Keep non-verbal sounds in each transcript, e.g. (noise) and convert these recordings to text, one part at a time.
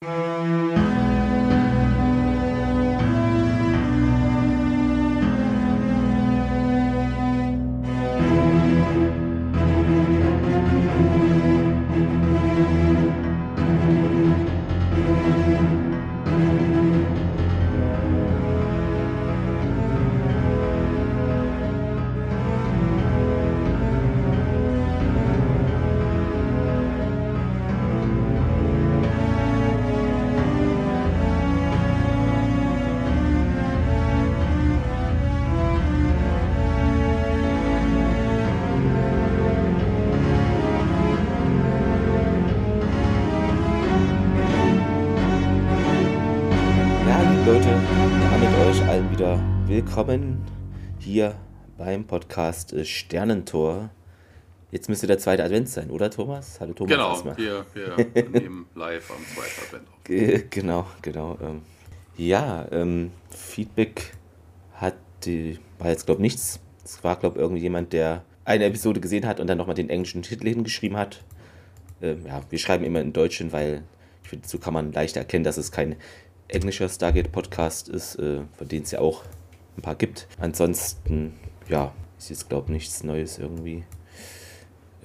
Música willkommen hier beim Podcast äh, Sternentor. Jetzt müsste der zweite Advent sein, oder Thomas? Hallo Thomas. Genau, erstmal. wir, wir (laughs) nehmen live am zweiten Advent auf. Genau, genau. Ähm, ja, ähm, Feedback hat, die, war jetzt glaube ich nichts. Es war glaube ich irgendjemand, der eine Episode gesehen hat und dann nochmal den englischen Titel hingeschrieben hat. Ähm, ja, wir schreiben immer in Deutschen, weil ich finde, so kann man leichter erkennen, dass es kein englischer Stargate-Podcast ist, äh, von denen es ja auch ein paar gibt. Ansonsten, ja, ist jetzt, glaube ich, nichts Neues irgendwie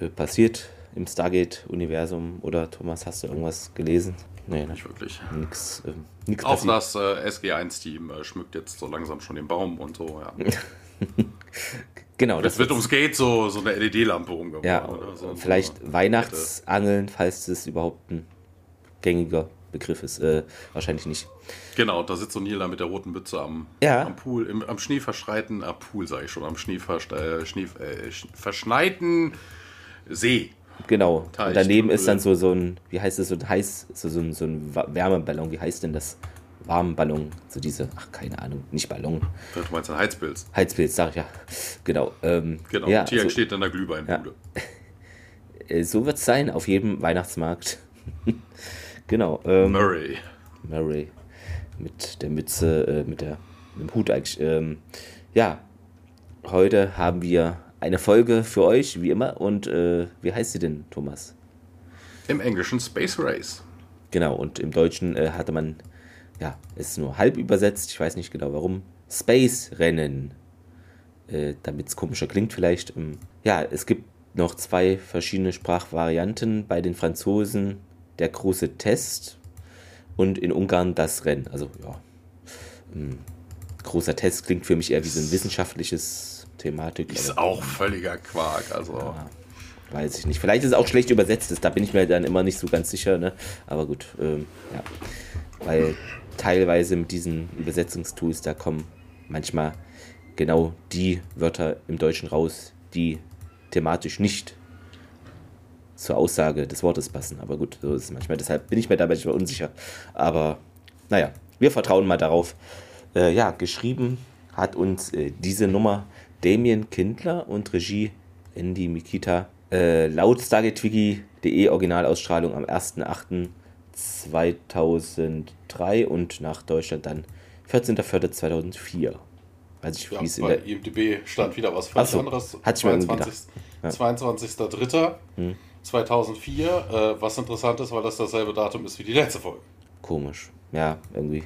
äh, passiert im Stargate-Universum. Oder Thomas, hast du irgendwas gelesen? Nee, nicht wirklich. Nix, äh, nix Auch passiert. das äh, SG1-Team äh, schmückt jetzt so langsam schon den Baum und so, ja. (laughs) genau. Das, das wird ums Gate so, so eine LED-Lampe umgebaut. Ja, so, vielleicht so Weihnachtsangeln, falls das überhaupt ein gängiger Begriff ist. Äh, wahrscheinlich nicht. Genau, da sitzt so Neil da mit der roten Mütze am, ja. am Pool, im, am schneeverschreiten, am äh, Pool sage ich schon, am Schneeverschneiten äh, Schnee, äh, See. Genau. Teich, und daneben ist dann so, so ein, wie heißt es, so ein heiß, so, so, ein, so ein Wärmeballon, wie heißt denn das? Warmballon, so diese, ach keine Ahnung, nicht Ballon. Du meinst ein Heizpilz. Heizpilz, sag ich ja. Genau. Ähm, genau, ja, Tier so, steht an der Glühweinbude. Ja. (laughs) Äh, so wird es sein, auf jedem Weihnachtsmarkt. (laughs) genau. Ähm, Murray. Murray mit der Mütze, äh, mit, der, mit dem Hut eigentlich. Ähm, ja, heute haben wir eine Folge für euch, wie immer. Und äh, wie heißt sie denn, Thomas? Im Englischen Space Race. Genau, und im Deutschen äh, hatte man, ja, es ist nur halb übersetzt, ich weiß nicht genau warum, Space Rennen. Äh, Damit es komischer klingt vielleicht. Ähm, ja, es gibt noch zwei verschiedene Sprachvarianten bei den Franzosen. Der große Test und in Ungarn das Rennen. Also ja, ein großer Test klingt für mich eher wie so ein wissenschaftliches Thematik. Ist auch völliger Quark, also. Ja, weiß ich nicht. Vielleicht ist es auch schlecht übersetzt, da bin ich mir dann immer nicht so ganz sicher, ne? Aber gut, ähm, ja. Weil teilweise mit diesen Übersetzungstools, da kommen manchmal genau die Wörter im Deutschen raus, die thematisch nicht zur Aussage des Wortes passen. Aber gut, so ist es manchmal. Deshalb bin ich mir da manchmal unsicher. Aber naja, wir vertrauen mal darauf. Äh, ja, geschrieben hat uns äh, diese Nummer Damien Kindler und Regie Andy Mikita. Äh, laut StargateWiki.de Originalausstrahlung am 1.8.2003 und nach Deutschland dann 14.04.2004. Weiß ich, ja, wie es in der IMDb stand wieder was völlig so, anderes. Hat 22. Ja. 22.03. Hm. 2004, äh, was interessant ist, weil das dasselbe Datum ist wie die letzte Folge. Komisch. Ja, irgendwie.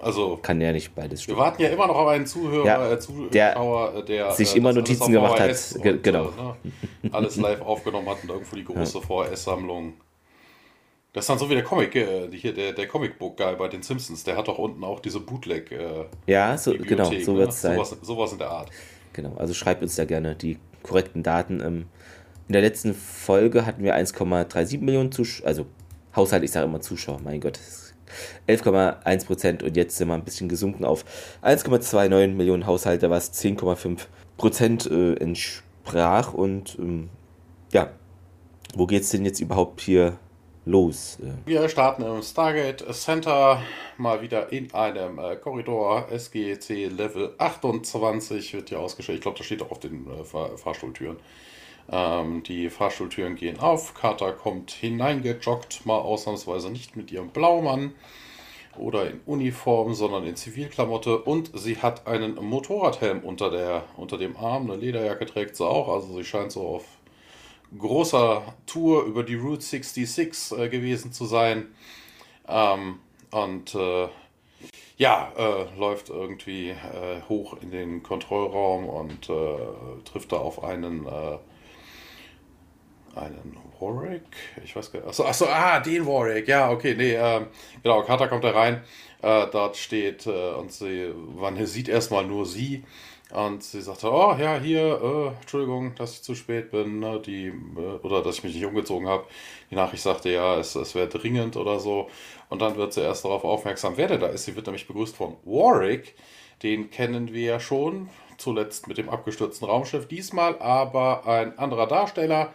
Also kann ja nicht beides stimmen. Wir warten ja immer noch auf einen Zuhörer, ja, äh, Zuschauer, äh, der, sich äh, immer Notizen gemacht hat. Und, genau. Äh, ne, alles live aufgenommen hat und irgendwo die große ja. VHS-Sammlung. Das ist dann so wie der Comic, äh, hier, der, der Comicbook-Guy bei den Simpsons, der hat doch unten auch diese Bootleg. Äh, ja, so, genau, so wird es ne? sein. Sowas, sowas in der Art. Genau, also schreibt uns da gerne die korrekten Daten. Ähm, in der letzten Folge hatten wir 1,37 Millionen Zuschauer, also Haushalt, ich sage immer Zuschauer, mein Gott, 11,1 Prozent und jetzt sind wir ein bisschen gesunken auf 1,29 Millionen Haushalte, was 10,5 Prozent äh, entsprach. Und ähm, ja, wo geht es denn jetzt überhaupt hier los? Wir starten im Stargate Center mal wieder in einem äh, Korridor SGC Level 28 wird hier ausgestellt. Ich glaube, das steht auch auf den äh, Fahr Fahrstuhltüren. Ähm, die Fahrstuhltüren gehen auf. Carter kommt hineingejoggt, mal ausnahmsweise nicht mit ihrem Blaumann oder in Uniform, sondern in Zivilklamotte. Und sie hat einen Motorradhelm unter, der, unter dem Arm. Eine Lederjacke trägt sie auch. Also sie scheint so auf großer Tour über die Route 66 äh, gewesen zu sein. Ähm, und äh, ja, äh, läuft irgendwie äh, hoch in den Kontrollraum und äh, trifft da auf einen, äh, einen Warwick. Ich weiß gar nicht. Achso, achso, ah, den Warwick. Ja, okay, nee, ähm, genau, Carter kommt da rein. Äh, dort steht und sie, man sieht erstmal nur sie und sie sagte, oh ja, hier, äh, Entschuldigung, dass ich zu spät bin, ne, die, äh, oder dass ich mich nicht umgezogen habe. Die Nachricht sagte, ja, es, es wäre dringend oder so. Und dann wird sie erst darauf aufmerksam, wer denn da ist. Sie wird nämlich begrüßt von Warwick. Den kennen wir ja schon, zuletzt mit dem abgestürzten Raumschiff. Diesmal aber ein anderer Darsteller.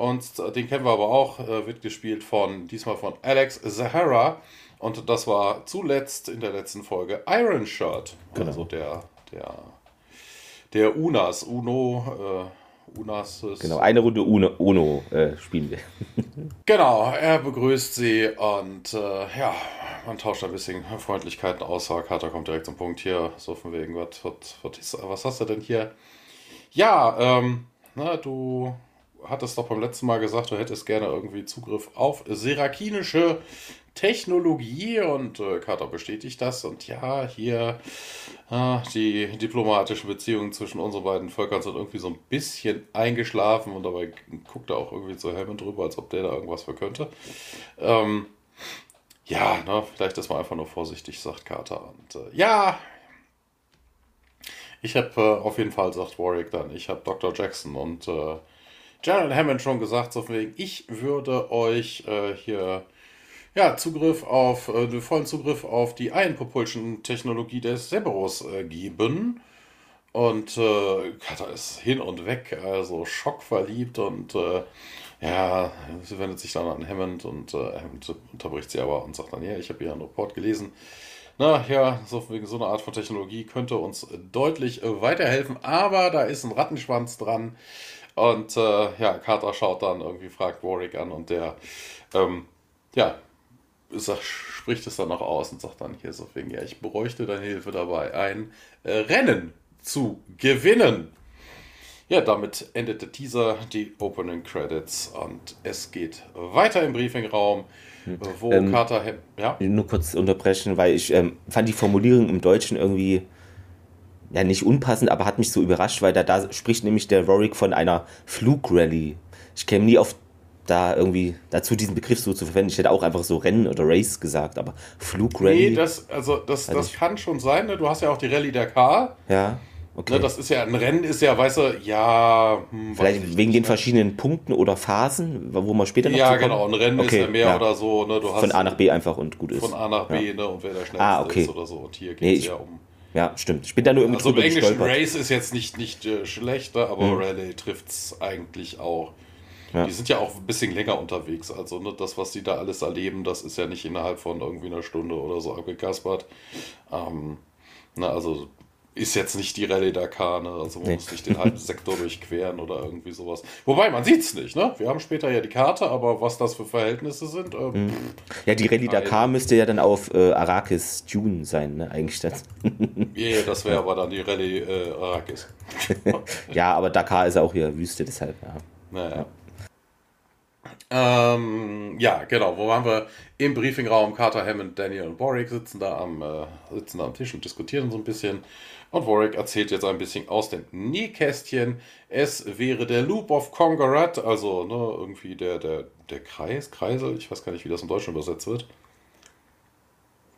Und den kennen wir aber auch, äh, wird gespielt von, diesmal von Alex Zahara. Und das war zuletzt in der letzten Folge Iron Shirt. Genau. Also der, der der Unas, Uno, äh, Unas. Genau, eine Runde Uno, Uno äh, spielen wir. (laughs) genau, er begrüßt sie und äh, ja, man tauscht ein bisschen Freundlichkeiten aus. Carter kommt direkt zum Punkt hier, so von wegen, was, was, was, was hast du denn hier? Ja, ähm, na, du hattest doch beim letzten Mal gesagt, du hättest gerne irgendwie Zugriff auf serakinische Technologie und äh, Carter bestätigt das. Und ja, hier äh, die diplomatischen Beziehungen zwischen unseren beiden Völkern sind irgendwie so ein bisschen eingeschlafen und dabei guckt er auch irgendwie zu Hammond drüber, als ob der da irgendwas für könnte. Ähm, ja, ne, vielleicht ist man einfach nur vorsichtig, sagt Carter. Und äh, ja, ich habe äh, auf jeden Fall, sagt Warwick dann, ich habe Dr. Jackson und äh, General Hammond schon gesagt, so wegen, ich würde euch äh, hier ja, Zugriff auf, äh, vollen Zugriff auf die Ion Propulsion Technologie des Cerberus äh, geben. Und äh, Kata ist hin und weg, also schockverliebt und äh, ja, sie wendet sich dann an Hammond und äh, Hammond unterbricht sie aber und sagt dann, ja, ich habe hier einen Report gelesen. Na ja, so, wegen so einer Art von Technologie könnte uns deutlich äh, weiterhelfen, aber da ist ein Rattenschwanz dran. Und äh, ja, Carter schaut dann irgendwie, fragt Warwick an und der, ähm, ja, sag, spricht es dann noch aus und sagt dann hier so wegen, ja, ich bräuchte deine Hilfe dabei, ein äh, Rennen zu gewinnen. Ja, damit endet der Teaser, die Opening Credits und es geht weiter im Briefingraum, hm. wo ähm, Carter, ja? Nur kurz unterbrechen, weil ich ähm, fand die Formulierung im Deutschen irgendwie ja nicht unpassend, aber hat mich so überrascht, weil da, da spricht nämlich der Rorik von einer Flugrally. Ich käme nie auf da irgendwie dazu diesen Begriff so zu verwenden. Ich hätte auch einfach so Rennen oder Race gesagt, aber Flugrally. Nee, das, also das, das kann schon sein. Ne? Du hast ja auch die Rallye Dakar. Ja. Okay. Ne, das ist ja ein Rennen, ist ja, weißt du, ja. Hm, Vielleicht wegen den verschiedenen Punkten oder Phasen, wo man später noch Ja, genau. Ein Rennen okay, ist ja mehr ja. oder so. Ne? Du hast von A nach B einfach und gut ist. Von A nach B, ja. ne? Und wer der schnellste ah, okay. ist oder so. Und hier geht nee, es ja um. Ja, stimmt. Ich bin da nur irgendwie Also im Englischen gestolpert. Race ist jetzt nicht, nicht äh, schlechter, aber mhm. Rallye trifft es eigentlich auch. Ja. Die sind ja auch ein bisschen länger unterwegs. Also ne, das, was sie da alles erleben, das ist ja nicht innerhalb von irgendwie einer Stunde oder so abgekaspert. Ähm, na, also ist jetzt nicht die Rallye Dakar, ne? also man nee. muss nicht den halben (laughs) Sektor durchqueren oder irgendwie sowas. Wobei, man sieht es nicht, ne? Wir haben später ja die Karte, aber was das für Verhältnisse sind. Äh, mhm. Ja, die Rallye Dakar müsste ja dann auf äh, Arrakis Dune sein, ne? Eigentlich (laughs) das. yeah, das wäre aber dann die Rallye äh, Arrakis. (laughs) ja, aber Dakar ist auch hier Wüste, deshalb, ja. Naja. Ja. Ähm, ja, genau. Wo waren wir? Im Briefingraum. Carter, Hammond, Daniel und Warwick sitzen da am, äh, sitzen da am Tisch und diskutieren so ein bisschen. Und Warwick erzählt jetzt ein bisschen aus dem Nähkästchen. Es wäre der Loop of Congarat, also ne, irgendwie der, der, der Kreis, Kreisel. Ich weiß gar nicht, wie das im Deutschen übersetzt wird.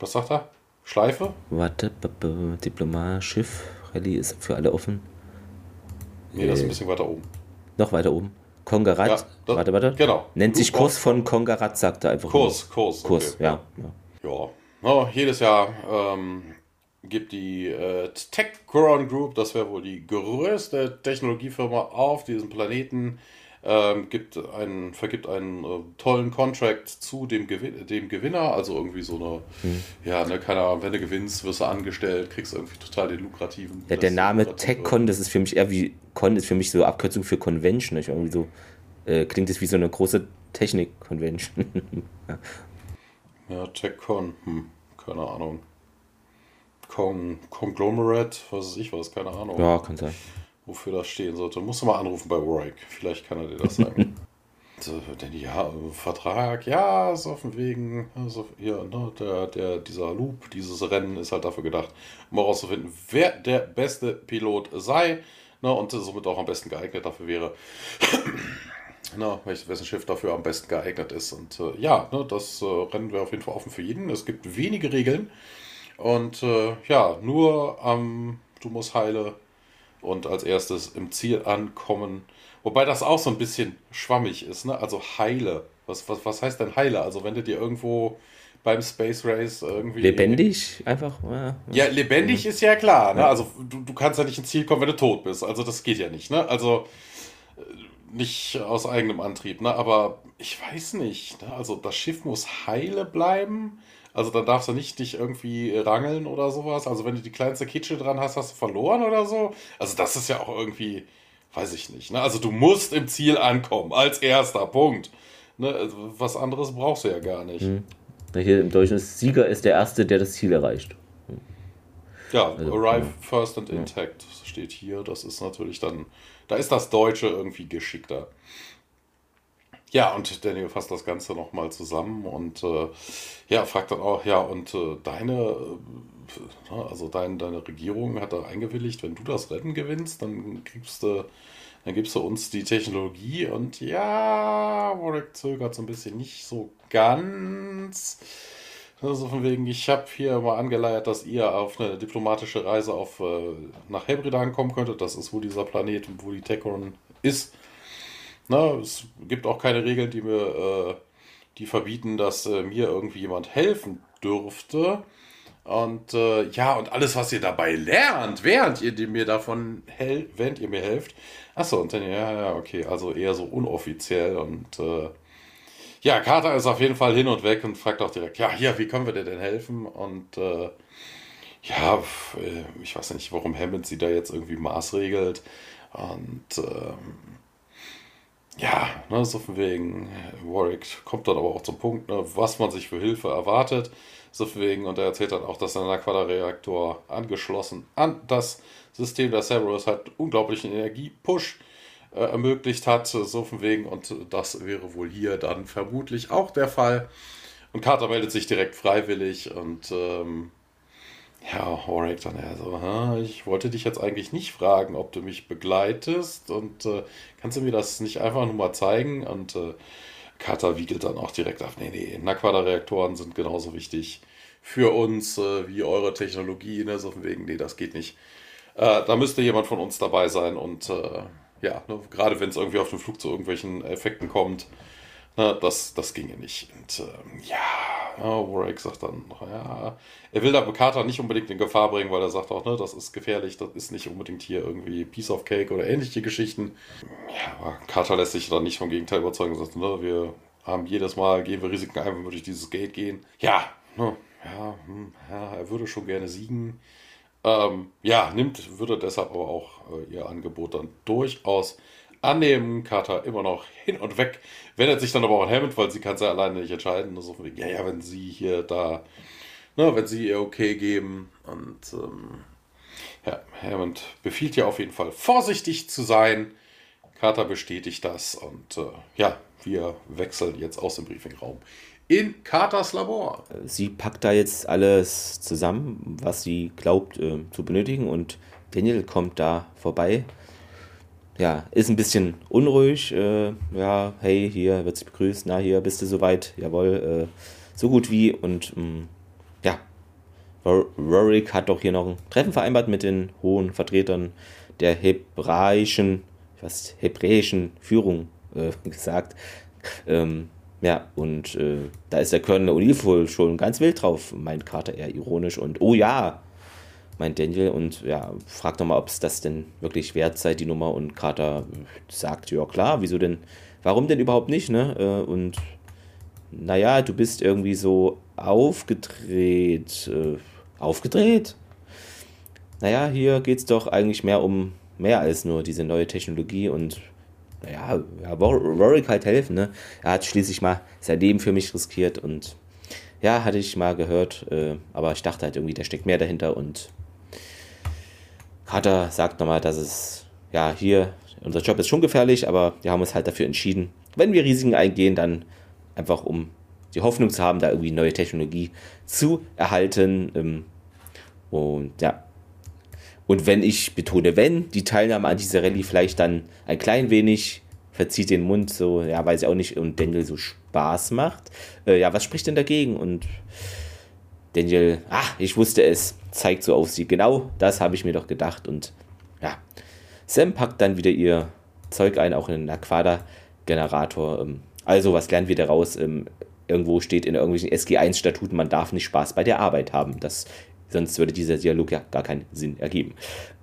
Was sagt er? Schleife? Warte, Diplomat, Schiff, Rallye ist für alle offen. Nee, das ist ein bisschen weiter oben. Noch weiter oben. Kongarat, ja, warte, warte. Genau. Nennt sich Kurs von Kongarat, sagt er einfach. Kurs, nur. Kurs. Kurs, okay. ja. Ja, ja. No, jedes Jahr ähm, gibt die äh, TechCron Group, das wäre wohl die größte Technologiefirma auf diesem Planeten, ähm, gibt einen, vergibt einen äh, tollen Contract zu dem, Gewin dem Gewinner, also irgendwie so eine, hm. ja, ne, keine Ahnung, wenn du gewinnst, wirst du angestellt, kriegst irgendwie total den lukrativen. Ja, der Name TechCon, das ist für mich eher wie, Con ist für mich so Abkürzung für Convention, nicht? irgendwie so, äh, klingt es wie so eine große Technik-Convention. (laughs) ja. ja, TechCon, hm, keine Ahnung. Con Conglomerate, was weiß ich was, keine Ahnung. Ja, kann sein wofür das stehen sollte. Musst du mal anrufen bei Warwick. Vielleicht kann er dir das sagen. (laughs) denn ja, Vertrag, ja, ist auf dem Wegen. Also hier, ne, der, der, dieser Loop, dieses Rennen ist halt dafür gedacht, um herauszufinden, wer der beste Pilot sei ne, und somit auch am besten geeignet dafür wäre. (clears throat) Na, wessen Schiff dafür am besten geeignet ist. Und äh, ja, ne, das äh, Rennen wäre auf jeden Fall offen für jeden. Es gibt wenige Regeln. Und äh, ja, nur ähm, du musst heile und als erstes im Ziel ankommen. Wobei das auch so ein bisschen schwammig ist, ne? Also heile. Was, was, was heißt denn heile? Also wenn du dir irgendwo beim Space Race irgendwie. Lebendig einfach? Ja, ja lebendig mhm. ist ja klar. Ne? Also du, du kannst ja nicht ins Ziel kommen, wenn du tot bist. Also das geht ja nicht. Ne? Also äh, nicht aus eigenem Antrieb. Ne? Aber ich weiß nicht. Ne? Also das Schiff muss heile bleiben. Also dann darfst du nicht dich irgendwie rangeln oder sowas. Also wenn du die kleinste Kitsche dran hast, hast du verloren oder so. Also das ist ja auch irgendwie, weiß ich nicht. Ne? Also du musst im Ziel ankommen, als erster Punkt. Ne? Also was anderes brauchst du ja gar nicht. Hm. Hier im Deutschen ist Sieger ist der Erste, der das Ziel erreicht. Hm. Ja, also, arrive ja. first and intact steht hier. Das ist natürlich dann, da ist das Deutsche irgendwie geschickter. Ja, und Daniel fasst das Ganze nochmal zusammen und äh, ja, fragt dann auch, ja, und äh, deine, äh, also dein, deine Regierung hat da eingewilligt, wenn du das Rennen gewinnst, dann gibst du, dann gibst du uns die Technologie und ja, Warwick zögert so ein bisschen nicht so ganz. Also von wegen, ich habe hier mal angeleiert, dass ihr auf eine diplomatische Reise auf, äh, nach Hebridan kommen könntet. Das ist, wo dieser Planet, wo die Techron ist. Na, es gibt auch keine Regeln, die mir äh, die verbieten, dass äh, mir irgendwie jemand helfen dürfte. Und äh, ja, und alles, was ihr dabei lernt, während ihr mir davon hel während ihr mir helft. Achso, und dann, ja, ja, okay, also eher so unoffiziell. Und äh, ja, Carter ist auf jeden Fall hin und weg und fragt auch direkt, ja, hier, wie können wir dir denn helfen? Und äh, ja, äh, ich weiß nicht, warum Hammond sie da jetzt irgendwie maßregelt. Und ähm, ja, ne, so von wegen, Warwick kommt dann aber auch zum Punkt, ne, was man sich für Hilfe erwartet. So von wegen, und er erzählt dann auch, dass der Naquada-Reaktor angeschlossen an das System der Cerberus hat unglaublichen Energiepush äh, ermöglicht hat. So von wegen, und das wäre wohl hier dann vermutlich auch der Fall. Und Carter meldet sich direkt freiwillig und ähm, ja, Warwick dann ja so, ich wollte dich jetzt eigentlich nicht fragen, ob du mich begleitest und äh, kannst du mir das nicht einfach nur mal zeigen? Und äh, Carter wiegelt dann auch direkt auf, nee, nee, Naquada-Reaktoren sind genauso wichtig für uns äh, wie eure Technologie, ne? so wegen, nee, das geht nicht. Äh, da müsste jemand von uns dabei sein und äh, ja, ne, gerade wenn es irgendwie auf dem Flug zu irgendwelchen Effekten kommt, na, das, das ginge nicht. Und ähm, ja, Warwick sagt dann, ja, er will da Carter nicht unbedingt in Gefahr bringen, weil er sagt auch, ne, das ist gefährlich, das ist nicht unbedingt hier irgendwie Piece of Cake oder ähnliche Geschichten. Ja, aber Carter lässt sich dann nicht vom Gegenteil überzeugen und sagt, ne, wir haben jedes Mal, gehen wir Risiken ein, wenn wir durch dieses Gate gehen. Ja, ne, ja, hm, ja, er würde schon gerne siegen. Ähm, ja, nimmt, würde deshalb aber auch äh, ihr Angebot dann durchaus annehmen. Carter immer noch hin und weg. Wendet sich dann aber auch an Hammond, weil sie kann es ja alleine nicht entscheiden. So wegen, ja, ja, wenn sie hier da, ne, wenn sie ihr okay geben. Und ähm, ja, Hammond befiehlt ja auf jeden Fall vorsichtig zu sein. Carter bestätigt das und äh, ja, wir wechseln jetzt aus dem Briefingraum in Carters Labor. Sie packt da jetzt alles zusammen, was sie glaubt äh, zu benötigen und Daniel kommt da vorbei ja, ist ein bisschen unruhig. Äh, ja, hey, hier wird sich begrüßt. Na, hier bist du soweit. Jawohl, äh, so gut wie. Und mh, mm, ja, Rorik hat doch hier noch ein Treffen vereinbart mit den hohen Vertretern der hebräischen, was, hebräischen Führung äh, (laughs) gesagt. Ähm, ja, und äh, da ist der Colonel Olive schon ganz wild drauf, meint Carter eher ironisch. Und oh ja, meint Daniel und ja, fragt nochmal, ob es das denn wirklich wert sei, die Nummer. Und Carter sagt, ja klar, wieso denn, warum denn überhaupt nicht, ne? Äh, und naja, du bist irgendwie so aufgedreht. Äh, aufgedreht? Naja, hier geht es doch eigentlich mehr um mehr als nur diese neue Technologie und naja, ja, Warwick halt helfen, ne? Er hat schließlich mal sein Leben für mich riskiert und ja, hatte ich mal gehört, äh, aber ich dachte halt irgendwie, da steckt mehr dahinter und Carter sagt nochmal, dass es, ja, hier, unser Job ist schon gefährlich, aber wir haben uns halt dafür entschieden wenn wir Risiken eingehen, dann einfach um die Hoffnung zu haben, da irgendwie neue Technologie zu erhalten. Ähm, und ja. Und wenn ich betone, wenn die Teilnahme an dieser Rallye vielleicht dann ein klein wenig verzieht den Mund, so, ja, weiß ich auch nicht, und Daniel so Spaß macht, äh, ja, was spricht denn dagegen? Und Daniel, ah, ich wusste es, zeigt so auf sie. Genau das habe ich mir doch gedacht. Und ja, Sam packt dann wieder ihr Zeug ein, auch in den Aquada-Generator. Ähm, also, was lernen wir daraus? Ähm, irgendwo steht in irgendwelchen SG1-Statuten, man darf nicht Spaß bei der Arbeit haben. Das, sonst würde dieser Dialog ja gar keinen Sinn ergeben.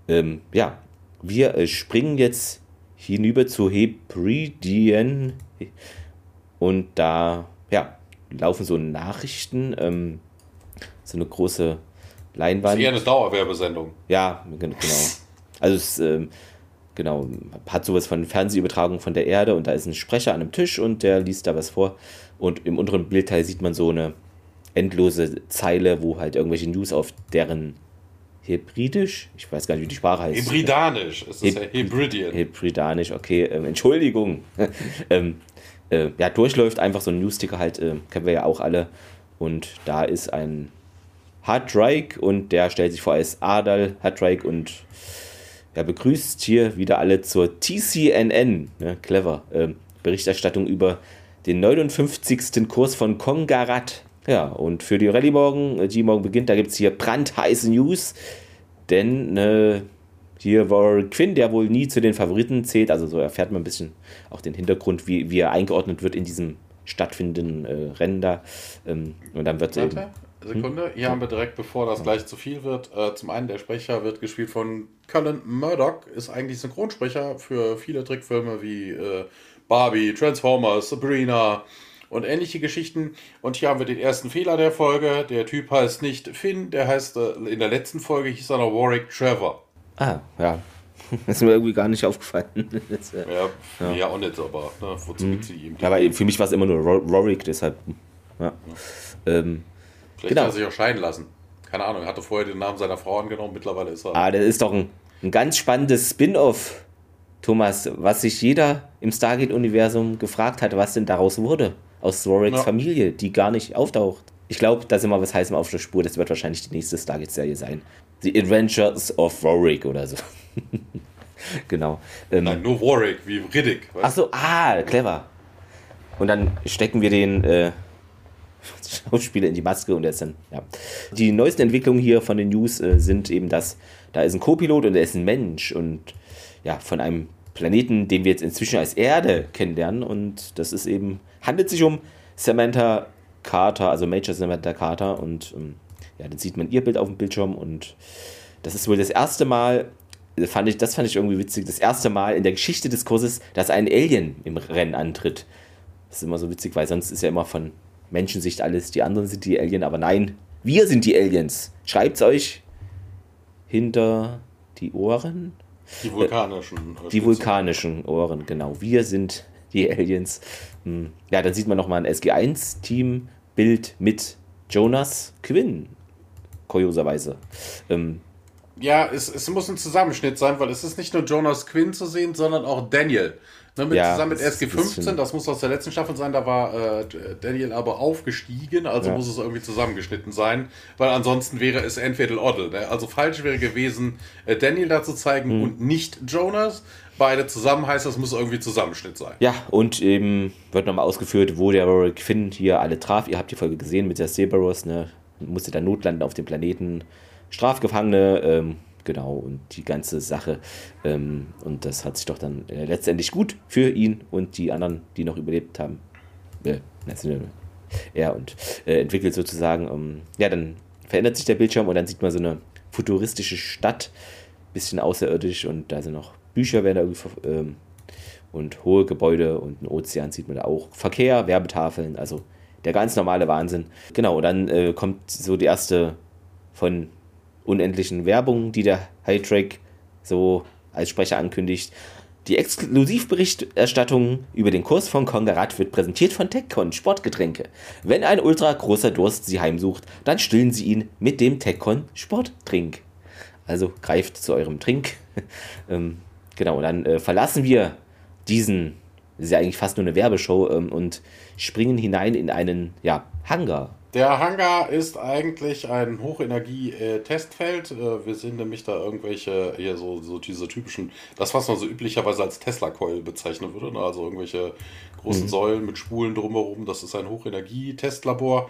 Ähm, ja, wir äh, springen jetzt hinüber zu Hebridien und da ja, laufen so Nachrichten, ähm, so eine große Leinwand. Das ist eher eine Dauerwerbesendung. Ja, genau. (laughs) Also es ähm, genau, hat sowas von Fernsehübertragung von der Erde und da ist ein Sprecher an einem Tisch und der liest da was vor. Und im unteren Bildteil sieht man so eine endlose Zeile, wo halt irgendwelche News auf deren Hebridisch, ich weiß gar nicht, wie die Sprache heißt. Hebridanisch, es ist Heb ja Hebridian. Hebridanisch, okay, ähm, Entschuldigung. (laughs) ähm, äh, ja, durchläuft einfach so ein Newsticker halt, äh, kennen wir ja auch alle. Und da ist ein Hardrake und der stellt sich vor als Adal Hardrake und er begrüßt hier wieder alle zur TCNN, ne, clever, äh, Berichterstattung über den 59. Kurs von Kongarat. Ja, und für die Rallye morgen, die morgen beginnt, da gibt es hier brandheiße News, denn äh, hier war Quinn, der wohl nie zu den Favoriten zählt, also so erfährt man ein bisschen auch den Hintergrund, wie, wie er eingeordnet wird in diesem stattfindenden äh, Rennen da. Ähm, und dann wird Warte, Sekunde, hm? hier haben wir direkt, bevor das gleich zu viel wird, äh, zum einen der Sprecher wird gespielt von Cullen Murdoch, ist eigentlich Synchronsprecher für viele Trickfilme wie äh, Barbie, Transformers, Sabrina und ähnliche Geschichten. Und hier haben wir den ersten Fehler der Folge. Der Typ heißt nicht Finn, der heißt äh, in der letzten Folge hieß er noch Warwick Trevor. Ah, ja. Das (laughs) ist mir irgendwie gar nicht aufgefallen. (laughs) Das, äh, ja, ja, ja, auch nicht, aber ne, wozu hm. sie ihm? Aber für mich war es immer nur Warwick, deshalb. Ja. ja. Ähm, Vielleicht genau. hat er sich auch scheiden lassen. Keine Ahnung, er hatte vorher den Namen seiner Frau angenommen, mittlerweile ist er. Ah, das ist doch ein, ein ganz spannendes Spin-off, Thomas, was sich jeder im Stargate-Universum gefragt hat, was denn daraus wurde. Aus Roricks ja. Familie, die gar nicht auftaucht. Ich glaube, da sind wir was heißem auf der Spur. Das wird wahrscheinlich die nächste Stargate-Serie sein. The Adventures of Warwick oder so. (laughs) genau. Ähm, Nein, nur Warwick, wie Riddick. Achso, ah, clever. Und dann stecken wir den äh, (laughs) Schauspieler in die Maske und er ist dann, ja. Die neuesten Entwicklungen hier von den News äh, sind eben, dass da ist ein Co-Pilot und er ist ein Mensch und ja, von einem Planeten, den wir jetzt inzwischen als Erde kennenlernen und das ist eben, handelt sich um Samantha Carter, also Major Samantha Carter und ähm, ja, dann sieht man ihr Bild auf dem Bildschirm und das ist wohl das erste Mal, fand ich, das fand ich irgendwie witzig, das erste Mal in der Geschichte des Kurses, dass ein Alien im Rennen antritt. Das ist immer so witzig, weil sonst ist ja immer von Menschensicht alles, die anderen sind die Alien, aber nein, wir sind die Aliens. Schreibt's euch hinter die Ohren. Die vulkanischen. Äh, die vulkanischen Ohren, genau. Wir sind die Aliens. Hm. Ja, dann sieht man nochmal ein SG1-Team-Bild mit Jonas Quinn. Kurioserweise. Ähm, ja, es, es muss ein Zusammenschnitt sein, weil es ist nicht nur Jonas Quinn zu sehen, sondern auch Daniel. Ne, mit, ja, zusammen mit SG15, das muss aus der letzten Staffel sein, da war äh, Daniel aber aufgestiegen, also ja. muss es irgendwie zusammengeschnitten sein, weil ansonsten wäre es entweder Oddle. Ne? Also falsch wäre gewesen, äh, Daniel da zu zeigen mhm. und nicht Jonas. Beide zusammen heißt, das muss irgendwie Zusammenschnitt sein. Ja, und eben wird nochmal ausgeführt, wo der Rory Quinn hier alle traf. Ihr habt die Folge gesehen mit der Cerberus, ne? musste dann notlanden auf dem Planeten. Strafgefangene, ähm, genau, und die ganze Sache. Ähm, und das hat sich doch dann äh, letztendlich gut für ihn und die anderen, die noch überlebt haben, äh, er und äh, entwickelt sozusagen. Ähm, ja, dann verändert sich der Bildschirm und dann sieht man so eine futuristische Stadt, bisschen außerirdisch und da sind noch Bücher werden da irgendwie ähm, und hohe Gebäude und ein Ozean sieht man da auch. Verkehr, Werbetafeln, also der ganz normale Wahnsinn. Genau, und dann äh, kommt so die erste von unendlichen Werbung, die der Hydrake so als Sprecher ankündigt. Die Exklusivberichterstattung über den Kurs von Kongarat wird präsentiert von TechCon Sportgetränke. Wenn ein ultra großer Durst Sie heimsucht, dann stillen Sie ihn mit dem TechCon Sporttrink. Also greift zu eurem Trink. (laughs) ähm, genau, dann äh, verlassen wir diesen das ist ja eigentlich fast nur eine Werbeshow, ähm, und springen hinein in einen ja, Hangar. Der Hangar ist eigentlich ein Hochenergie-Testfeld. Äh, wir sehen nämlich da irgendwelche, hier so, so diese typischen, das, was man so üblicherweise als Tesla-Coil bezeichnen würde, ne? also irgendwelche großen mhm. Säulen mit Spulen drumherum. Das ist ein Hochenergie-Testlabor.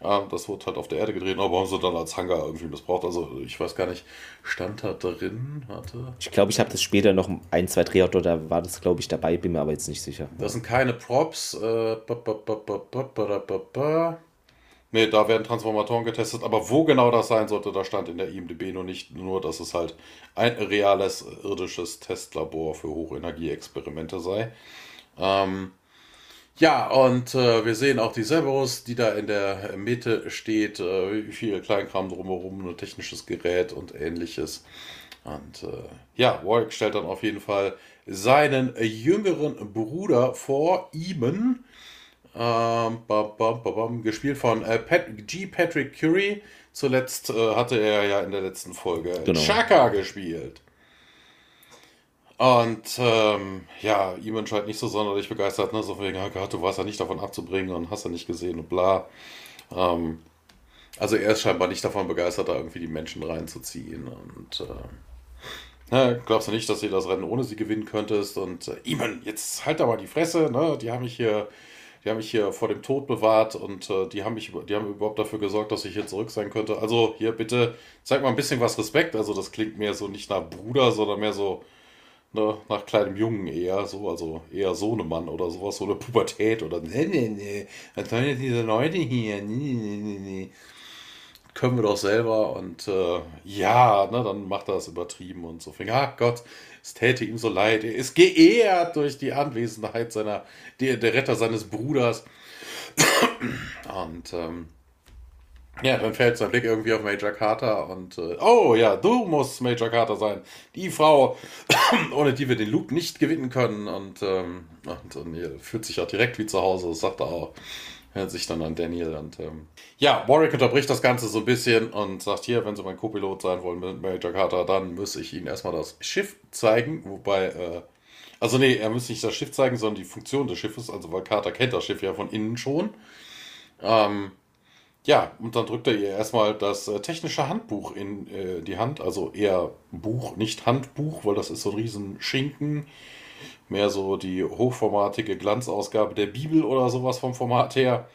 Das wird halt auf der Erde gedreht, aber haben sie dann als Hangar irgendwie missbraucht. Also ich weiß gar nicht, stand da drin? Warte. Ich glaube, ich habe das später noch ein, zwei Drehorte, da war das, glaube ich, dabei, bin mir aber jetzt nicht sicher. Das sind keine Props. Äh, Ne, da werden Transformatoren getestet, aber wo genau das sein sollte, da stand in der IMDB nur nicht nur, dass es halt ein reales irdisches Testlabor für Hochenergieexperimente sei. Ähm, ja, und äh, wir sehen auch die Cerberus, die da in der Mitte steht, äh, viel Kleinkram drumherum, ein technisches Gerät und ähnliches. Und äh, ja, Warwick stellt dann auf jeden Fall seinen jüngeren Bruder vor, Eamon, ähm, bam, bam, bam, gespielt von äh, Pat, G. Patrick Curie. Zuletzt äh, hatte er ja in der letzten Folge genau. Chaka gespielt. Und ähm, ja, ihm scheint nicht so sonderlich begeistert, ne? So wegen, oh Gott, du warst ja nicht davon abzubringen und hast ja nicht gesehen und bla. Ähm, also er ist scheinbar nicht davon begeistert, da irgendwie die Menschen reinzuziehen. Und äh, ne, glaubst du nicht, dass du das Rennen ohne sie gewinnen könntest? Und äh, Iman, jetzt halt aber die Fresse, ne? Die haben mich hier die haben mich hier vor dem Tod bewahrt und äh, die haben mich, die haben überhaupt dafür gesorgt, dass ich hier zurück sein könnte. Also hier bitte, zeig mal ein bisschen was Respekt. Also das klingt mehr so nicht nach Bruder, sondern mehr so ne, nach kleinem Jungen eher, so, also eher Sohnemann oder sowas, so eine Pubertät oder nee, nee, nee, was sollen jetzt diese Leute hier? Nee, nee, nee, nee. Können wir doch selber und äh, ja, ne, dann macht er das übertrieben und so. Ah Gott, es täte ihm so leid. Er ist geehrt durch die Anwesenheit seiner, der, der Retter seines Bruders. Und ähm, ja, dann fällt sein Blick irgendwie auf Major Carter und äh, oh ja, du musst Major Carter sein. Die Frau, ohne die wir den Luke nicht gewinnen können. Und, ähm, und, und er fühlt sich auch direkt wie zu Hause, das sagt er auch hört sich dann an Daniel und ähm, ja, Warwick unterbricht das Ganze so ein bisschen und sagt hier, wenn Sie mein Co-Pilot sein wollen mit Major Carter, dann muss ich Ihnen erstmal das Schiff zeigen, wobei, äh, also nee, er muss nicht das Schiff zeigen, sondern die Funktion des Schiffes, also weil Carter kennt das Schiff ja von innen schon. Ähm, ja, und dann drückt er ihr erstmal das äh, technische Handbuch in äh, die Hand, also eher Buch, nicht Handbuch, weil das ist so ein riesen Schinken mehr so die hochformatige Glanzausgabe der Bibel oder sowas vom Format her.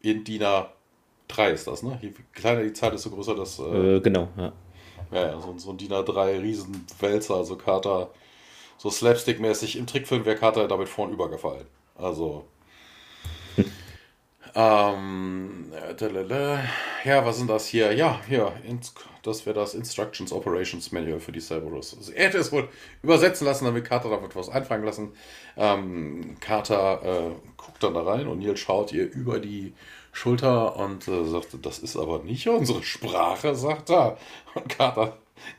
In DIN A3 ist das, ne? Je kleiner die Zahl, desto größer das. Äh, äh, genau, ja. Ja, ja, so, so ein DIN A3 Riesenwälzer, also Kater, so Slapstick-mäßig. Im Trickfilm wäre Kater damit vorn übergefallen. Also. Ähm, äh, ja, was sind das hier? Ja, hier, das wäre das Instructions Operations Manual für die Cerberus. Also er hätte es wohl übersetzen lassen, damit Carter damit was einfangen lassen. Ähm, Carter äh, guckt dann da rein und Neil schaut ihr über die Schulter und äh, sagt, das ist aber nicht unsere Sprache, sagt er. Und Carter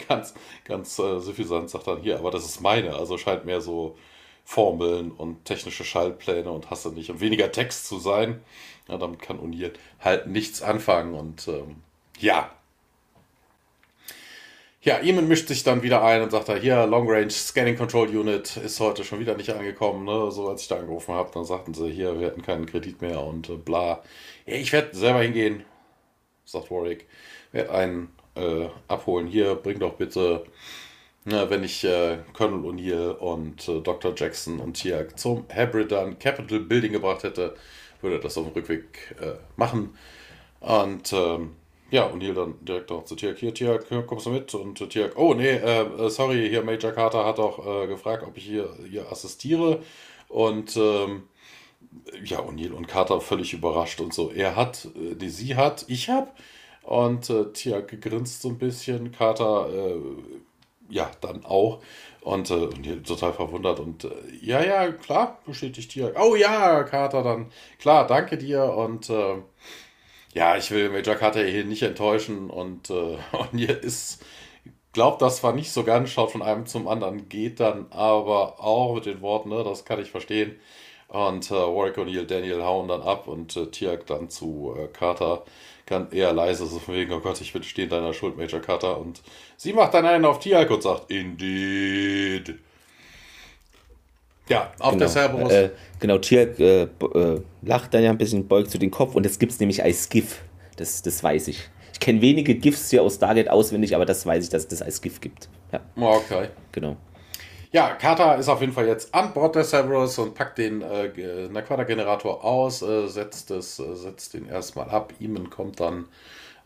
ganz, ganz äh, suffisant sagt dann, hier, aber das ist meine. Also scheint mehr so Formeln und technische Schaltpläne und hasse nicht und weniger Text zu sein. Ja, damit kann O'Neill halt nichts anfangen und ähm, ja. Ja, Eamon mischt sich dann wieder ein und sagt da, hier, Long Range Scanning Control Unit ist heute schon wieder nicht angekommen. Ne? So als ich da angerufen habe, dann sagten sie, hier, wir hätten keinen Kredit mehr und äh, bla. Ja, ich werde selber hingehen, sagt Warwick. Werde einen äh, abholen. Hier, bring doch bitte na, wenn ich äh, Colonel O'Neill und äh, Dr. Jackson und Tiag zum Hebridan Capital Building gebracht hätte, würde das auf dem Rückweg äh, machen. Und ähm, ja, O'Neill dann direkt auch zu Tiag, hier, Tiag, kommst du mit? Und äh, Tiag, oh nee, äh, äh, sorry, hier Major Carter hat auch äh, gefragt, ob ich hier, hier assistiere. Und ähm, ja, O'Neill und Carter völlig überrascht und so. Er hat, die sie hat, ich hab. Und äh, Tiag grinst so ein bisschen. Carter ja, dann auch. Und, äh, und total verwundert und äh, ja, ja, klar, bestätigt hier. Oh ja, Carter, dann klar, danke dir und äh, ja, ich will Major Carter hier nicht enttäuschen und, äh, (laughs) und hier ist, glaubt das zwar nicht so ganz, schaut von einem zum anderen, geht dann aber auch mit den Worten, ne, das kann ich verstehen. Und äh, Warwick O'Neill, Daniel hauen dann ab und äh, Tiak dann zu äh, Carter kann eher leise, so von wegen, oh Gott, ich bin stehen deiner Schuld, Major Cutter. Und sie macht dann einen auf Tialk und sagt, Indeed. Ja, auf genau. der Cerberus. Äh, genau, Tier äh, äh, lacht dann ja ein bisschen, beugt zu den Kopf und das gibt es nämlich als GIF. Das, das weiß ich. Ich kenne wenige GIFs hier aus Stargate auswendig, aber das weiß ich, dass es das als GIF gibt. Ja. Okay. Genau. Ja, Carter ist auf jeden Fall jetzt an Bord der Cerberus und packt den äh, Naquada-Generator aus, äh, setzt, es, äh, setzt den erstmal ab. Eamon kommt dann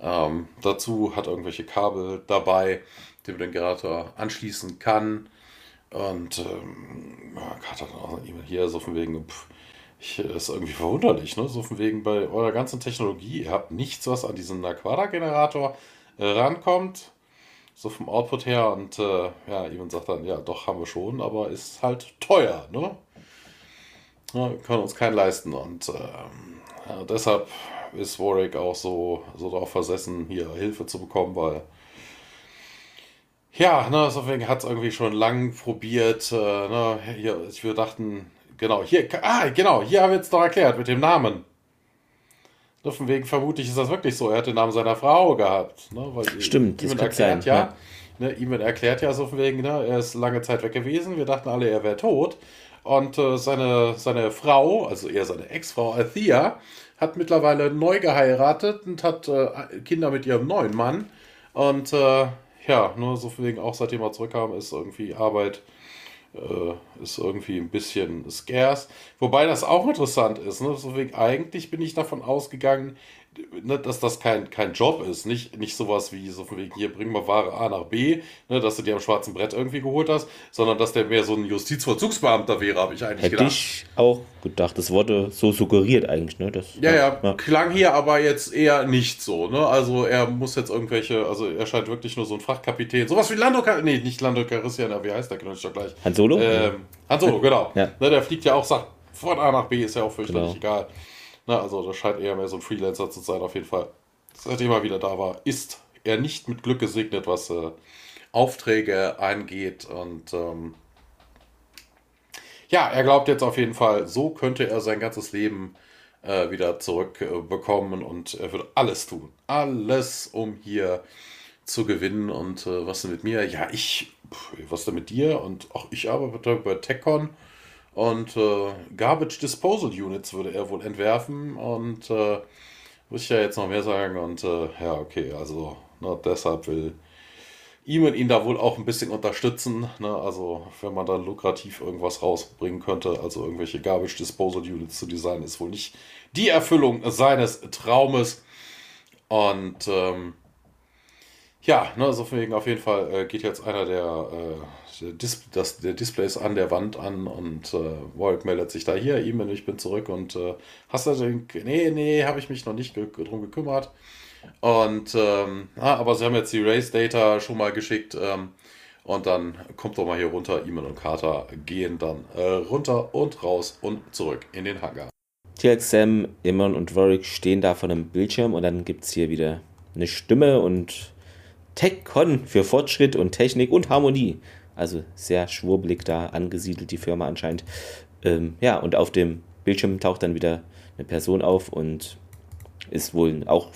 ähm, dazu, hat irgendwelche Kabel dabei, die man den Generator anschließen kann. Und ähm, ja, Carter auch hier so von wegen, pff, ich, ist irgendwie verwunderlich, ne? So von wegen bei eurer ganzen Technologie, ihr habt nichts, was an diesen Naquada-Generator äh, rankommt so vom Output her. Und äh, ja, Ivan sagt dann, ja, doch, haben wir schon, aber ist halt teuer, ne? Ja, wir können uns keinen leisten. Und ähm, ja, deshalb ist Warwick auch so, so darauf versessen, hier Hilfe zu bekommen, weil ja, ne, deswegen hat es irgendwie schon lang probiert. Äh, ne, hier, wir dachten, genau, hier, ah, genau, hier haben wir jetzt doch erklärt mit dem Namen. Von wegen vermutlich ist das wirklich so. Er hat den Namen seiner Frau gehabt. Ne? Weil Stimmt, das kann erklärt sein, ja. Ne, ihm erklärt ja so von wegen, ne, er ist lange Zeit weg gewesen. Wir dachten alle, er wäre tot. Und äh, seine, seine Frau, also eher seine Ex-Frau Althea, hat mittlerweile neu geheiratet und hat äh, Kinder mit ihrem neuen Mann. Und äh, ja, nur so von wegen auch seitdem er zurückkam, ist irgendwie Arbeit äh, ist irgendwie ein bisschen scarce. Wobei das auch interessant ist. Ne? So wegen, eigentlich bin ich davon ausgegangen, ne, dass das kein, kein Job ist. Nicht, nicht sowas wie so von wegen, hier bringen wir Ware A nach B, ne, dass du dir am schwarzen Brett irgendwie geholt hast, sondern dass der mehr so ein Justizvollzugsbeamter wäre, habe ich eigentlich Hätte gedacht. ich auch gedacht. Das wurde so suggeriert eigentlich, ne? Das, Ja, ja, klang hier aber jetzt eher nicht so, ne? Also er muss jetzt irgendwelche, also er scheint wirklich nur so ein Frachtkapitän, sowas wie Lando, Cal- nee, nicht Lando Calrissian, aber wie heißt der, genau, doch gleich. Han Solo? Ähm, Han Solo, genau. Ja. Ne, der fliegt ja auch, sagt, von A nach B ist ja auch fürchterlich Genau. egal. Ne, also das scheint eher mehr so ein Freelancer zu sein, auf jeden Fall. Seitdem er wieder da war, ist er nicht mit Glück gesegnet, was äh, Aufträge angeht und ähm, ja, er glaubt jetzt auf jeden Fall, so könnte er sein ganzes Leben äh, wieder zurückbekommen äh, und er würde alles tun. Alles, um hier zu gewinnen. Und äh, was denn mit mir? Ja, ich, pf, was denn mit dir? Und auch ich arbeite bei TechCon und äh, Garbage Disposal Units würde er wohl entwerfen. Und äh, muss ich ja jetzt noch mehr sagen. Und äh, ja, okay, also ne, deshalb will Eamon ihn da wohl auch ein bisschen unterstützen. Ne? Also, wenn man dann lukrativ irgendwas rausbringen könnte, also irgendwelche Garbage Disposal Units zu designen, ist wohl nicht die Erfüllung seines Traumes. Und ähm, ja, ne, so von wegen auf jeden Fall äh, geht jetzt einer der, äh, der, Dis das, der Displays an der Wand an und äh, Warwick meldet sich da hier, Eamon, ich bin zurück und äh, hast du den, nee, nee, habe ich mich noch nicht ge drum gekümmert. Und ähm, ah, aber sie haben jetzt die Race Data schon mal geschickt. Ähm, und dann kommt doch mal hier runter. Eamon und Carter gehen dann äh, runter und raus und zurück in den Hangar. TX, Sam, Immon und Warwick stehen da vor einem Bildschirm und dann gibt es hier wieder eine Stimme und TechCon für Fortschritt und Technik und Harmonie. Also sehr schwurbelig da angesiedelt, die Firma anscheinend. Ähm, ja, und auf dem Bildschirm taucht dann wieder eine Person auf und ist wohl auch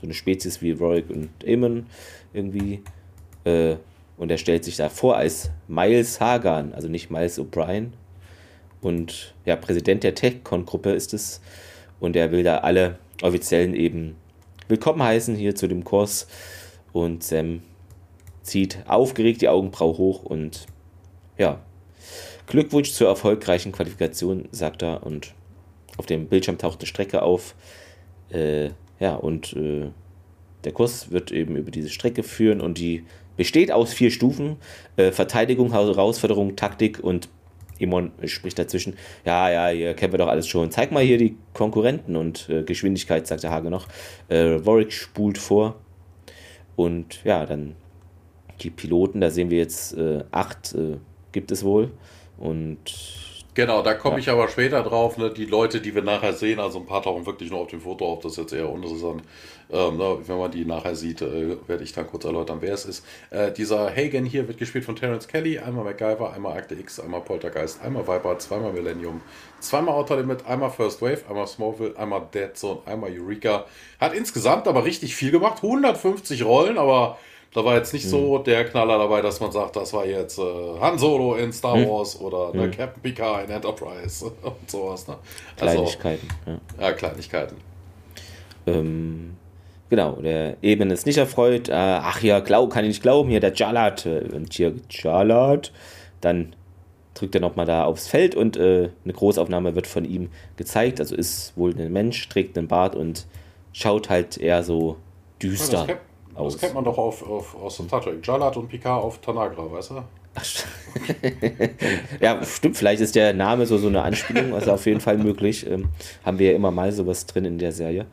so eine Spezies wie Warwick und Eamon irgendwie. Äh, und er stellt sich da vor als Miles Hagan, also nicht Miles O'Brien. Und ja, Präsident der TechCon-Gruppe ist es. Und er will da alle Offiziellen eben willkommen heißen hier zu dem Kurs. Und Sam zieht aufgeregt die Augenbraue hoch und ja, Glückwunsch zur erfolgreichen Qualifikation, sagt er. Und auf dem Bildschirm taucht eine Strecke auf. Äh, ja, und äh, der Kurs wird eben über diese Strecke führen und die besteht aus vier Stufen: äh, Verteidigung, Herausforderung, Taktik und Imon spricht dazwischen. Ja, ja, hier kennen wir doch alles schon. Zeig mal hier die Konkurrenten und äh, Geschwindigkeit, sagt der Hage noch. Äh, Warwick spult vor und ja, dann die Piloten, da sehen wir jetzt äh, acht, äh, gibt es wohl. Und Genau, da komme Ja. ich aber später drauf. Ne? Die Leute, die wir nachher sehen, also ein paar tauchen wirklich nur auf dem Foto auf, das ist jetzt eher uninteressant. Ähm, ne? Wenn man die nachher sieht, äh, werde ich dann kurz erläutern, wer es ist. Äh, dieser Hagen hier wird gespielt von Terence Kelly, einmal MacGyver, einmal Akte X, einmal Poltergeist, einmal Viper, zweimal Millennium, zweimal Outer Limit, einmal First Wave, einmal Smallville, einmal Dead Zone, einmal Eureka. Hat insgesamt aber richtig viel gemacht, 150 Rollen, aber Da war jetzt nicht mhm. so der Knaller dabei, dass man sagt, das war jetzt äh, Han Solo in Star mhm. Wars oder ne, mhm. Captain Picard in Enterprise (laughs) und sowas. Ne? Also, Kleinigkeiten. Ja, ja Kleinigkeiten. Ähm, genau, der Eben ist nicht erfreut. Äh, ach ja, glaub, kann ich nicht glauben, hier der Jalat. Äh, und hier Jalat. Dann drückt er nochmal da aufs Feld und äh, eine Großaufnahme wird von ihm gezeigt. Also ist wohl ein Mensch, trägt einen Bart und schaut halt eher so düster ja, das kennt, aus. Das kennt man doch auf, auf, aus Star Trek. Jalat und Picard auf Tanagra, weißt du? (laughs) ja, stimmt, vielleicht ist der Name so, so eine Anspielung, also auf jeden Fall möglich. Ähm, haben wir ja immer mal sowas drin in der Serie.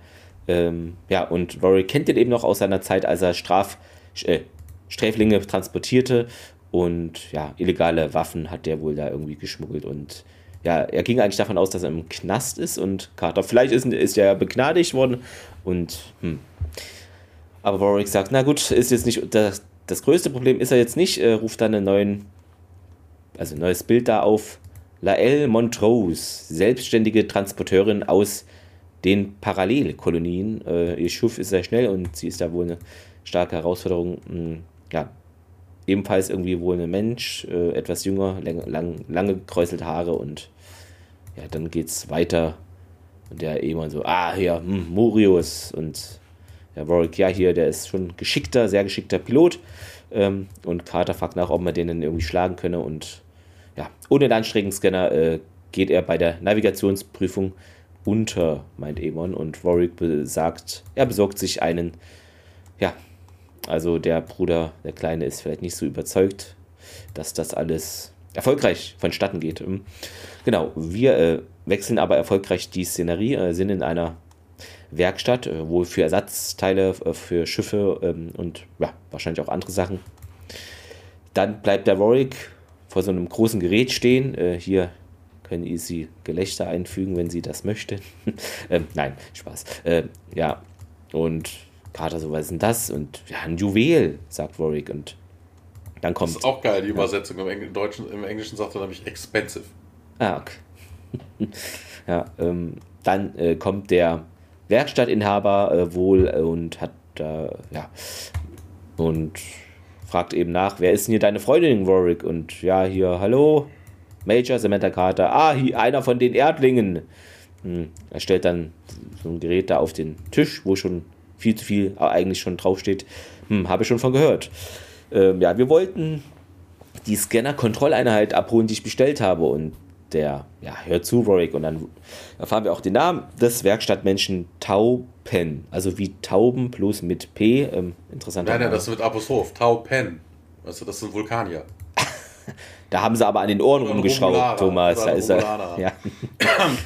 Ähm, ja, und Rory kennt den eben noch aus seiner Zeit, als er Straf, äh, Sträflinge transportierte und ja, illegale Waffen hat der wohl da irgendwie geschmuggelt und ja, er ging eigentlich davon aus, dass er im Knast ist und Carter, vielleicht ist, ist er begnadigt worden und hm. Aber Warwick sagt, na gut, ist jetzt nicht, das, das größte Problem ist er jetzt nicht, äh, ruft dann einen neuen, also ein neues Bild da auf. Laelle Montrose, selbstständige Transporteurin aus den Parallelkolonien. Äh, ihr Schuff ist sehr schnell und sie ist da wohl eine starke Herausforderung. Hm, ja, ebenfalls irgendwie wohl ein Mensch, äh, etwas jünger, lang, lang, lange gekräuselte Haare und ja, dann geht's weiter. Und der Ehemann so, ah, hier, hm, Murius und der Warwick, ja, hier, der ist schon geschickter, sehr geschickter Pilot. Ähm, und Carter fragt nach, ob man den irgendwie schlagen könne. Und ja, ohne den äh, geht er bei der Navigationsprüfung unter, meint Emon. Und Warwick sagt, er besorgt sich einen, ja, also der Bruder, der Kleine, ist vielleicht nicht so überzeugt, dass das alles erfolgreich vonstatten geht. Hm. Genau, wir äh, wechseln aber erfolgreich die Szenerie, äh, sind in einer Werkstatt, äh, wohl für Ersatzteile äh, für Schiffe ähm, und ja, wahrscheinlich auch andere Sachen. Dann bleibt der Warwick vor so einem großen Gerät stehen. Äh, hier können Sie Gelächter einfügen, wenn Sie das möchten. (laughs) ähm, nein, Spaß. Äh, ja, und Carter so, was ist denn das? Und ja, ein Juwel, sagt Warwick. Und dann kommt. Das ist auch geil, die Übersetzung. Ja. Im, Deutschen, Im Englischen sagt er nämlich expensive. Ah, okay. (laughs) ja, ähm, dann äh, kommt der Werkstattinhaber äh, wohl und hat da, äh, ja, und fragt eben nach, wer ist denn hier deine Freundin, Warwick? Und ja, hier, hallo, Major, Samantha Carter, ah, hier, einer von den Erdlingen. Hm, er stellt dann so ein Gerät da auf den Tisch, wo schon viel zu viel eigentlich schon draufsteht. Hm, habe ich schon von gehört. Ähm, ja, wir wollten die Scanner-Kontrolleinheit abholen, die ich bestellt habe. Und der, ja, hört zu, Rorik. Und dann erfahren wir auch den Namen des Werkstattmenschen Taupen. Also wie Tauben bloß mit P. Ähm, interessant. Nein, nein, das ist mit Apostroph. Taupen. Du, das sind Vulkanier. (laughs) da haben sie aber an den Ohren rumgeschraubt, Thomas. Da ist er. Ja.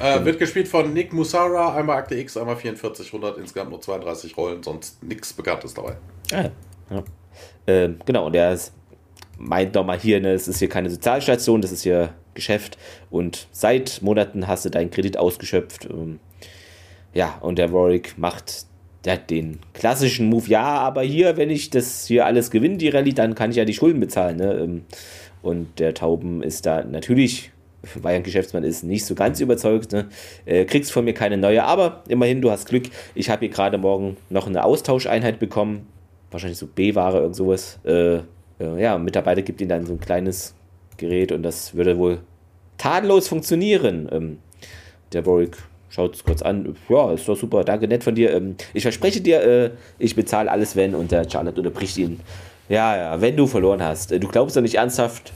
(clears throat) äh, wird gespielt von Nick Musara, einmal Akte X, einmal 4400, insgesamt nur 32 Rollen, sonst nichts Bekanntes dabei. Ah, ja. Ähm, genau, und der ist, meint nochmal hier, ne, es ist hier keine Sozialstation, das ist hier Geschäft und seit Monaten hast du deinen Kredit ausgeschöpft. Ähm, ja, und der Warwick macht den klassischen Move, ja, aber hier, wenn ich das hier alles gewinne, die Rallye, dann kann ich ja die Schulden bezahlen. Ne? Ähm, und der Tauben ist da natürlich, weil ein Geschäftsmann ist, nicht so ganz überzeugt. Ne? Äh, kriegst von mir keine neue, aber immerhin, du hast Glück. Ich habe hier gerade morgen noch eine Austauscheinheit bekommen. Wahrscheinlich so B-Ware, irgend sowas. Äh, äh, ja, Mitarbeiter gibt ihnen dann so ein kleines Gerät und das würde wohl tadellos funktionieren. Ähm, der Warwick schaut es kurz an. Ja, ist doch super, danke, nett von dir. Ähm, ich verspreche dir, äh, ich bezahle alles, wenn. Und der Charlotte unterbricht ihn. Ja, ja, wenn du verloren hast. Äh, du glaubst doch nicht ernsthaft,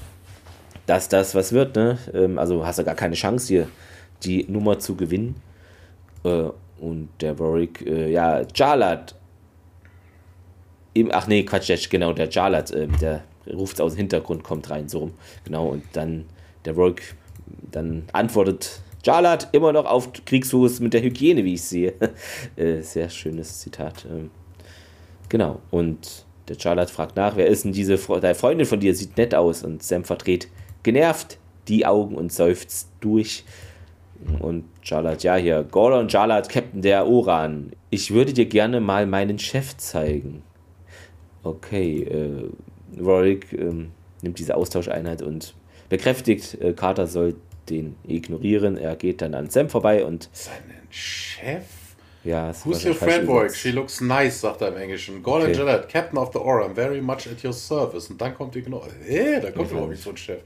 dass das was wird, ne? Ähm, also hast du gar keine Chance hier, die Nummer zu gewinnen. Äh, und der Warwick, äh, ja, Charlotte. Ach nee, Quatsch, genau, der Jarlat, äh, der ruft aus dem Hintergrund, kommt rein, so rum. Genau, und dann der Warwick dann antwortet Jarlat immer noch auf Kriegsfuß mit der Hygiene, wie ich sehe. (laughs) Äh, sehr schönes Zitat. Ähm, genau. Und der Jarlat fragt nach, wer ist denn diese Fre deine Freundin von dir? Sieht nett aus. Und Sam verdreht genervt die Augen und seufzt durch. Und Jarlat, ja, hier, Gordon Jarlat, Captain der Oran. Ich würde dir gerne mal meinen Chef zeigen. Okay, äh, Rorik ähm, nimmt diese Austauscheinheit und bekräftigt, äh, Carter soll den ignorieren. Er geht dann an Sam vorbei und. Seinen Chef? Ja, es Who's your friend, Warwick? She looks nice, sagt er im Englischen. Gordon okay. Gillette, Captain of the Aura, I'm very much at your service. Und dann kommt die genau. Äh, da kommt überhaupt nicht so ein Chef.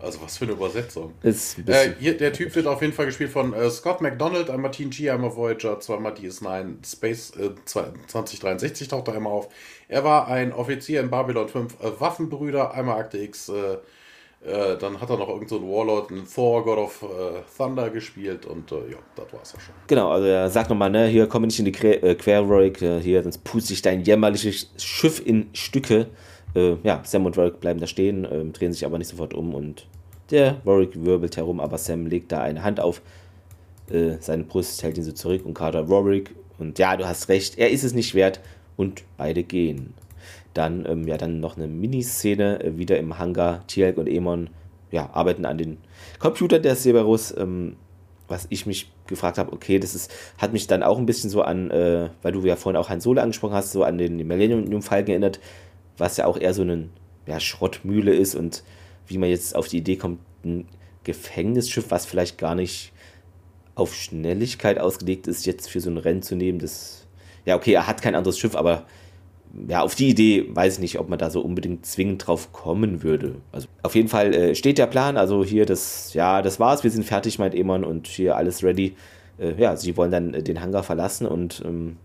Also was für eine Übersetzung. Ist äh, hier, der Typ wird auf jeden Fall gespielt von äh, Scott McDonald, einmal TNG, einmal Voyager, zweimal DS9, Space äh, 2063 taucht er einmal auf. Er war ein Offizier in Babylon 5, äh, Waffenbrüder, einmal Akte X, äh, äh, dann hat er noch irgendeinen so Warlord, einen Thor, God of Thunder gespielt und ja, das war's ja schon. Genau, also er sagt nochmal, ne, hier komm nicht in die Querroik, hier, sonst pust sich dein jämmerliches Schiff in Stücke. Äh, ja, Sam und Warwick bleiben da stehen, äh, drehen sich aber nicht sofort um und der Warwick wirbelt herum, aber Sam legt da eine Hand auf äh, seine Brust, hält ihn so zurück und Carter Warwick und ja, du hast recht, er ist es nicht wert und beide gehen. Dann, ähm, ja, dann noch eine Miniszene äh, wieder im Hangar. Tielk und Emon ja, arbeiten an den Computer der Cerberus. Ähm, was ich mich gefragt habe, okay, das ist, hat mich dann auch ein bisschen so an, äh, weil du ja vorhin auch Han Solo angesprochen hast, so an den Millennium Falcon erinnert, was ja auch eher so eine ja, Schrottmühle ist und wie man jetzt auf die Idee kommt, ein Gefängnisschiff, was vielleicht gar nicht auf Schnelligkeit ausgelegt ist, jetzt für so ein Rennen zu nehmen, das, ja, okay, er hat kein anderes Schiff, aber ja, auf die Idee weiß ich nicht, ob man da so unbedingt zwingend drauf kommen würde. Also auf jeden Fall äh, steht der Plan, also hier das, ja, das war's, wir sind fertig, meint Eman und hier alles ready. Äh, ja, sie wollen dann äh, den Hangar verlassen und ähm,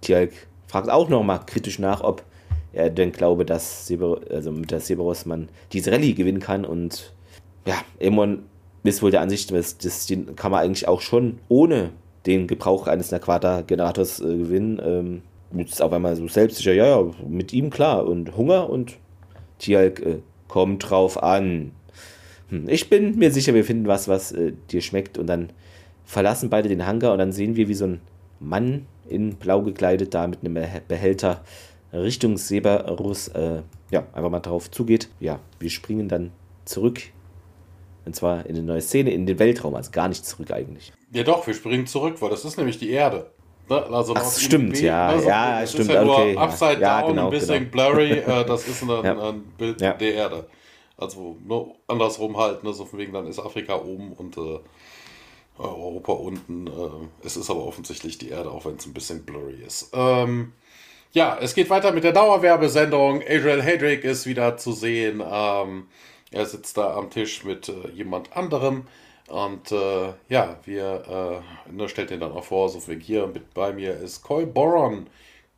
Tjalk fragt auch nochmal kritisch nach, ob er denn glaube, dass Seber, also mit der Cerberus man diese Rallye gewinnen kann und ja, Emon ist wohl der Ansicht, dass das den kann man eigentlich auch schon ohne den Gebrauch eines Naquata-Generators äh, gewinnen. Ähm, jetzt auf einmal so selbstsicher, ja, ja, mit ihm klar. Und Hunger und Tialk äh, kommt drauf an. Hm, ich bin mir sicher, wir finden was, was äh, dir schmeckt. Und dann verlassen beide den Hangar und dann sehen wir, wie so ein Mann in blau gekleidet da mit einem Behälter Richtung Seberus äh, ja, einfach mal drauf zugeht. Ja, wir springen dann zurück. Und zwar in eine neue Szene, in den Weltraum, also gar nicht zurück eigentlich. Ja doch, wir springen zurück, weil das ist nämlich die Erde. Ne? Also Ach, stimmt, IB, ja, also ja, das stimmt, ist ja okay. Nur upside ja. down, genau, ein bisschen genau. blurry, (laughs) äh, das ist ein, ja. ein Bild der Erde. Also nur andersrum halt, ne, so von wegen, dann ist Afrika oben und äh, Europa unten. Äh, es ist aber offensichtlich die Erde, auch wenn es ein bisschen blurry ist. Ähm, ja, es geht weiter mit der Dauerwerbesendung. Adriel Hedrick ist wieder zu sehen. Ähm, er sitzt da am Tisch mit äh, jemand anderem. Und äh, ja, wir äh, ne, stellt ihn dann auch vor, so wie hier mit bei mir ist Coil Boron.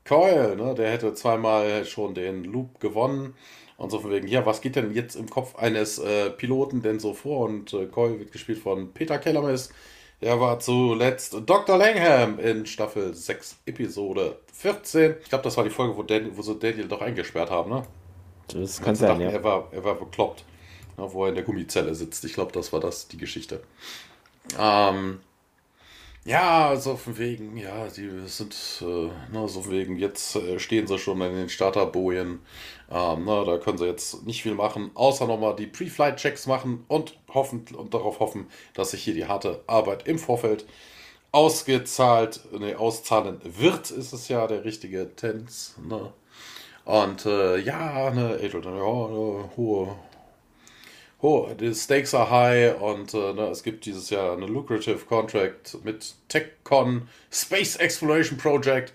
Coil, ne, der hätte zweimal schon den Loop gewonnen. Und so von wegen, ja, was geht denn jetzt im Kopf eines äh, Piloten denn so vor? Und äh, Coil wird gespielt von Peter Kellermes. Der war zuletzt Dr. Langham in Staffel 6, Episode 14. Ich glaube, das war die Folge, wo, Dan wo sie Daniel doch eingesperrt haben, ne? Das kann sein, dachten, ja. Er war, er war bekloppt, ne, wo er in der Gummizelle sitzt. Ich glaube, das war das, die Geschichte. Ähm, ja, so von wegen, ja, die sind, äh, na, so von wegen, jetzt äh, stehen sie schon in den Starterbojen. Ähm, na, da können sie jetzt nicht viel machen, außer nochmal die Pre-Flight-Checks machen und hoffen und darauf hoffen, dass sich hier die harte Arbeit im Vorfeld ausgezahlt, ne, auszahlen wird, ist es ja der richtige Tense. Ne? Und äh, ja, ne, Adrian, ja, ne, hohe oh, die Stakes are high und äh, ne, es gibt dieses Jahr eine lucrative Contract mit TechCon Space Exploration Project.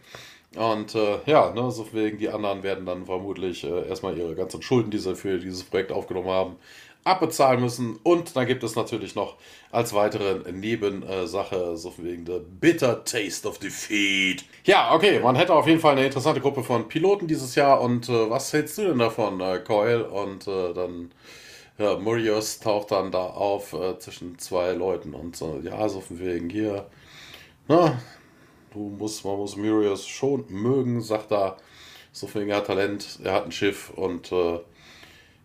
Und äh, ja, ne, so wegen die anderen werden dann vermutlich äh, erstmal ihre ganzen Schulden, die sie für dieses Projekt aufgenommen haben, abbezahlen müssen. Und dann gibt es natürlich noch als weitere Nebensache, so wegen der Bitter Taste of Defeat. Ja, okay, man hätte auf jeden Fall eine interessante Gruppe von Piloten dieses Jahr. Und äh, was hältst du denn davon, äh, Coil? Und äh, dann ja, Murios taucht dann da auf äh, zwischen zwei Leuten und so, ja, so von wegen hier, na, du musst, man muss Murios schon mögen, sagt er, so wegen, er hat Talent, er hat ein Schiff und äh,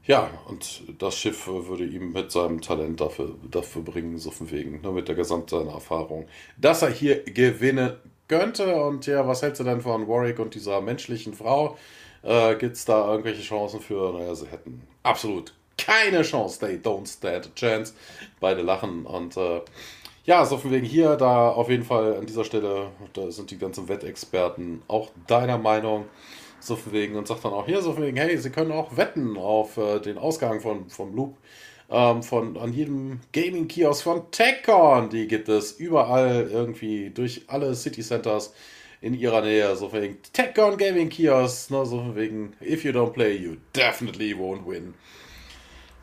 ja, und das Schiff würde ihm mit seinem Talent dafür, dafür bringen, so von wegen, ne, mit der gesamten Erfahrung, dass er hier gewinnen könnte. Und ja, was hältst du denn von Warwick und dieser menschlichen Frau? Äh, Gibt es da irgendwelche Chancen für? Naja, sie hätten absolut keine Chance. They don't stand a chance. Beide lachen und äh, ja, so von wegen hier, da auf jeden Fall an dieser Stelle, da sind die ganzen Wettexperten auch deiner Meinung. So von wegen und sagt dann auch hier so von wegen, hey, sie können auch wetten auf äh, den Ausgang von, vom Loop. ähm, von an jedem Gaming-Kiosk von TechCon. Die gibt es überall irgendwie durch alle City Centers in ihrer Nähe. So wegen TechCon Gaming Kiosk. Ne, so wegen If you don't play, you definitely won't win.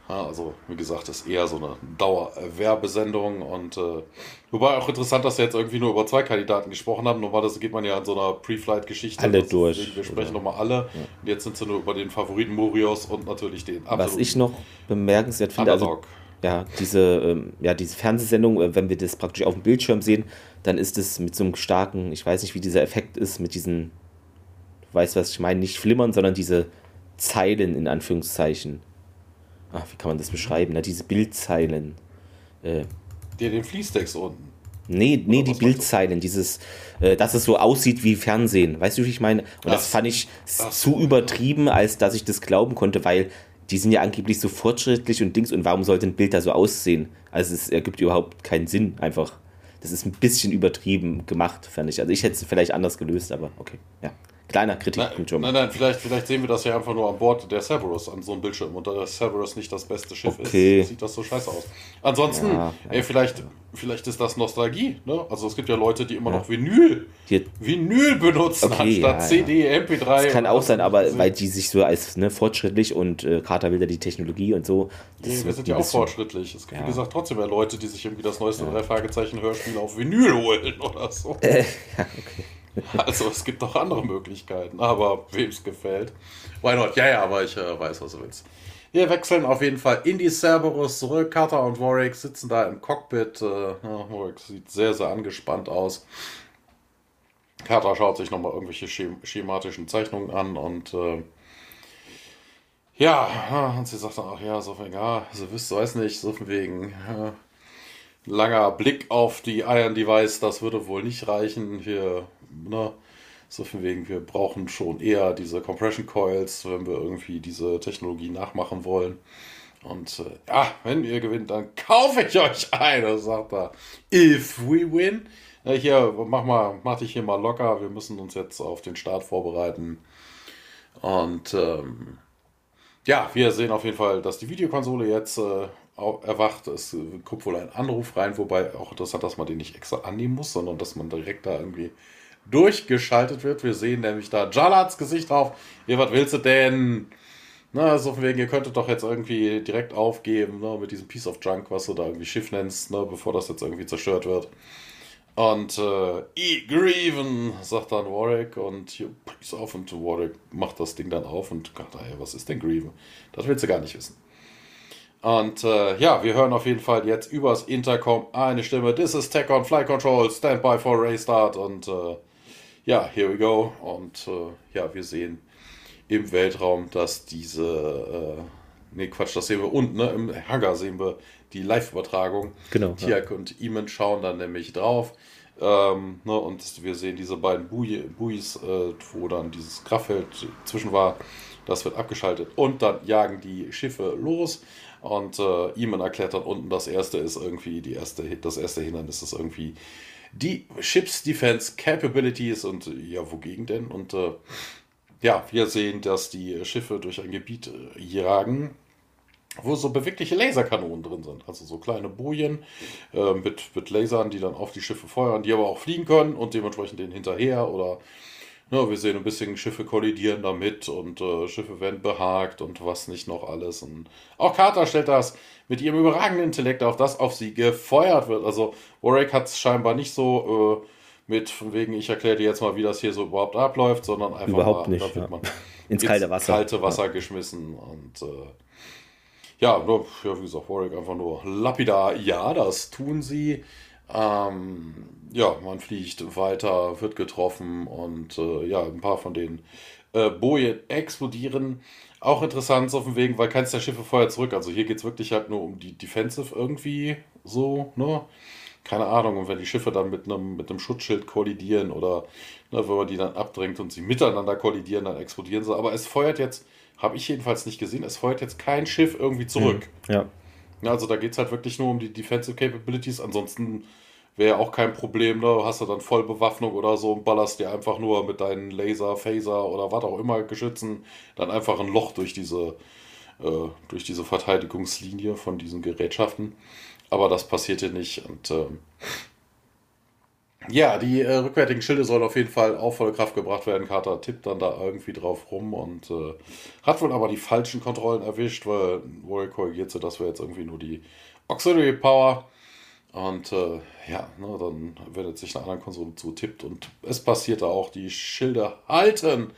Ja, also, wie gesagt, das ist eher so eine Dauerwerbesendung und äh, wobei auch interessant, dass wir jetzt irgendwie nur über zwei Kandidaten gesprochen haben. Normalerweise geht man ja an so einer Pre-Flight-Geschichte. Alle durch. Deswegen, wir sprechen nochmal alle. Ja. Und jetzt sind sie nur über den Favoriten Murios und natürlich den Was ich noch bemerkenswert finde, also ja, diese, ähm, ja, diese Fernsehsendung, äh, wenn wir das praktisch auf dem Bildschirm sehen, dann ist es mit so einem starken, ich weiß nicht, wie dieser Effekt ist, mit diesen, du weißt, was ich meine, nicht flimmern, sondern diese Zeilen in Anführungszeichen ach, wie kann man das beschreiben? Na, diese Bildzeilen. Äh, Der den Fließtext unten. Nee, nee, die Bildzeilen, dieses, äh, dass es so aussieht wie Fernsehen. Weißt du, wie ich meine? Und das, das fand ich das, zu übertrieben, als dass ich das glauben konnte, weil die sind ja angeblich so fortschrittlich und Dings und warum sollte ein Bild da so aussehen? Also es ergibt überhaupt keinen Sinn einfach. Das ist ein bisschen übertrieben gemacht, fand ich. Also ich hätte es vielleicht anders gelöst, aber okay, ja. Kleiner Kritikpunkt schon. Nein, nein, vielleicht, vielleicht sehen wir das ja einfach nur an Bord der Cerberus an so einem Bildschirm und da der Cerberus nicht das beste Schiff okay. ist, sieht das so scheiße aus. Ansonsten, ja, ey, vielleicht, vielleicht ist das Nostalgie. Ne? Also es gibt ja Leute, die immer ja. noch Vinyl, Hier. Vinyl benutzen okay, anstatt ja, CD, MP3. Das kann auch sein, aber weil die sich so als ne, fortschrittlich und äh, Carter will ja die Technologie und so. Nee, wir sind ja auch fortschrittlich. Es gibt, wie gesagt, trotzdem ja Leute, die sich irgendwie das neueste drei Fragezeichen Hörspiel auf Vinyl holen (laughs) oder so. Äh, (laughs) ja, okay. (laughs) Also es gibt auch andere Möglichkeiten, aber wem es gefällt. Why not? Ja, ja, aber ich äh, weiß, was du willst. Wir wechseln auf jeden Fall in die Cerberus zurück. Carter und Warwick sitzen da im Cockpit. Äh, Warwick sieht sehr, sehr angespannt aus. Carter schaut sich nochmal irgendwelche schematischen Zeichnungen an und äh, ja, und sie sagt dann auch, ja, so von, ja, sie wisst, weiß nicht, so von wegen, ja, langer Blick auf die Iron Device, das würde wohl nicht reichen. Wir ne, so von wegen, wir brauchen schon eher diese Compression Coils, wenn wir irgendwie diese Technologie nachmachen wollen. Und äh, ja, wenn ihr gewinnt, dann kaufe ich euch eine, sagt er. If we win. Ja, hier, mach mal, mach dich hier mal locker. Wir müssen uns jetzt auf den Start vorbereiten. Und ähm, ja, wir sehen auf jeden Fall, dass die Videokonsole jetzt äh, erwacht. Es kommt wohl ein Anruf rein, wobei auch interessant, dass man den nicht extra annehmen muss, sondern dass man direkt da irgendwie durchgeschaltet wird. Wir sehen nämlich da Jalats Gesicht drauf. Hier, was willst du denn? Na, so von wegen, ihr könntet doch jetzt irgendwie direkt aufgeben, ne, mit diesem Piece of Junk, was du da irgendwie Schiff nennst, ne, bevor das jetzt irgendwie zerstört wird. Und äh, E. Grieven, sagt dann Warwick und hier, Piece auf und Warwick macht das Ding dann auf und sagt, hey, was ist denn Grieven? Das willst du gar nicht wissen. Und äh, ja, wir hören auf jeden Fall jetzt übers Intercom eine Stimme. This is Tech on Flight Control, stand by for Raystart und äh, ja, here we go. Und äh, ja, wir sehen im Weltraum, dass diese, äh, nee, Quatsch, das sehen wir unten, ne? im Hangar sehen wir die Live-Übertragung. Genau. Tiak ja. und Eamon schauen dann nämlich drauf. Ähm, ne, und wir sehen diese beiden Buis, äh, wo dann dieses Kraftfeld zwischen war. Das wird abgeschaltet und dann jagen die Schiffe los. Und äh, Eamon erklärt dann unten, das erste ist irgendwie, die erste, das erste Hindernis ist irgendwie die Ships Defense Capabilities und ja, wogegen denn? Und äh, ja, wir sehen, dass die Schiffe durch ein Gebiet äh, jagen, wo so bewegliche Laserkanonen drin sind. Also so kleine Bojen äh, mit, mit Lasern, die dann auf die Schiffe feuern, die aber auch fliegen können und dementsprechend denen hinterher oder ja, wir sehen ein bisschen Schiffe kollidieren damit und äh, Schiffe werden behagt und was nicht noch alles. Und auch Carter stellt das mit ihrem überragenden Intellekt auf das auf sie gefeuert wird. Also Warwick hat es scheinbar nicht so äh, mit von wegen, ich erkläre dir jetzt mal, wie das hier so überhaupt abläuft, sondern einfach überhaupt mal, nicht, ja. man (laughs) ins kalte Wasser, kalte Wasser ja. geschmissen und äh, ja, nur, ja, wie gesagt, Warwick einfach nur lapidar, ja, das tun sie. Ähm, ja, man fliegt weiter, wird getroffen und äh, ja, ein paar von den äh, Bojen explodieren. Auch interessant auf dem Weg, weil keins der Schiffe feuert zurück. Also hier geht es wirklich halt nur um die Defensive irgendwie so, ne? Keine Ahnung, und wenn die Schiffe dann mit einem, mit Schutzschild kollidieren oder ne, wenn man die dann abdrängt und sie miteinander kollidieren, dann explodieren sie. Aber es feuert jetzt, habe ich jedenfalls nicht gesehen, es feuert jetzt kein Schiff irgendwie zurück. Mhm, ja. Also da geht es halt wirklich nur um die Defensive Capabilities. Ansonsten wäre auch kein Problem, ne? Hast du dann Vollbewaffnung oder so und ballerst dir einfach nur mit deinen Laser, Phaser oder was auch immer Geschützen dann einfach ein Loch durch diese äh, durch diese Verteidigungslinie von diesen Gerätschaften. Aber das passierte nicht und ähm, ja, die äh, rückwärtigen Schilde sollen auf jeden Fall auf volle Kraft gebracht werden. Carter tippt dann da irgendwie drauf rum und äh, hat wohl aber die falschen Kontrollen erwischt, weil Warrior korrigiert so, das wäre jetzt irgendwie nur die Auxiliary Power. Und äh, ja, ne, dann wird sich eine andere Konsole zutippt und es passierte auch, die Schilde halten.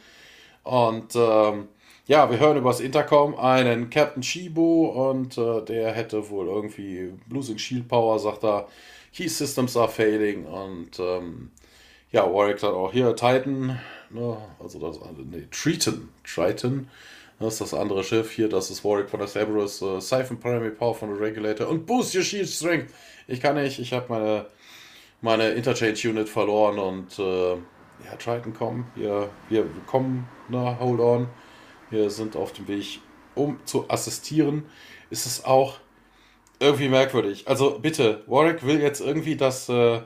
Und ähm, ja, wir hören über das Intercom einen Captain Shibo und äh, der hätte wohl irgendwie Losing Shield Power, sagt er. Key Systems are failing und ähm, ja, Warwick dann auch hier Titan, ne, also das andere, nee, Triton, Triton, das ist das andere Schiff hier, das ist Warwick von der Cerberus, äh, Siphon Primary Power von der Regulator und Boost Your Shield Strength. Ich kann nicht, ich habe meine, meine Interchange Unit verloren und äh, ja, Triton, komm, wir, wir kommen, ne, hold on. Wir sind auf dem Weg, um zu assistieren. Ist es auch irgendwie merkwürdig. Also bitte, Warwick will jetzt irgendwie das, äh,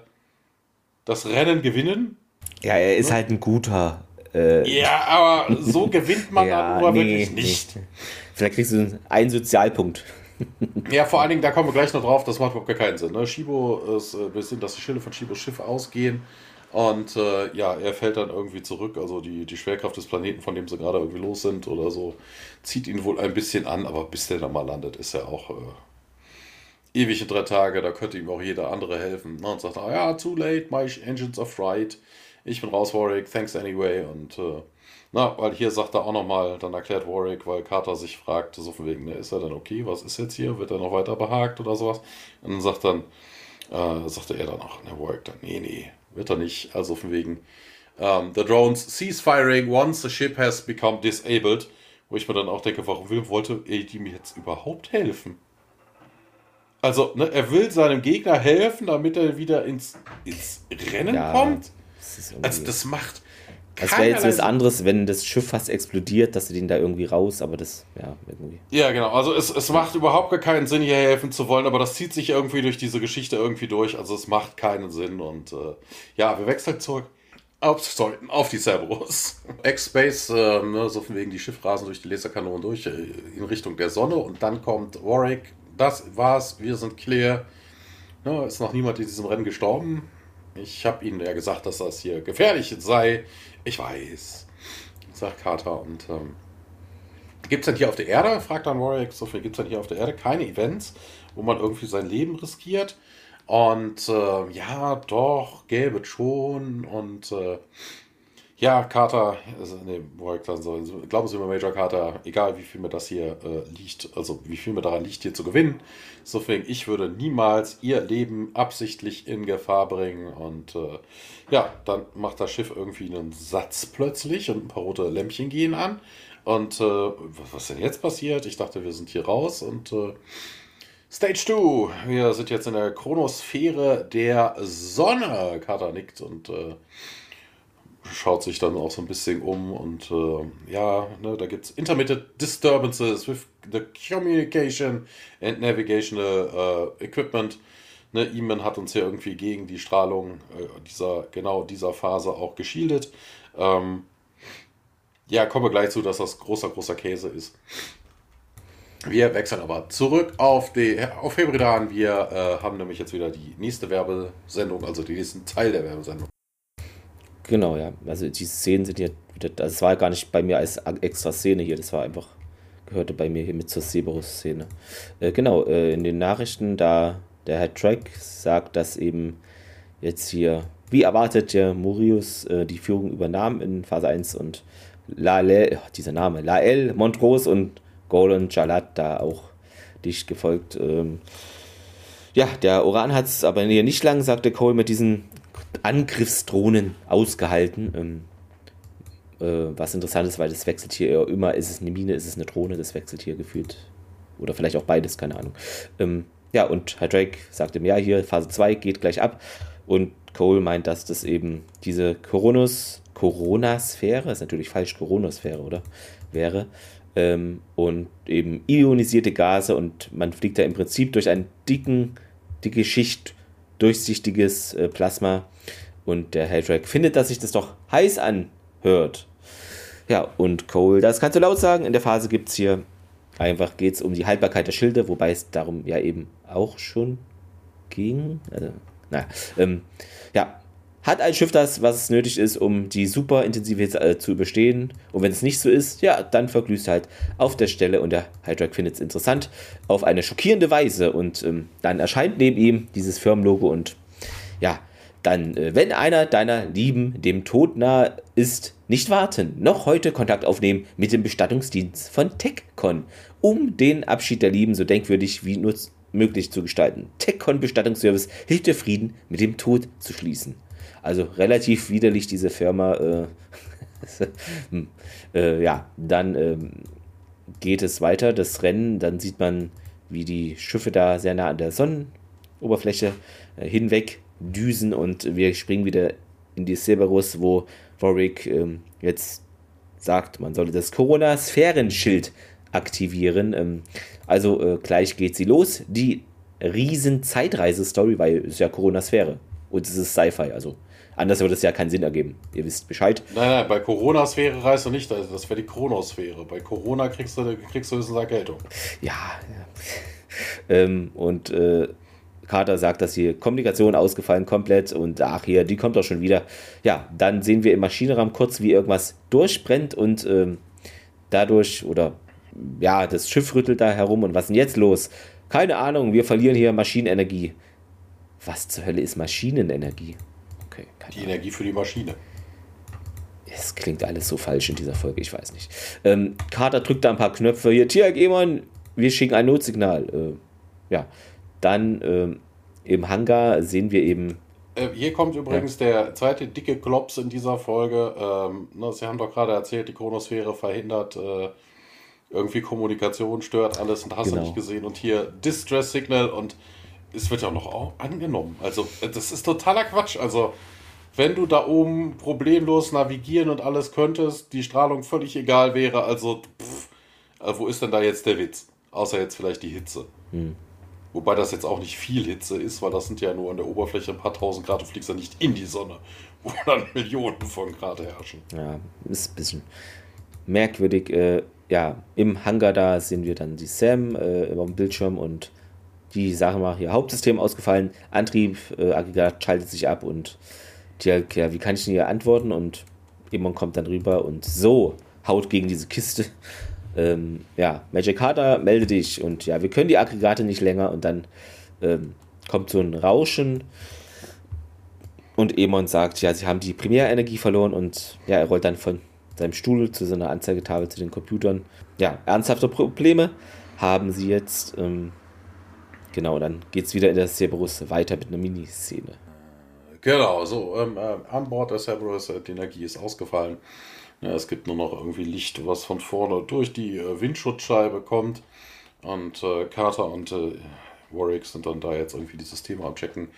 das Rennen gewinnen. Ja, er ist ne? halt ein guter. Äh, ja, aber so (laughs) gewinnt man ja, darüber nee, wirklich nicht. Nee. Vielleicht kriegst du einen Sozialpunkt. ja, vor allen Dingen, da kommen wir gleich noch drauf, das macht überhaupt gar keinen Sinn. Ne? Shibo ist, äh, wir sehen, dass die Schilde von Shibos Schiff ausgehen. Und äh, ja, er fällt dann irgendwie zurück. Also die, die Schwerkraft des Planeten, von dem sie gerade irgendwie los sind oder so, zieht ihn wohl ein bisschen an. Aber bis der dann mal landet, ist er auch äh, ewige drei Tage, da könnte ihm auch jeder andere helfen. Ne? Und sagt, ah ja, too late, my engines are fried. Ich bin raus, Warwick, thanks anyway. Und äh, na, weil hier sagt er auch nochmal, dann erklärt Warwick, weil Carter sich fragt, so von wegen, ne, ist er denn okay, was ist jetzt hier? Wird er noch weiter behagt oder sowas? Und dann sagt dann, äh, sagte er dann auch, ne, Warwick dann, nee, nee, wird er nicht. Also von wegen, um, ähm, the drones cease firing once the ship has become disabled. Wo ich mir dann auch denke, warum will, wollte er ihm jetzt überhaupt helfen? Also, ne, er will seinem Gegner helfen, damit er wieder ins, ins Rennen ja, kommt. Das also, das macht. Das wäre jetzt was anderes, wenn das Schiff fast explodiert, dass sie den da irgendwie raus, aber das, ja, irgendwie. Ja, genau. Also, es, es macht überhaupt gar keinen Sinn, hier helfen zu wollen, aber das zieht sich irgendwie durch diese Geschichte irgendwie durch. Also, es macht keinen Sinn und äh, ja, wir wechseln zurück auf, sorry, auf die Cerberus. (laughs) X-Space, äh, ne, so von wegen die Schiffrasen durch die Laserkanonen durch äh, in Richtung der Sonne und dann kommt Warwick das war's, wir sind clear. Ne, ist noch niemand in diesem Rennen gestorben. Ich habe Ihnen ja gesagt, dass das hier gefährlich sei. Ich weiß, sagt Carter. Und ähm, gibt es denn hier auf der Erde, fragt dann Warwick, so viel gibt es denn hier auf der Erde keine Events, wo man irgendwie sein Leben riskiert? Und äh, ja, doch, gäbe es schon. Und äh, ja, Carter, also, nee, wo ich dann so, glauben Sie mir, Major Carter, egal wie viel mir das hier äh, liegt, also wie viel mir daran liegt, hier zu gewinnen, insofern, ich würde niemals Ihr Leben absichtlich in Gefahr bringen und äh, ja, dann macht das Schiff irgendwie einen Satz plötzlich und ein paar rote Lämpchen gehen an. Und äh, was denn jetzt passiert? Ich dachte, wir sind hier raus und äh, Stage 2, wir sind jetzt in der Chronosphäre der Sonne, Carter nickt und äh, schaut sich dann auch so ein bisschen um und äh, ja, ne, da gibt es Intermittent Disturbances with the Communication and Navigational uh, Equipment. Ne, Eamon hat uns ja irgendwie gegen die Strahlung äh, dieser, genau dieser Phase auch geschildet. Ähm, ja, kommen wir gleich zu, dass das großer, großer Käse ist. Wir wechseln aber zurück auf, die, auf Hebridan. Wir äh, haben nämlich jetzt wieder die nächste Werbesendung, also den nächsten Teil der Werbesendung. Genau, ja. Also die Szenen sind ja es war gar nicht bei mir als extra Szene hier, das war einfach, gehörte bei mir hier mit zur Cerberus-Szene. Äh, genau, äh, in den Nachrichten, da der Herr Track sagt, dass eben jetzt hier, wie erwartet, der Murius äh, die Führung übernahm in Phase 1 und Lael, dieser Name, Lael, Montrose und Golan Jalat da auch dicht gefolgt. Ähm, ja, der Oran hat es aber hier nicht lang, sagte Cole, mit diesen Angriffsdrohnen ausgehalten. Ähm, äh, was interessant ist, weil das wechselt hier immer, ist es eine Mine, ist es eine Drohne, das wechselt hier gefühlt. Oder vielleicht auch beides, keine Ahnung. Ähm, ja, und Herr Drake sagte mir, ja, hier Phase 2 geht gleich ab. Und Cole meint, dass das eben diese Coronus, Corona-Sphäre, ist natürlich falsch, Corona-Sphäre, oder? Wäre. Ähm, und eben ionisierte Gase und man fliegt da im Prinzip durch einen dicken, dicke Schicht durchsichtiges äh, Plasma und der Heldrake findet, dass sich das doch heiß anhört. Ja, und Cole, das kannst du laut sagen. In der Phase gibt es hier Einfach geht es um die Haltbarkeit der Schilde, wobei es darum ja eben auch schon ging. Also, naja, ähm, ja, hat ein Schiff das, was nötig ist, um die super intensive Hitze äh, zu überstehen. Und wenn es nicht so ist, ja, dann verglüßt halt auf der Stelle und der Hydrak findet es interessant auf eine schockierende Weise. Und ähm, dann erscheint neben ihm dieses Firmenlogo und ja, dann, äh, wenn einer deiner Lieben dem Tod nahe ist, nicht warten, noch heute Kontakt aufnehmen mit dem Bestattungsdienst von TechCon, um den Abschied der Lieben so denkwürdig wie nur möglich zu gestalten. TechCon Bestattungsservice hilft dir Frieden mit dem Tod zu schließen. Also relativ widerlich diese Firma. Äh, (laughs) äh, ja, dann ähm, geht es weiter, das Rennen. Dann sieht man, wie die Schiffe da sehr nah an der Sonnenoberfläche äh, hinweg düsen und wir springen wieder in die Cerberus, wo Warwick ähm, jetzt sagt, man solle das Corona-Sphärenschild aktivieren. Ähm, also äh, gleich geht sie los. Die riesen Zeitreise-Story, weil es ja Corona-Sphäre und es ist Sci-Fi, also Anders würde es ja keinen Sinn ergeben. Ihr wisst Bescheid. Nein, nein, bei Corona-Sphäre reist du nicht, also das wäre die Chronosphäre. Bei Corona kriegst du, kriegst du höchstens Erkältung. Ja, ja. ähm, und äh, Carter sagt, dass die Kommunikation ausgefallen komplett und ach hier, die kommt doch schon wieder. Ja, dann sehen wir im Maschinenraum kurz, wie irgendwas durchbrennt und ähm, dadurch, oder ja, das Schiff rüttelt da herum und was ist denn jetzt los? Keine Ahnung, wir verlieren hier Maschinenenergie. Was zur Hölle ist Maschinenenergie? Okay, die. Energie für die Maschine. Es klingt alles so falsch in dieser Folge, ich weiß nicht. Ähm, Carter drückt da ein paar Knöpfe. Hier, Tiag Eamon, wir schicken ein Notsignal. Äh, ja, dann äh, im Hangar sehen wir eben. Äh, hier kommt übrigens ja. der zweite dicke Klops in dieser Folge. Ähm, ne, Sie haben doch gerade erzählt, die Chronosphäre verhindert äh, irgendwie Kommunikation, stört alles und hast genau. du nicht gesehen. Und hier Distress Signal und es wird ja noch angenommen. Also, das ist totaler Quatsch. Also, wenn du da oben problemlos navigieren und alles könntest, die Strahlung völlig egal wäre, also, pff, also wo ist denn da jetzt der Witz? Außer jetzt vielleicht die Hitze. Hm. Wobei das jetzt auch nicht viel Hitze ist, weil das sind ja nur an der Oberfläche ein paar tausend Grad. Du fliegst ja nicht in die Sonne, wo (laughs) dann Millionen von Grad herrschen. Ja, ist ein bisschen merkwürdig. Äh, ja, im Hangar da sehen wir dann die Sam äh, über dem Bildschirm und die Sache mal hier Hauptsystem ausgefallen, Antrieb, äh, Aggregat schaltet sich ab und ja, wie kann ich denn hier antworten? Und jemand kommt dann rüber und so haut gegen diese Kiste. (laughs) Ähm, ja, Magic Carter, melde dich und ja, wir können die Aggregate nicht länger und dann ähm, kommt so ein Rauschen und Emon sagt, ja, sie haben die Primärenergie verloren und ja, er rollt dann von seinem Stuhl zu seiner Anzeigetafel zu den Computern. Ja, ernsthafte Probleme haben sie jetzt. Ähm, Genau, dann geht es wieder in der Cerberus weiter mit einer Miniszene. Genau, so, ähm, äh, an Bord der Cerberus, äh, die Energie ist ausgefallen. Ja, es gibt nur noch irgendwie Licht, was von vorne durch die äh, Windschutzscheibe kommt. Und äh, Carter und äh, Warwick sind dann da jetzt irgendwie dieses Thema am Checken.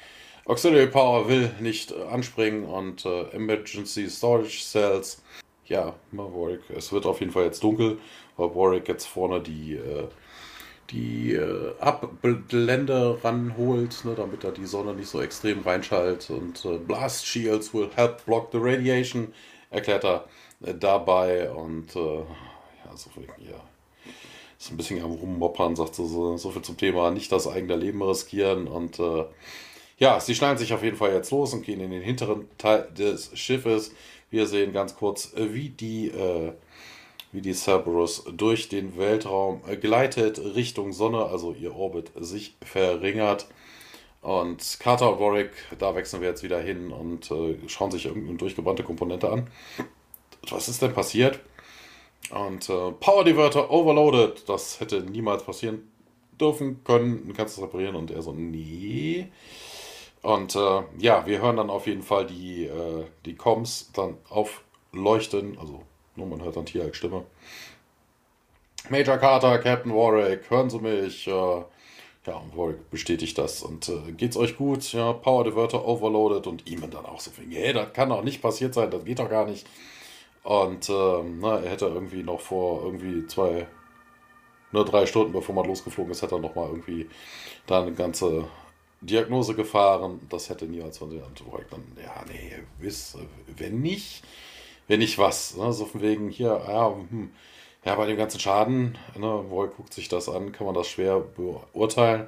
Auxiliary Power will nicht äh, anspringen und Emergency Storage Cells. Ja, Warwick, es wird auf jeden Fall jetzt dunkel, weil Warwick jetzt vorne die die äh, Abblende ranholt, ne, damit da die Sonne nicht so extrem reinschallt. Und äh, Blast Shields will help block the radiation, erklärt er äh, dabei. Und äh, ja, so viel, ja, ist ein bisschen am Rummoppern, sagt so, so viel zum Thema, nicht das eigene Leben riskieren. Und äh, ja, sie schneiden sich auf jeden Fall jetzt los und gehen in den hinteren Teil des Schiffes. Wir sehen ganz kurz, äh, wie die wie die Cerberus durch den Weltraum gleitet Richtung Sonne, also ihr Orbit sich verringert. Und Carter Warwick, da wechseln wir jetzt wieder hin und äh, schauen sich irgendeine durchgebrannte Komponente an. Was ist denn passiert? Und äh, Power Diverter overloaded. Das hätte niemals passieren dürfen können. Du kannst es reparieren. Und er so, nee. Und äh, ja, wir hören dann auf jeden Fall die, äh, die Coms dann aufleuchten, also nur man hört dann Tier als Stimme. Major Carter, Captain Warwick, hören Sie mich. Äh, ja, und Warwick bestätigt das. Und äh, geht's euch gut? Ja, Power Diverter overloaded und ihm dann auch so viel. Hey, das kann doch nicht passiert sein, das geht doch gar nicht. Und ähm, na, er hätte irgendwie noch vor irgendwie zwei, nur drei Stunden, bevor man losgeflogen ist, hätte er nochmal irgendwie da eine ganze Diagnose gefahren. Das hätte niemals von der Warwick dann, ja, nee, wisst, wenn nicht, wenn nicht was. Ne? So von wegen hier, ja, hm, ja, bei dem ganzen Schaden, ne, Roy guckt sich das an, kann man das schwer beurteilen.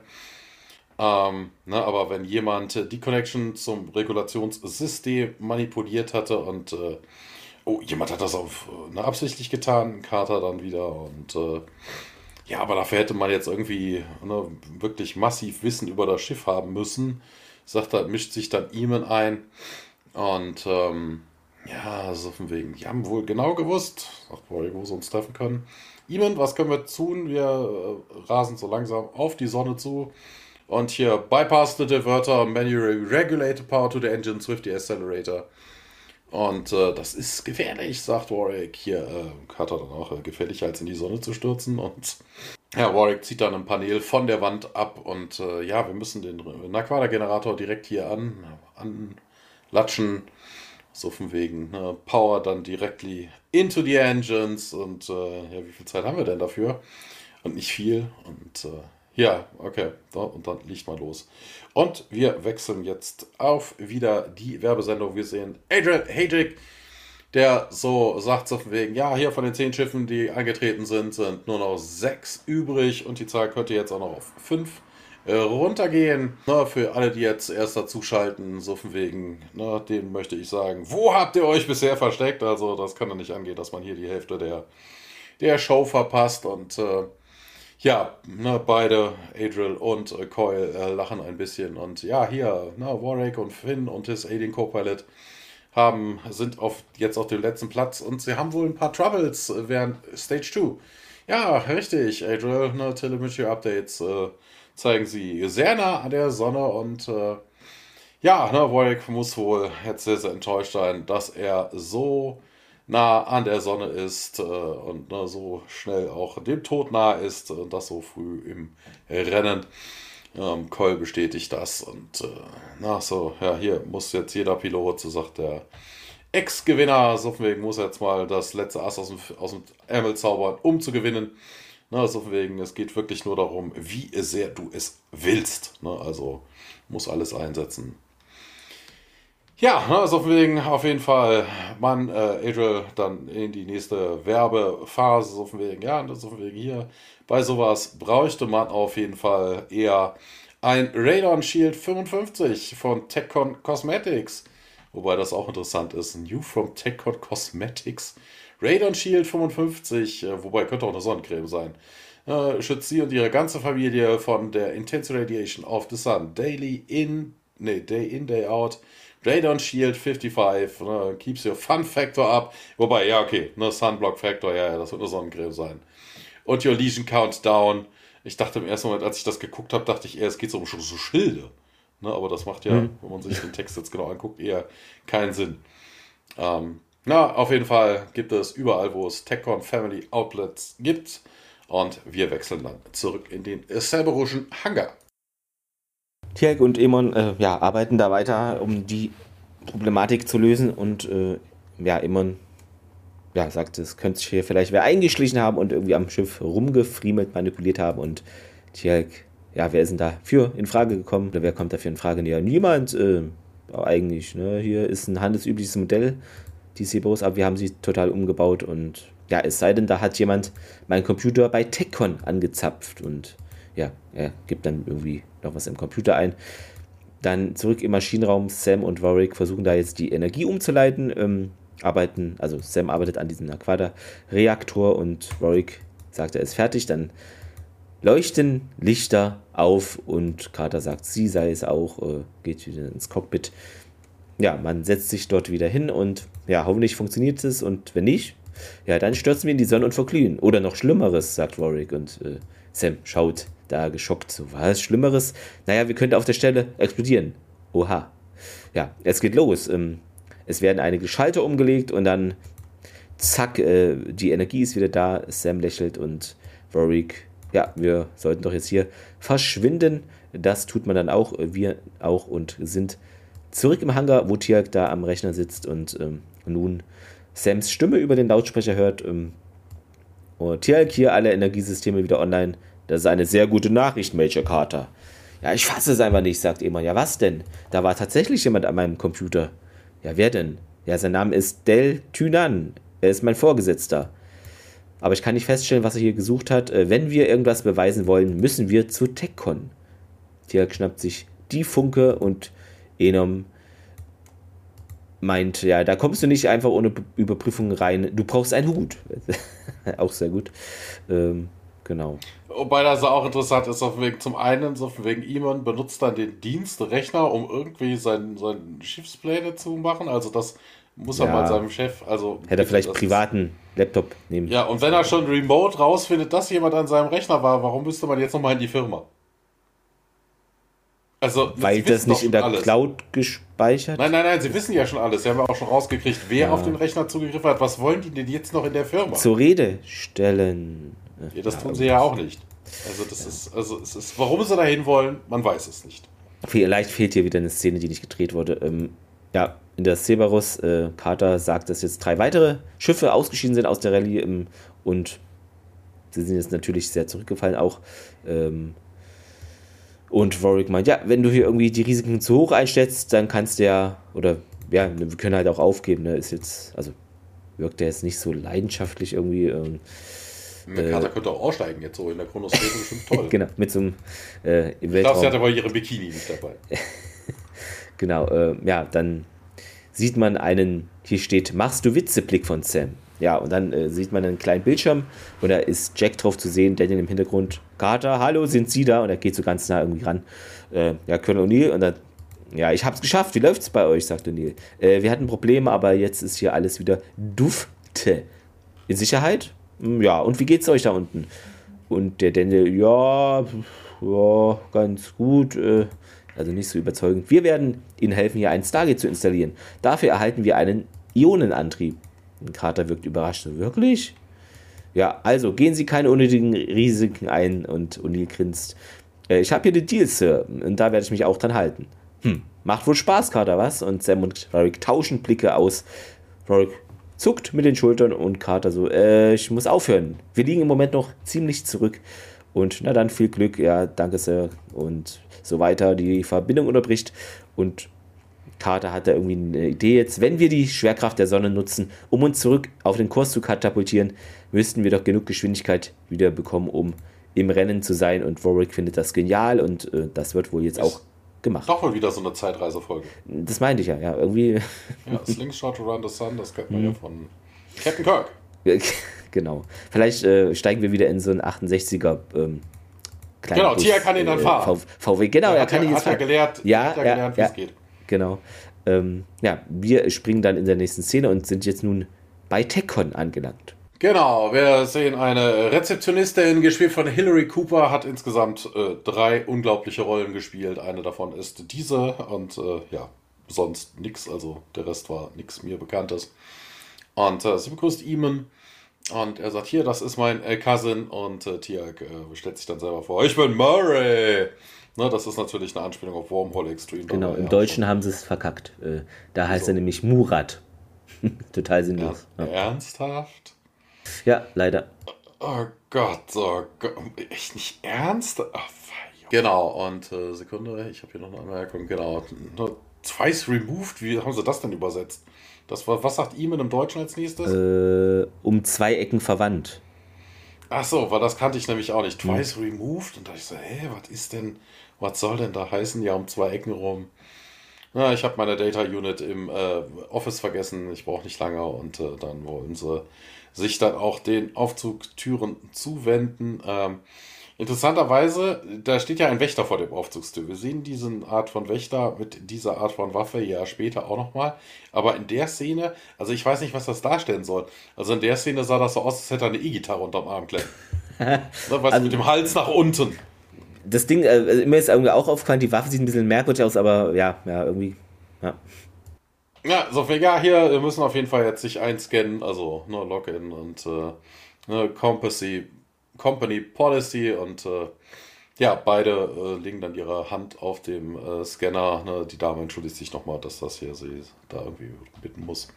Ähm, ne, aber wenn jemand die Connection zum Regulationssystem manipuliert hatte und äh, oh, jemand hat das auf ne, absichtlich getan, Carter dann wieder und äh, ja, aber dafür hätte man jetzt irgendwie ne, wirklich massiv Wissen über das Schiff haben müssen. Sagt er, mischt sich dann Eamon ein und ähm, ja, so von wegen, die haben wohl genau gewusst, sagt Roy, wo sie uns treffen können. Eamon, was können wir tun? Wir äh, rasen so langsam auf die Sonne zu. Und hier bypass the diverter, manually regulate the power to the engine, swift the accelerator. Und äh, das ist gefährlich, sagt Warwick. Hier äh, hat er dann auch äh, gefährlicher als in die Sonne zu stürzen. Und (laughs) ja, Warwick zieht dann ein Panel von der Wand ab. Und äh, ja, wir müssen den Naquada-Generator direkt hier an, anlatschen. So von wegen ne? Power dann directly into the engines. Und äh, ja, wie viel Zeit haben wir denn dafür? Und nicht viel. Und äh, ja, okay. Und dann liegt mal los. Und wir wechseln jetzt auf wieder die Werbesendung. Wir sehen Adrian Hajek, der so sagt so von wegen, ja, hier von den zehn Schiffen, die eingetreten sind, sind nur noch sechs übrig und die Zahl könnte jetzt auch noch auf fünf runtergehen. Na, für alle, die jetzt erst dazu schalten, so von wegen, na, denen möchte ich sagen, wo habt ihr euch bisher versteckt? Also das kann doch nicht angehen, dass man hier die Hälfte der, der Show verpasst und äh, ja, ne, beide, Adriel und äh, Coyle, äh, lachen ein bisschen. Und ja, hier, ne, Warwick und Finn und his Alien Co-Pilot haben, sind auf, jetzt auf dem letzten Platz und sie haben wohl ein paar Troubles während Stage 2. Ja, richtig, Adriel, ne, Telemetry Updates äh, zeigen sie sehr nah an der Sonne und äh, ja, ne, Warwick muss wohl jetzt sehr, sehr enttäuscht sein, dass er so nah an der Sonne ist äh, und ne, so schnell auch dem Tod nahe ist und das so früh im Rennen. Ähm, Coll bestätigt das und äh, na so, ja, hier muss jetzt jeder Pilot, so sagt der Ex-Gewinner, so von wegen muss jetzt mal das letzte Ass aus dem, aus dem Ärmel zaubern, um zu gewinnen. Na, so von wegen, es geht wirklich nur darum, wie sehr du es willst. Ne? Also muss alles einsetzen. Ja, also wegen auf jeden Fall man, äh, Adriel, dann in die nächste Werbephase, so von wegen, ja, so von wegen hier. Bei sowas bräuchte man auf jeden Fall eher ein Radon Shield 55 von TechCon Cosmetics. Wobei das auch interessant ist. New from TechCon Cosmetics. Radon Shield 55, äh, wobei könnte auch eine Sonnencreme sein. Äh, schützt sie und ihre ganze Familie von der Intense Radiation of the Sun. Daily in, nee, day in, day out Radon Shield 55, ne, keeps your Fun Factor up. Wobei, ja, okay, ne, Sunblock Factor, ja, ja, das wird eine Sonnencreme sein. Und your Legion Countdown. Ich dachte im ersten Moment, als ich das geguckt habe, dachte ich eher, es geht so um so Schilde. Ne, aber das macht ja, mhm. wenn man sich den Text jetzt genau anguckt, eher keinen Sinn. Ähm, na, auf jeden Fall gibt es überall, wo es TechCon Family Outlets gibt. Und wir wechseln dann zurück in den Cerberus'schen Hangar. Tierk und Emon äh, ja, arbeiten da weiter, um die Problematik zu lösen und äh, ja, Emon ja, sagt, es könnte sich hier vielleicht wer eingeschlichen haben und irgendwie am Schiff rumgefriemelt, manipuliert haben und Tierk, ja, wer ist denn dafür in Frage gekommen? Oder wer kommt dafür in Frage? Ja, niemand, äh, eigentlich, ne? Hier ist ein handelsübliches Modell, die Sebos, aber wir haben sie total umgebaut und ja, es sei denn, da hat jemand meinen Computer bei TechCon angezapft und ja, er gibt dann irgendwie noch was im Computer ein. Dann zurück im Maschinenraum. Sam und Warwick versuchen da jetzt die Energie umzuleiten. Ähm, arbeiten, also Sam arbeitet an diesem Aquada-Reaktor und Warwick sagt, er ist fertig. Dann leuchten Lichter auf und Carter sagt, sie sei es auch, äh, geht wieder ins Cockpit. Ja, man setzt sich dort wieder hin und ja, hoffentlich funktioniert es und wenn nicht, ja, dann stürzen wir in die Sonne und verglühen. Oder noch Schlimmeres, sagt Warwick und äh, Sam schaut da geschockt. So, was Schlimmeres? Naja, wir könnten auf der Stelle explodieren. Oha. Ja, es geht los. Ähm, es werden einige Schalter umgelegt und dann zack, äh, die Energie ist wieder da. Sam lächelt und Warwick, ja, wir sollten doch jetzt hier verschwinden. Das tut man dann auch, wir auch und sind zurück im Hangar, wo Tiak da am Rechner sitzt und ähm, nun Sams Stimme über den Lautsprecher hört. Ähm, und Tiak hier alle Energiesysteme wieder online. Das ist eine sehr gute Nachricht, Major Carter. Ja, ich fasse es einfach nicht, sagt Eman. Ja, was denn? Da war tatsächlich jemand an meinem Computer. Ja, wer denn? Ja, sein Name ist Del Tynan. Er ist mein Vorgesetzter. aber ich kann nicht feststellen, was er hier gesucht hat. Äh, wenn wir irgendwas beweisen wollen, müssen wir zur TechCon. Tiak schnappt sich die Funke und Enom meint, ja, da kommst du nicht einfach ohne Überprüfung rein. Du brauchst einen Hut. (laughs) auch sehr gut. Ähm, genau. Wobei das auch interessant ist, auf wegen, zum einen, so wegen Iman benutzt dann den Dienstrechner, um irgendwie seinen, seinen Schiffspläne zu machen. Also das muss er ja. mal seinem Chef, also. Hätte er vielleicht privaten Laptop nehmen. Ja, und wenn er schon remote rausfindet, dass jemand an seinem Rechner war, warum müsste man jetzt nochmal in die Firma? Also, Weil das nicht in der alles. Cloud gespeichert? Nein, nein, nein, sie wissen ja schon alles. Sie haben ja auch schon rausgekriegt, wer ja. auf den Rechner zugegriffen hat. Was wollen die denn jetzt noch in der Firma? Zur Rede stellen. Ja, das ja, tun sie ja auch nicht. Also, das ist, also, es ist, warum sie dahin wollen, man weiß es nicht. Vielleicht fehlt hier wieder eine Szene, die nicht gedreht wurde. Ähm, ja, in der Cerberus, äh, Carter sagt, dass jetzt drei weitere Schiffe ausgeschieden sind aus der Rallye ähm, und sie sind jetzt natürlich sehr zurückgefallen auch. Ähm, und Warwick meint, ja, wenn du hier irgendwie die Risiken zu hoch einstellst, dann kannst du ja, oder ja, wir können halt auch aufgeben, ne? Ist jetzt, also wirkt der jetzt nicht so leidenschaftlich irgendwie. Ähm, äh, Kater könnte auch aussteigen jetzt so in der Chronosphäre, bestimmt toll. (laughs) genau, mit so einem äh, Ich glaube, sie hat aber ihre Bikini nicht dabei. (laughs) genau, äh, ja, dann sieht man einen, hier steht, machst du Witze, Blick von Sam. Ja, und dann äh, sieht man einen kleinen Bildschirm und da ist Jack drauf zu sehen, Daniel im Hintergrund. Carter, hallo, sind Sie da? Und er geht so ganz nah irgendwie ran. Äh, ja, Colonel O'Neill und dann, ja, ich hab's geschafft, wie läuft's bei euch, sagt O'Neill. Äh, wir hatten Probleme, aber jetzt ist hier alles wieder dufte. In Sicherheit? Hm, ja, und wie geht's euch da unten? Und der Daniel, ja, ja, ganz gut, äh, also nicht so überzeugend. Wir werden Ihnen helfen, hier einen Stargate zu installieren. Dafür erhalten wir einen Ionenantrieb. Carter wirkt überrascht. Wirklich? Ja, also gehen Sie keine unnötigen Risiken ein und O'Neill grinst. Äh, ich habe hier die Deals, Sir, und da werde ich mich auch dran halten. Hm, macht wohl Spaß, Carter, was? Und Sam und Rorik tauschen Blicke aus. Rorik zuckt mit den Schultern und Carter so, äh, ich muss aufhören. Wir liegen im Moment noch ziemlich zurück. Und na dann viel Glück, ja, danke, Sir. Und so weiter. Die Verbindung unterbricht und Carter hat da irgendwie eine Idee jetzt. Wenn wir die Schwerkraft der Sonne nutzen, um uns zurück auf den Kurs zu katapultieren, müssten wir doch genug Geschwindigkeit wieder bekommen, um im Rennen zu sein. Und Warwick findet das genial und äh, das wird wohl jetzt auch gemacht. Doch mal wieder so eine Zeitreisefolge. Das meinte ich ja, ja, irgendwie. Ja, (laughs) Slingshot Around the Sun, das kennt man ja mhm. von Captain Kirk. (laughs) genau. Vielleicht äh, steigen wir wieder in so einen 68er ähm, Genau, Tia kann ihn dann äh, fahren. VW, genau, er, er kann ihn jetzt fahren. gelehrt, ja, hat er gelernt, wie es geht. Genau. Ähm, ja, wir springen dann in der nächsten Szene und sind jetzt nun bei TechCon angelangt. Genau, wir sehen eine Rezeptionistin, gespielt von Hilary Cooper, hat insgesamt äh, drei unglaubliche Rollen gespielt. Eine davon ist diese und äh, ja, sonst nichts, also der Rest war nichts mir Bekanntes. Und äh, sie begrüßt Eamon und er sagt, hier, das ist mein äh, Cousin und äh, Tiag äh, stellt sich dann selber vor, ich bin Murray. Ne, das ist natürlich eine Anspielung auf Wormhole Extreme. Genau, im Deutschen schon. haben sie es verkackt. Äh, da heißt so. er nämlich Murat. (laughs) Total sinnlos. Ja, ja. Ernsthaft? Ja, leider. Oh Gott, oh Gott. Echt nicht ernst? Oh, genau, und äh, Sekunde, ich habe hier noch eine Anmerkung. Genau. Twice removed, wie haben sie das denn übersetzt? Das war, was sagt Eamon im Deutschen als nächstes? Äh, um zwei Ecken verwandt. Ach so, weil das kannte ich nämlich auch nicht. Twice hm. removed. Und da ich so, hä, was ist denn, was soll denn da heißen? Ja, um zwei Ecken rum. Na, ich habe meine Data Unit im äh, Office vergessen. Ich brauche nicht lange. Und äh, dann wollen sie sich dann auch den Aufzugtüren zuwenden. Ähm, Interessanterweise, da steht ja ein Wächter vor dem Aufzugstür. Wir sehen diese Art von Wächter mit dieser Art von Waffe ja später auch nochmal. Aber in der Szene, also ich weiß nicht, was das darstellen soll. Also in der Szene sah das so aus, als hätte er eine E-Gitarre unterm Arm klemmen. (laughs) ne, also, mit dem Hals nach unten. Das Ding, äh, also mir ist irgendwie auch aufgefallen, die Waffe sieht ein bisschen merkwürdig aus, aber ja, ja, irgendwie, ja. Ja, so viel, ja, hier wir müssen auf jeden Fall jetzt sich einscannen, also ne, Login und äh, ne, Compassy Company Policy und äh, ja, beide äh, legen dann ihre Hand auf dem äh, Scanner. Ne? Die Dame entschuldigt sich nochmal, dass das hier sie da irgendwie bitten muss.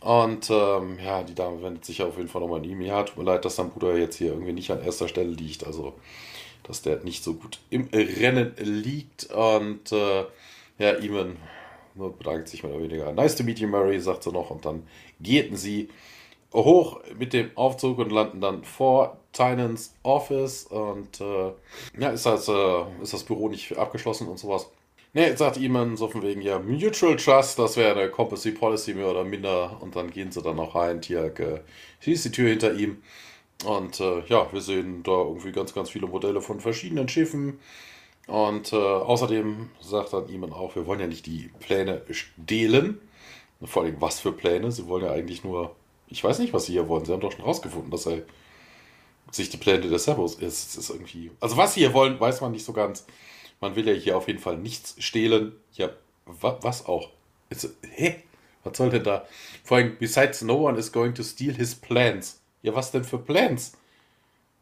Und ähm, ja, die Dame wendet sich auf jeden Fall nochmal an ihm. Ja, tut mir leid, dass dein Bruder jetzt hier irgendwie nicht an erster Stelle liegt. Also, dass der nicht so gut im Rennen liegt. Und äh, ja, Eamon ne, bedankt sich mehr oder weniger. Nice to meet you, Mary, sagt sie noch. Und dann gehten sie hoch mit dem Aufzug und landen dann vor Tynans Office und äh, ja, ist das, äh, ist das Büro nicht abgeschlossen und sowas. Ne, sagt jemand so von wegen, ja, Mutual Trust, das wäre eine Composite Policy mehr oder minder und dann gehen sie dann noch rein, Tiag äh, schließt die Tür hinter ihm und äh, ja, wir sehen da irgendwie ganz, ganz viele Modelle von verschiedenen Schiffen und äh, außerdem sagt dann jemand auch, wir wollen ja nicht die Pläne stehlen, vor allem was für Pläne, sie wollen ja eigentlich nur ich weiß nicht, was sie hier wollen. Sie haben doch schon rausgefunden, dass er sich die Pläne des Servos ist. ist irgendwie. Also was sie hier wollen, weiß man nicht so ganz. Man will ja hier auf jeden Fall nichts stehlen. Ja, wa was auch? Ist, hä? Was soll denn da? Vor allem, besides no one is going to steal his plans. Ja, was denn für Plans?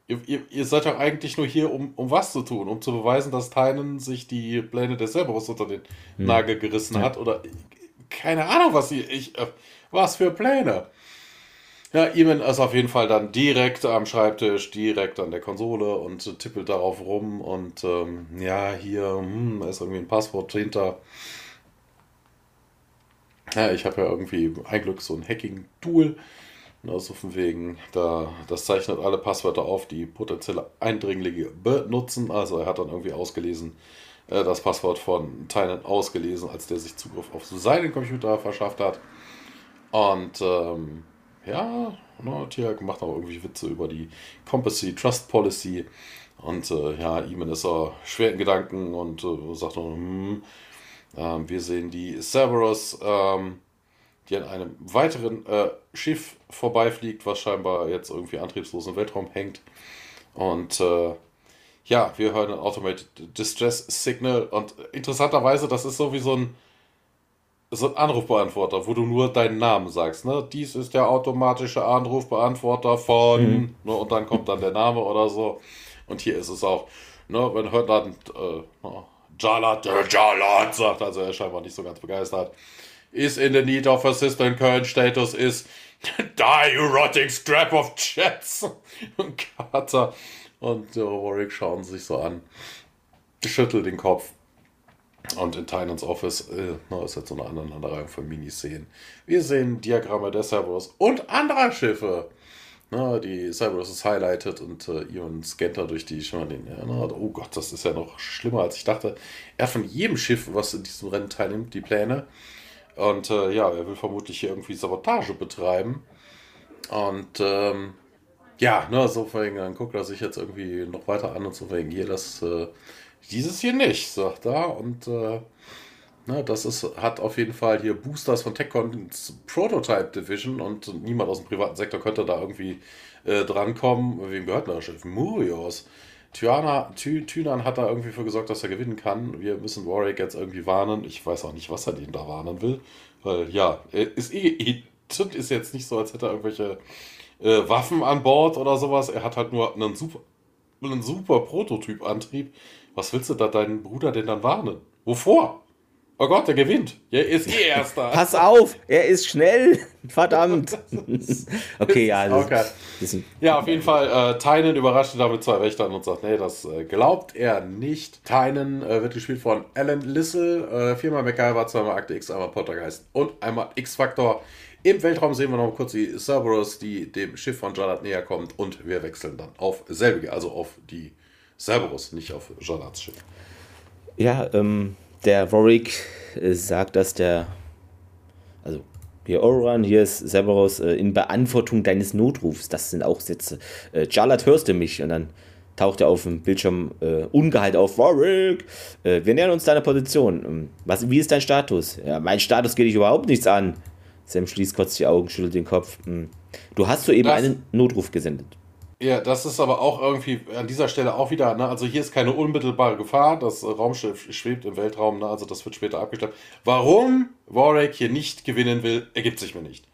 Ihr, ihr, ihr seid doch eigentlich nur hier, um, um was zu tun, um zu beweisen, dass Tynan sich die Pläne des Cerberus unter den hm. Nagel gerissen ja. hat oder keine Ahnung, was sie. Ich, äh, was für Pläne? Ja, Eamon ist auf jeden Fall dann direkt am Schreibtisch, direkt an der Konsole und tippelt darauf rum und ähm, ja, hier hm, ist irgendwie ein Passwort hinter. Ja, ich habe ja irgendwie ein Glück so ein Hacking-Tool. Also von wegen, da, das zeichnet alle Passwörter auf, die potenzielle Eindringlinge benutzen. Also er hat dann irgendwie ausgelesen, äh, das Passwort von Tynan ausgelesen, als der sich Zugriff auf seinen Computer verschafft hat. Und ähm, ja, ne, Tiag macht auch irgendwie Witze über die Competency Trust Policy. Und äh, ja, Iman ist er schwer in Gedanken und äh, sagt noch, hm, äh, wir sehen die Cerberus, ähm, die an einem weiteren äh, Schiff vorbeifliegt, was scheinbar jetzt irgendwie antriebslos im Weltraum hängt. Und äh, ja, wir hören ein Automated Distress Signal. Und interessanterweise, das ist so wie so ein so ein Anrufbeantworter, wo du nur deinen Namen sagst. Ne? Dies ist der automatische Anrufbeantworter von. Mhm. Ne? Und dann kommt dann der Name oder so. Und hier ist es auch. Ne? Man hört dann äh, Jalat, der Jalat sagt, also er ist scheinbar nicht so ganz begeistert. Is in the need of assistance. Current status is (laughs) die, rotting scrap of jets. (laughs) Und Carter und Warwick schauen sich so an. Schüttelt den Kopf. Und in Tynans Office äh, na, ist jetzt so eine Aneinanderreihung von Miniszenen. Wir sehen Diagramme der Cerberus und anderer Schiffe. Na, die Cerberus ist highlighted und äh, Ion scannt da durch die Schimmerlinien. Ja, na, oh Gott, das ist ja noch schlimmer, als ich dachte. Er von jedem Schiff, was in diesem Rennen teilnimmt, die Pläne. Und äh, ja, er will vermutlich hier irgendwie Sabotage betreiben. Und ähm, ja, ne, so wegen, dann guckt er sich jetzt irgendwie noch weiter an und so wegen hier das äh, dieses hier nicht, sagt er. Und äh, na, das ist, hat auf jeden Fall hier Boosters von TechCon Prototype Division und niemand aus dem privaten Sektor könnte da irgendwie äh, drankommen. Wem gehört denn das Schiff? Murios. Tyana, Ty, Tynan hat da irgendwie für gesorgt, dass er gewinnen kann. Wir müssen Warwick jetzt irgendwie warnen. Ich weiß auch nicht, was er den da warnen will. Weil, ja, ist eh, ist jetzt nicht so, als hätte er irgendwelche äh, Waffen an Bord oder sowas. Er hat halt nur einen super, einen super Prototyp-Antrieb was willst du da deinen Bruder denn dann warnen? Wovor? Oh Gott, der gewinnt. Er ist eh Erster. (laughs) Pass auf, er ist schnell. (laughs) Verdammt. (laughs) okay, ja. Okay. Ja, auf jeden Fall. Äh, Tynan überrascht ihn damit zwei Wächtern und sagt, nee, das äh, glaubt er nicht. Tynan äh, wird gespielt von Alan Lissel. Äh, viermal MacGyver, zweimal Akte X, einmal Poltergeist und einmal X-Factor. Im Weltraum sehen wir noch kurz die Cerberus, die dem Schiff von Jarlath näher kommt und wir wechseln dann auf selbige, also auf die Cerberus, nicht auf Jalats Schiff. Ja, ähm, der Warwick äh, sagt, dass der, also hier Oran, hier ist Cerberus, äh, in Beantwortung deines Notrufs, das sind auch Sätze. Äh, hörst du mich? Und dann taucht er auf dem Bildschirm äh, Ungehalt auf. Warwick, äh, wir nähern uns deiner Position. Ähm, was, wie ist dein Status? Ja, mein Status geht dich überhaupt nichts an. Sam schließt kurz die Augen, schüttelt den Kopf. Hm. Du hast soeben einen Notruf gesendet. Ja, das ist aber auch irgendwie an dieser Stelle auch wieder, ne, also hier ist keine unmittelbare Gefahr, das Raumschiff schwebt im Weltraum, ne, also das wird später abgeschleppt. Warum Warwick hier nicht gewinnen will, ergibt sich mir nicht.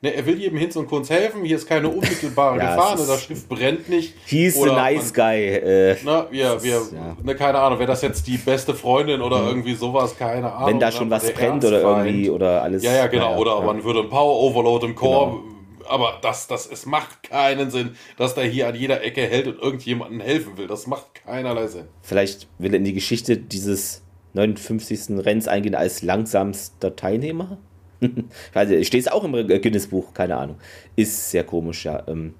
Ne, er will jedem Hinz und Kunz helfen, hier ist keine unmittelbare (laughs) ja, Gefahr, ne, das Schiff brennt nicht. He's a nice man, guy. Äh, ne, wir, wir, ja. ne, keine Ahnung, wäre das jetzt die beste Freundin oder mhm. irgendwie sowas, keine Ahnung. Wenn da schon ne, was brennt oder irgendwie oder alles. Ja, ja, genau, ja, oder man würde ein Power Overload im Core. Genau aber das, das, es macht keinen Sinn, dass der hier an jeder Ecke hält und irgendjemandem helfen will. Das macht keinerlei Sinn. Vielleicht will er in die Geschichte dieses 59. Renns eingehen als langsamster Teilnehmer? ich weiß nicht, steht es auch im Guinness-Buch, keine Ahnung. Ist sehr komisch, ja. Ähm,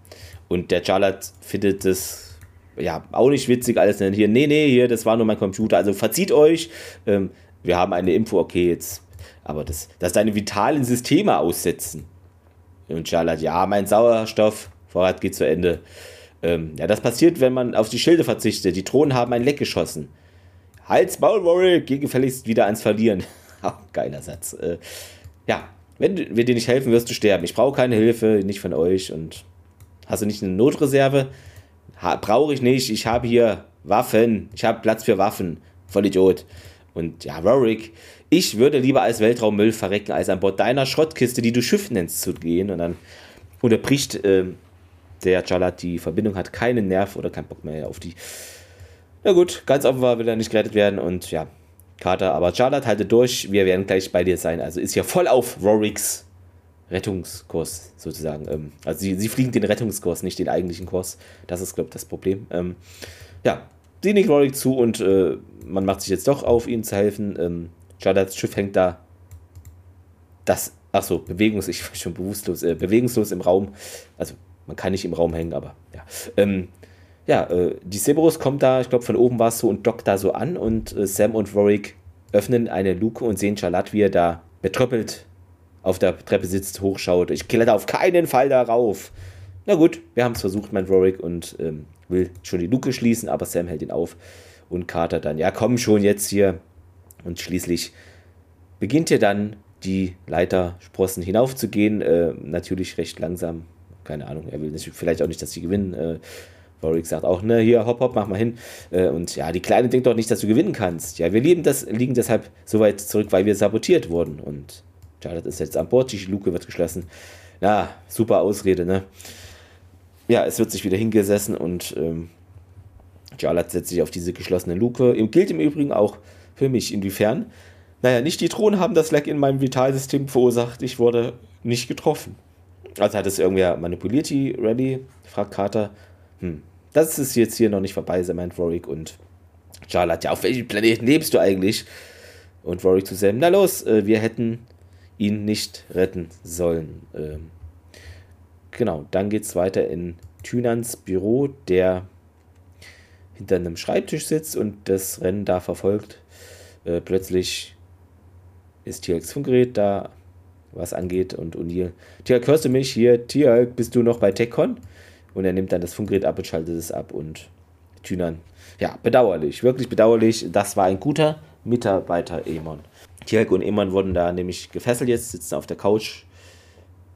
und der Charlotte findet das ja auch nicht witzig, alles hier, nee, nee, hier, das war nur mein Computer. Also verzieht euch, ähm, wir haben eine Info, okay, jetzt, aber das, dass deine vitalen Systeme aussetzen. Und Charlotte, ja, mein Sauerstoffvorrat geht zu Ende. Ähm, ja, das passiert, wenn man auf die Schilde verzichtet. Die Drohnen haben ein Leck geschossen. Hals, Maul, Warrior, geh gefälligst wieder ans Verlieren. (laughs) geiler Satz. Äh, ja, wenn wir dir nicht helfen, wirst du sterben. Ich brauche keine Hilfe, nicht von euch. Und hast du nicht eine Notreserve? Brauche ich nicht. Ich habe hier Waffen. Ich habe Platz für Waffen. Voll Idiot. Und ja, Warwick, ich würde lieber als Weltraummüll verrecken, als an Bord deiner Schrottkiste, die du Schiff nennst, zu gehen. Und dann unterbricht äh, der Jalat die Verbindung, hat keinen Nerv oder keinen Bock mehr auf die. Na gut, ganz offenbar will er nicht gerettet werden und ja, Carter, aber Charlotte, halte durch, wir werden gleich bei dir sein. Also ist ja voll auf Roricks Rettungskurs sozusagen. Ähm, also sie, sie fliegen den Rettungskurs, nicht den eigentlichen Kurs. Das ist, glaube ich, das Problem. Ähm, ja, sie nickt Rorik zu und äh, man macht sich jetzt doch auf, ihnen zu helfen. Ähm, Charlottes Schiff hängt da. Das, ach so, bewegungs, ich war schon bewusstlos, äh, bewegungslos im Raum. Also man kann nicht im Raum hängen, aber ja. Ähm, ja, äh, die Cerberus kommt da, ich glaube von oben war es so und dockt da so an und äh, Sam und Warwick öffnen eine Luke und sehen Charlotte, wie er da betröppelt auf der Treppe sitzt, hochschaut. Ich kletter auf keinen Fall darauf. Na gut, wir haben es versucht, mein Warwick, und ähm, will schon die Luke schließen, aber Sam hält ihn auf. Und Carter dann, ja komm schon jetzt hier. Und schließlich beginnt er dann die Leitersprossen hinaufzugehen. Äh, natürlich recht langsam. Keine Ahnung, er will vielleicht auch nicht, dass sie gewinnen. Äh, Warwick sagt auch, ne, hier, hopp, hopp, mach mal hin. Äh, und ja, die Kleine denkt doch nicht, dass du gewinnen kannst. Ja, wir lieben das, liegen deshalb so weit zurück, weil wir sabotiert wurden. Und Charlotte ist jetzt an Bord, die Luke wird geschlossen. Na, super Ausrede, ne? Ja, es wird sich wieder hingesessen und ähm, Charlotte setzt sich auf diese geschlossene Luke. Gilt im Übrigen auch für mich. Inwiefern? Naja, nicht die Drohnen haben das Leck in meinem Vitalsystem verursacht. Ich wurde nicht getroffen. Also hat es irgendwer manipuliert, die Rally? fragt Carter. Hm, das ist jetzt hier noch nicht vorbei, meint Warwick. Und Charlotte, ja, auf welchem Planeten lebst du eigentlich? Und Warwick zu Sam, na los, äh, wir hätten ihn nicht retten sollen. Ähm, genau, dann geht es weiter in Tynans Büro, der hinter einem Schreibtisch sitzt und das Rennen da verfolgt. Äh, plötzlich ist Tierks Funkgerät da, was angeht, und O'Neill. Tierk, hörst du mich hier? Tierk, bist du noch bei TechCon? Und er nimmt dann das Funkgerät ab und schaltet es ab und Tünan. Ja, bedauerlich, wirklich bedauerlich. Das war ein guter Mitarbeiter, Emon. Tierk und Emon wurden da nämlich gefesselt jetzt, sitzen auf der Couch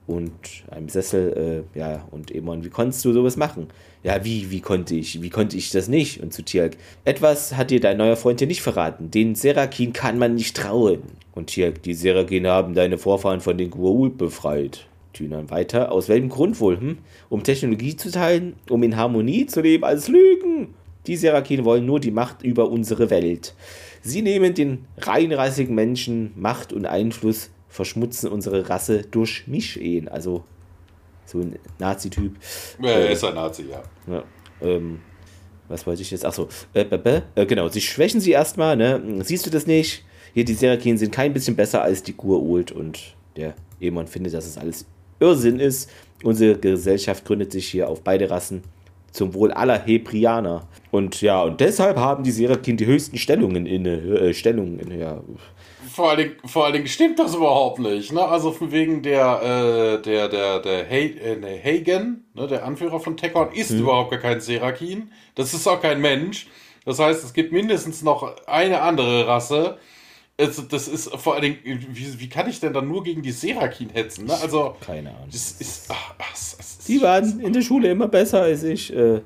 und einem Sessel, äh, ja, und Emon, wie konntest du sowas machen? Ja, wie, wie konnte ich, wie konnte ich das nicht? Und zu Tierk, etwas hat dir dein neuer Freund dir nicht verraten, den Serakin kann man nicht trauen. Und Tierk, die Serakin haben deine Vorfahren von den Guaul befreit. Tünan weiter. Aus welchem Grund wohl? Hm? Um Technologie zu teilen? Um in Harmonie zu leben? Als Lügen? Die Serakin wollen nur die Macht über unsere Welt. Sie nehmen den reinrassigen Menschen Macht und Einfluss, verschmutzen unsere Rasse durch Mischehen. Also so ein Nazi-Typ. Ja, er äh, ist ein Nazi, ja. ja ähm, was wollte ich jetzt? Achso, äh, äh, genau, sie schwächen sie erstmal, ne? Siehst du das nicht? Hier, die Serakin sind kein bisschen besser als die Gur-Ult und der Ehemann findet, dass es alles Irrsinn ist. Unsere Gesellschaft gründet sich hier auf beide Rassen zum Wohl aller Hebrianer. Und ja, und deshalb haben die Serakin die höchsten Stellungen inne. Äh, Stellungen inne, ja. Vor allen, Dingen, vor allen Dingen stimmt das überhaupt nicht. Ne? Also von wegen der, äh, der, der, der äh, Hagen, ne, der Anführer von Tekon, ist hm. überhaupt gar kein Serakin. Das ist auch kein Mensch. Das heißt, es gibt mindestens noch eine andere Rasse, also das ist vor allen Dingen, wie, wie kann ich denn dann nur gegen die Serakin hetzen? Ne? Also, Keine Ahnung. Das ist, ach, ach, das ist, die waren in der Schule immer besser als ich. Äh,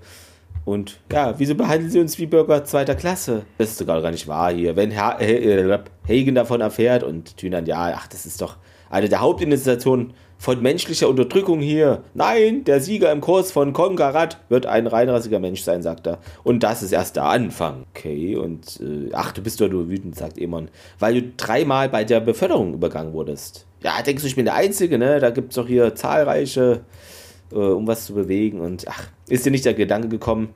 und ja, wieso behandeln sie uns wie Bürger zweiter Klasse? Das ist sogar gar nicht wahr hier. Wenn ha äh, Hagen davon erfährt und Tünan, ja, ach, das ist doch eine der Hauptinitiationen von menschlicher Unterdrückung hier. Nein, der Sieger im Kurs von Kongarat wird ein reinrassiger Mensch sein, sagt er. Und das ist erst der Anfang. Okay, und äh, ach, du bist doch nur wütend, sagt Emon, weil du dreimal bei der Beförderung übergangen wurdest. Ja, denkst du, ich bin der Einzige, ne? Da gibt es doch hier zahlreiche, äh, um was zu bewegen. Und ach, ist dir nicht der Gedanke gekommen,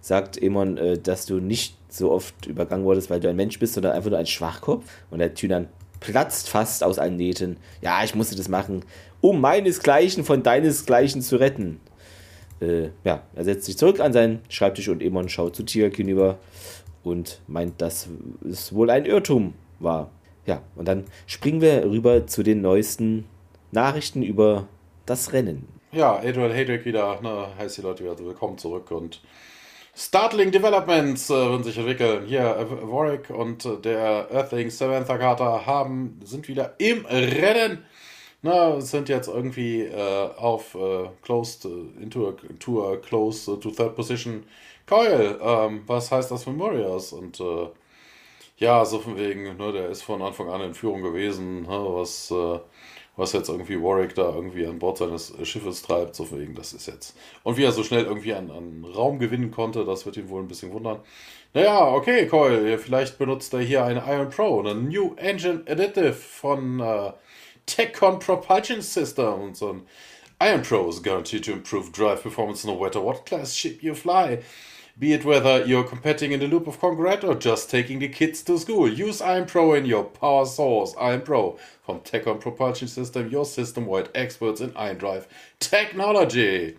sagt Emon, äh, dass du nicht so oft übergangen wurdest, weil du ein Mensch bist, sondern einfach nur ein Schwachkopf? Und der Tünan, platzt fast aus allen Nähten. Ja, ich musste das machen, um meinesgleichen von deinesgleichen zu retten. Äh, ja, er setzt sich zurück an seinen Schreibtisch und Emon schaut zu Tiak hinüber und meint, dass es wohl ein Irrtum war. Ja, und dann springen wir rüber zu den neuesten Nachrichten über das Rennen. Ja, Adrian Hedrick wieder, ne, heißt die Leute wieder willkommen zurück und Startling Developments äh, würden sich entwickeln. Hier, äh, Warwick und äh, der Earthling Samantha Carter haben, sind wieder im Rennen. Na, sind jetzt irgendwie äh, auf äh, closed äh, into a, to a close to third position. Coil, ähm, was heißt das für Warriors? Und ja, so von wegen, ne, der ist von Anfang an in Führung gewesen, ne, was was jetzt irgendwie Warwick da irgendwie an Bord seines Schiffes treibt, so wegen, das ist jetzt. Und wie er so schnell irgendwie an, an Raum gewinnen konnte, das wird ihn wohl ein bisschen wundern. Naja, okay, Coil, vielleicht benutzt er hier eine Iron Pro, eine New Engine Additive von äh, TechCon Propulsion System und so ein Iron Pro is guaranteed to improve drive performance no matter what class ship you fly. Be it whether you're competing in the loop of Congress or just taking the kids to school, use Iron Pro in your power source. Iron Pro from Tecon Propulsion System, your system-wide experts in Iron Drive Technology.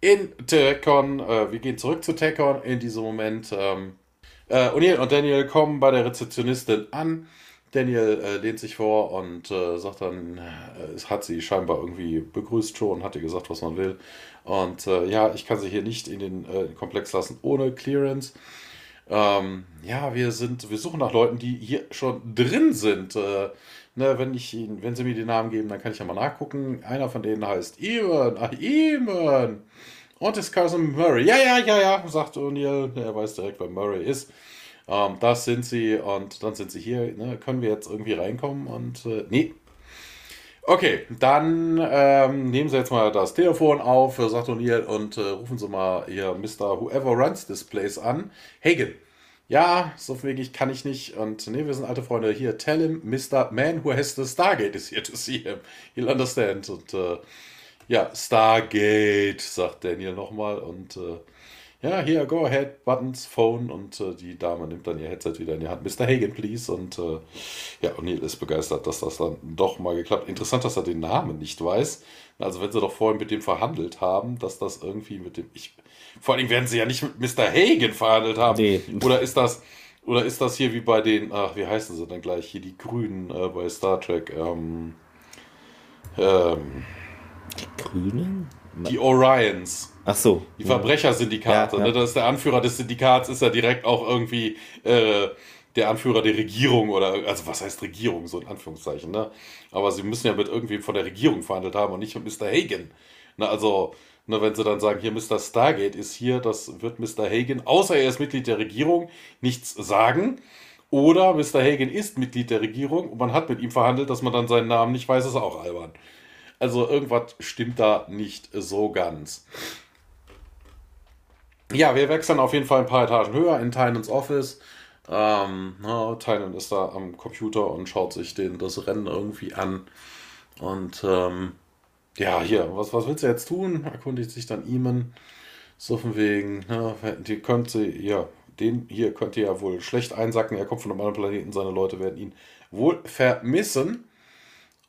In Tecon, äh, wir gehen zurück zu Tecon in diesem Moment. Ähm, äh, und Daniel kommen bei der Rezeptionistin an. Daniel äh, lehnt sich vor und äh, sagt dann, äh, es hat sie scheinbar irgendwie begrüßt schon, hat ihr gesagt, was man will. Und äh, ja, ich kann sie hier nicht in den äh, Komplex lassen ohne Clearance. Ähm, ja, wir sind, wir suchen nach Leuten, die hier schon drin sind. Ne, wenn ich ihn, wenn sie mir den Namen geben, dann kann ich ja mal nachgucken. Einer von denen heißt Ewan. Ach, Ewan. Und ist Cousin Murray. Ja, ja, ja, ja, sagt O'Neill. Er weiß direkt, wer Murray ist. Ähm, das sind sie und dann sind sie hier. Ne, können wir jetzt irgendwie reinkommen? Und äh, nee, Okay, dann ähm, nehmen Sie jetzt mal das Telefon auf, sagt O'Neill, und äh, rufen Sie mal hier Mr. Whoever Runs This Place an. Hagen. Ja, so wirklich kann ich nicht. Und nee, wir sind alte Freunde. Hier, tell him, Mr. Man who has the Stargate is here to see him. He'll understand. Und äh, ja, Stargate, sagt Daniel nochmal. Und äh, ja, hier, go ahead, Buttons, Phone und äh, die Dame nimmt dann ihr Headset wieder in die Hand. Mr. Hagen, please. Und äh, ja, O'Neill ist begeistert, dass das dann doch mal geklappt. Interessant, dass er den Namen nicht weiß. Also wenn sie doch vorhin mit dem verhandelt haben, dass das irgendwie mit dem. Ich, vor allem werden sie ja nicht mit Mr. Hagen verhandelt haben. Nee. Oder ist das. Oder ist das hier wie bei den, ach, wie heißen sie denn gleich? Hier die Grünen äh, bei Star Trek. Ähm, ähm, die Grünen? Die Orions. Ach so. Die Verbrechersyndikate. Ja, ja. Ne? Das ist der Anführer des Syndikats, ist ja direkt auch irgendwie äh, der Anführer der Regierung oder, also was heißt Regierung, so in Anführungszeichen, ne? Aber sie müssen ja mit irgendwem von der Regierung verhandelt haben und nicht mit Mr. Hagen. Ne? Also, ne, wenn sie dann sagen, hier Mr. Stargate ist hier, das wird Mr. Hagen, außer er ist Mitglied der Regierung, nichts sagen. Oder Mr. Hagen ist Mitglied der Regierung und man hat mit ihm verhandelt, dass man dann seinen Namen nicht weiß, ist auch albern. Also irgendwas stimmt da nicht so ganz. Ja, wir wechseln auf jeden Fall ein paar Etagen höher in Tynans Office. Ähm, na, Tynan ist da am Computer und schaut sich den, das Rennen irgendwie an. Und ähm, ja, hier, was, was willst du jetzt tun? Erkundigt sich dann Eamon. So von wegen, na, die könnte, ja, den hier könnte ja wohl schlecht einsacken. Er kommt von einem anderen Planeten, seine Leute werden ihn wohl vermissen.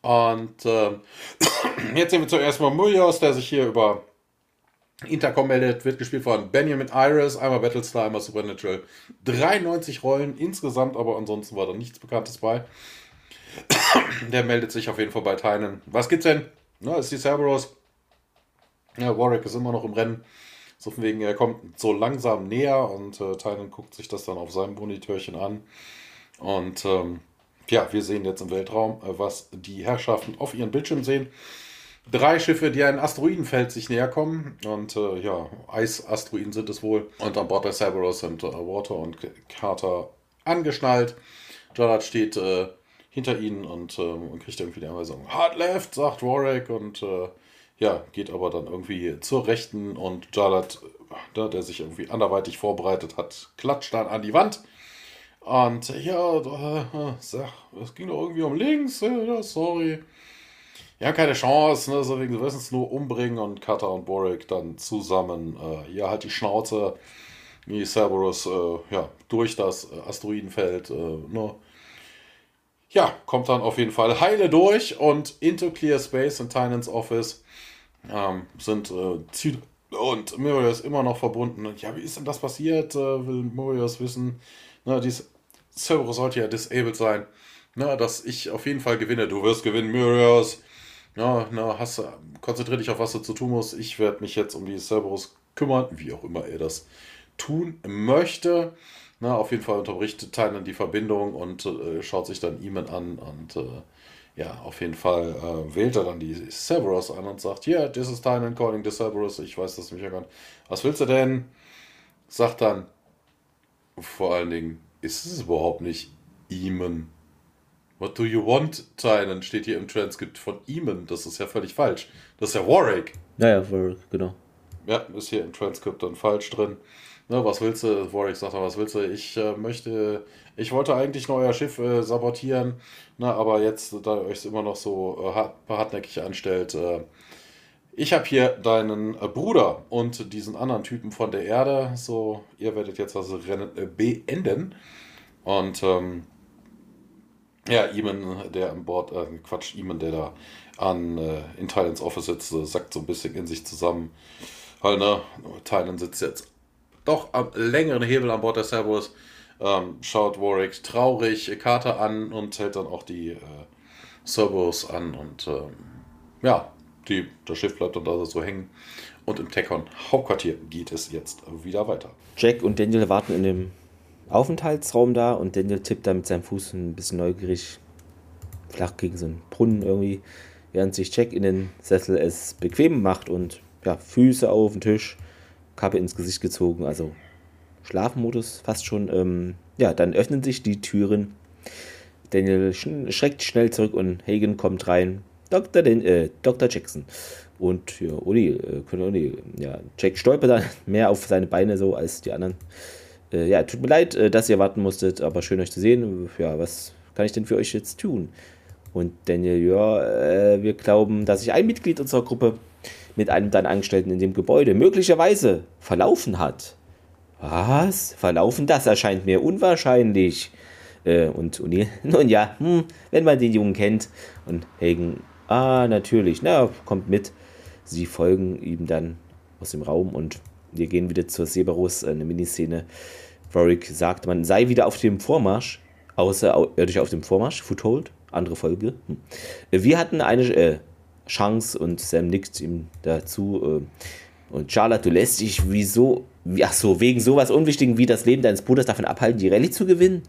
Und äh, (clears throat) jetzt sehen wir zuerst mal Mulios, der sich hier über Intercom meldet, wird gespielt von Benjamin Iris, einmal Battlestar, einmal Supernatural. 93 Rollen insgesamt, aber ansonsten war da nichts Bekanntes bei. (coughs) Der meldet sich auf jeden Fall bei Tynan. Was gibt's denn? Na, ist die Cerberus. Ja, Warwick ist immer noch im Rennen. So von wegen, er kommt so langsam näher und äh, Tynan guckt sich das dann auf seinem Monitörchen an. Und ähm, ja, wir sehen jetzt im Weltraum, äh, was die Herrschaften auf ihren Bildschirm sehen drei Schiffe, die ein Asteroidenfeld sich näher kommen. Und äh, ja, Eisasteroiden sind es wohl. Und an Bord der Cerberus sind äh, Water und Carter angeschnallt. Jallard steht äh, hinter ihnen und, ähm, und, kriegt irgendwie die Anweisung. Hard left, sagt Warwick und äh, ja, geht aber dann irgendwie zur Rechten und Jallard, äh, der sich irgendwie anderweitig vorbereitet hat, klatscht dann an die Wand. Und ja, äh, es ging doch irgendwie um links, sorry ja, keine Chance, ne? So, wir müssen es nur umbringen und Kata und Boric dann zusammen, äh, ja, halt die Schnauze, wie Cerberus, äh, ja, durch das Asteroidenfeld, äh, ne? ja, kommt dann auf jeden Fall heile durch und into Clear Space in Tynans Office ähm, sind äh, Ziel und Murios immer noch verbunden. Ja, wie ist denn das passiert? Äh, will Murios wissen. Na, dies Cerberus sollte ja disabled sein. Na, dass ich auf jeden Fall gewinne. Du wirst gewinnen, Murios. Na, na, hast, konzentrier dich auf, was du zu tun musst. Ich werde mich jetzt um die Cerberus kümmern, wie auch immer er das tun möchte. Na, auf jeden Fall unterbricht Tynan die Verbindung und äh, schaut sich dann Eamon an und äh, ja, auf jeden Fall äh, wählt er dann die Cerberus an und sagt, ja, yeah, this is Tynan calling the Cerberus, ich weiß, dass mich erkannt. Was willst du denn? Sagt dann, vor allen Dingen, ist es überhaupt nicht Eamon. What do you want, Tynan? Steht hier im Transkript von Eamon. Das ist ja völlig falsch. Das ist ja Warwick. Naja, Warwick, genau. Ja, ist hier im Transkript dann falsch drin. Ne, was willst du? Warwick sagt was willst du? Ich äh, möchte, ich wollte eigentlich noch euer Schiff äh, sabotieren, ne, aber jetzt, da ihr euch immer noch so äh, hartnäckig anstellt, äh, ich habe hier deinen äh, Bruder und diesen anderen Typen von der Erde, so, ihr werdet jetzt das Rennen äh, beenden. Und, ähm, ja, Eamon, der an Bord, äh, Quatsch, Eamon, der da an, äh, in Thailands Office sitzt, sackt so ein bisschen in sich zusammen. Halt, ne, Thailand sitzt jetzt doch am längeren Hebel an Bord der Cerberus. Ähm, schaut Warwick traurig Carter an und hält dann auch die äh, Cerberus an und ähm, ja, die, das Schiff bleibt dann da so hängen. Und im Tekon Hauptquartier geht es jetzt wieder weiter. Jack und Daniel warten in dem Aufenthaltsraum da und Daniel tippt da mit seinem Fuß ein bisschen neugierig flach gegen so einen Brunnen irgendwie, während sich Jack in den Sessel es bequem macht und ja, Füße auf den Tisch Kappe ins Gesicht gezogen, also Schlafmodus fast schon. Ähm, ja, dann öffnen sich die Türen. Daniel schreckt schnell zurück und Hagen kommt rein. Dr. Den, äh, Dr. Jackson. Und ja, O'Neill, äh, O'Neill. Ja, Jack stolpert dann (laughs) mehr auf seine Beine so als die anderen. Äh, ja, tut mir leid, äh, dass ihr warten musstet, aber schön euch zu sehen. Ja, was kann ich denn für euch jetzt tun? Und Daniel, ja, äh, wir glauben, dass sich ein Mitglied unserer Gruppe mit einem deiner Angestellten in dem Gebäude möglicherweise verlaufen hat. Was? Verlaufen? Das erscheint mir unwahrscheinlich. Äh, und O'Neill, (laughs) nun ja, hm, wenn man den Jungen kennt. Und Hagen, ah, natürlich, na, kommt mit. Sie folgen ihm dann aus dem Raum und wir gehen wieder zur Seberus, eine Miniszene. Warwick sagt, man sei wieder auf dem Vormarsch, außerirdisch auf dem Vormarsch, Foothold, andere Folge. Hm. Wir hatten eine, äh, Chance und Sam nickt ihm dazu. Äh, und Charlotte, du lässt dich wieso, ach so, wegen sowas Unwichtigen wie das Leben deines Bruders davon abhalten, die Rallye zu gewinnen?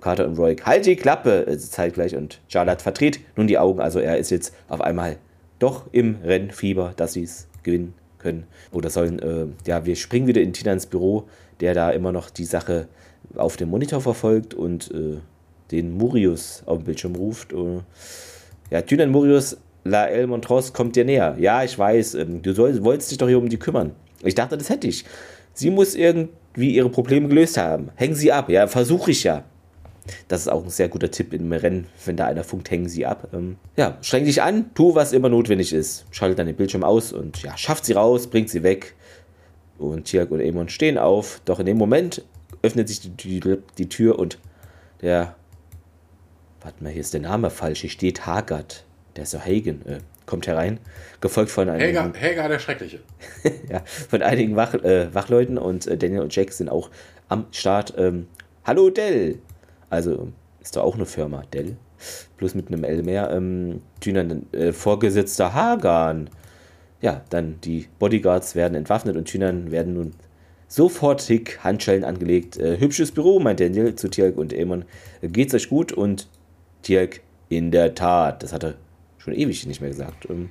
Carter und Roy, halt die Klappe, äh, zeitgleich und Charlotte verdreht nun die Augen, also er ist jetzt auf einmal doch im Rennfieber, dass sie es gewinnen können oder sollen. Äh, ja, wir springen wieder in Tinans Büro, der da immer noch die Sache auf dem Monitor verfolgt und äh, den Murius auf dem Bildschirm ruft. Äh, ja, Tynan Murius La El kommt dir näher. Ja, ich weiß, ähm, du soll, wolltest dich doch hier um die kümmern. Ich dachte, das hätte ich. Sie muss irgendwie ihre Probleme gelöst haben. Hängen Sie ab. Ja, versuche ich ja. Das ist auch ein sehr guter Tipp im Rennen, wenn da einer funkt, hängen Sie ab. Ähm, ja, streng dich an, tu, was immer notwendig ist. Schaltet dann den Bildschirm aus und ja, schafft sie raus, bringt sie weg. Und Tiak und Amon stehen auf. Doch in dem Moment öffnet sich die, die, die Tür und der. Warte mal, hier ist der Name falsch. Hier steht Haggard der ist so Hagen, äh, kommt herein, gefolgt von einigen. Hager, Hager der Schreckliche. (laughs) ja, von einigen Wach, äh, Wachleuten und äh, Daniel und Jack sind auch am Start. Ähm, Hallo Dell! Also ist da auch eine Firma, Dell. Bloß mit einem L mehr. Ähm, Tynan, äh, Vorgesetzter Hagan. Ja, dann die Bodyguards werden entwaffnet und Tynan werden nun sofortig Handschellen angelegt. Äh, hübsches Büro, meint Daniel zu Tjalk und Eamon. Geht's euch gut? Und Tjalk, in der Tat. Das hatte schon ewig nicht mehr gesagt. Ähm,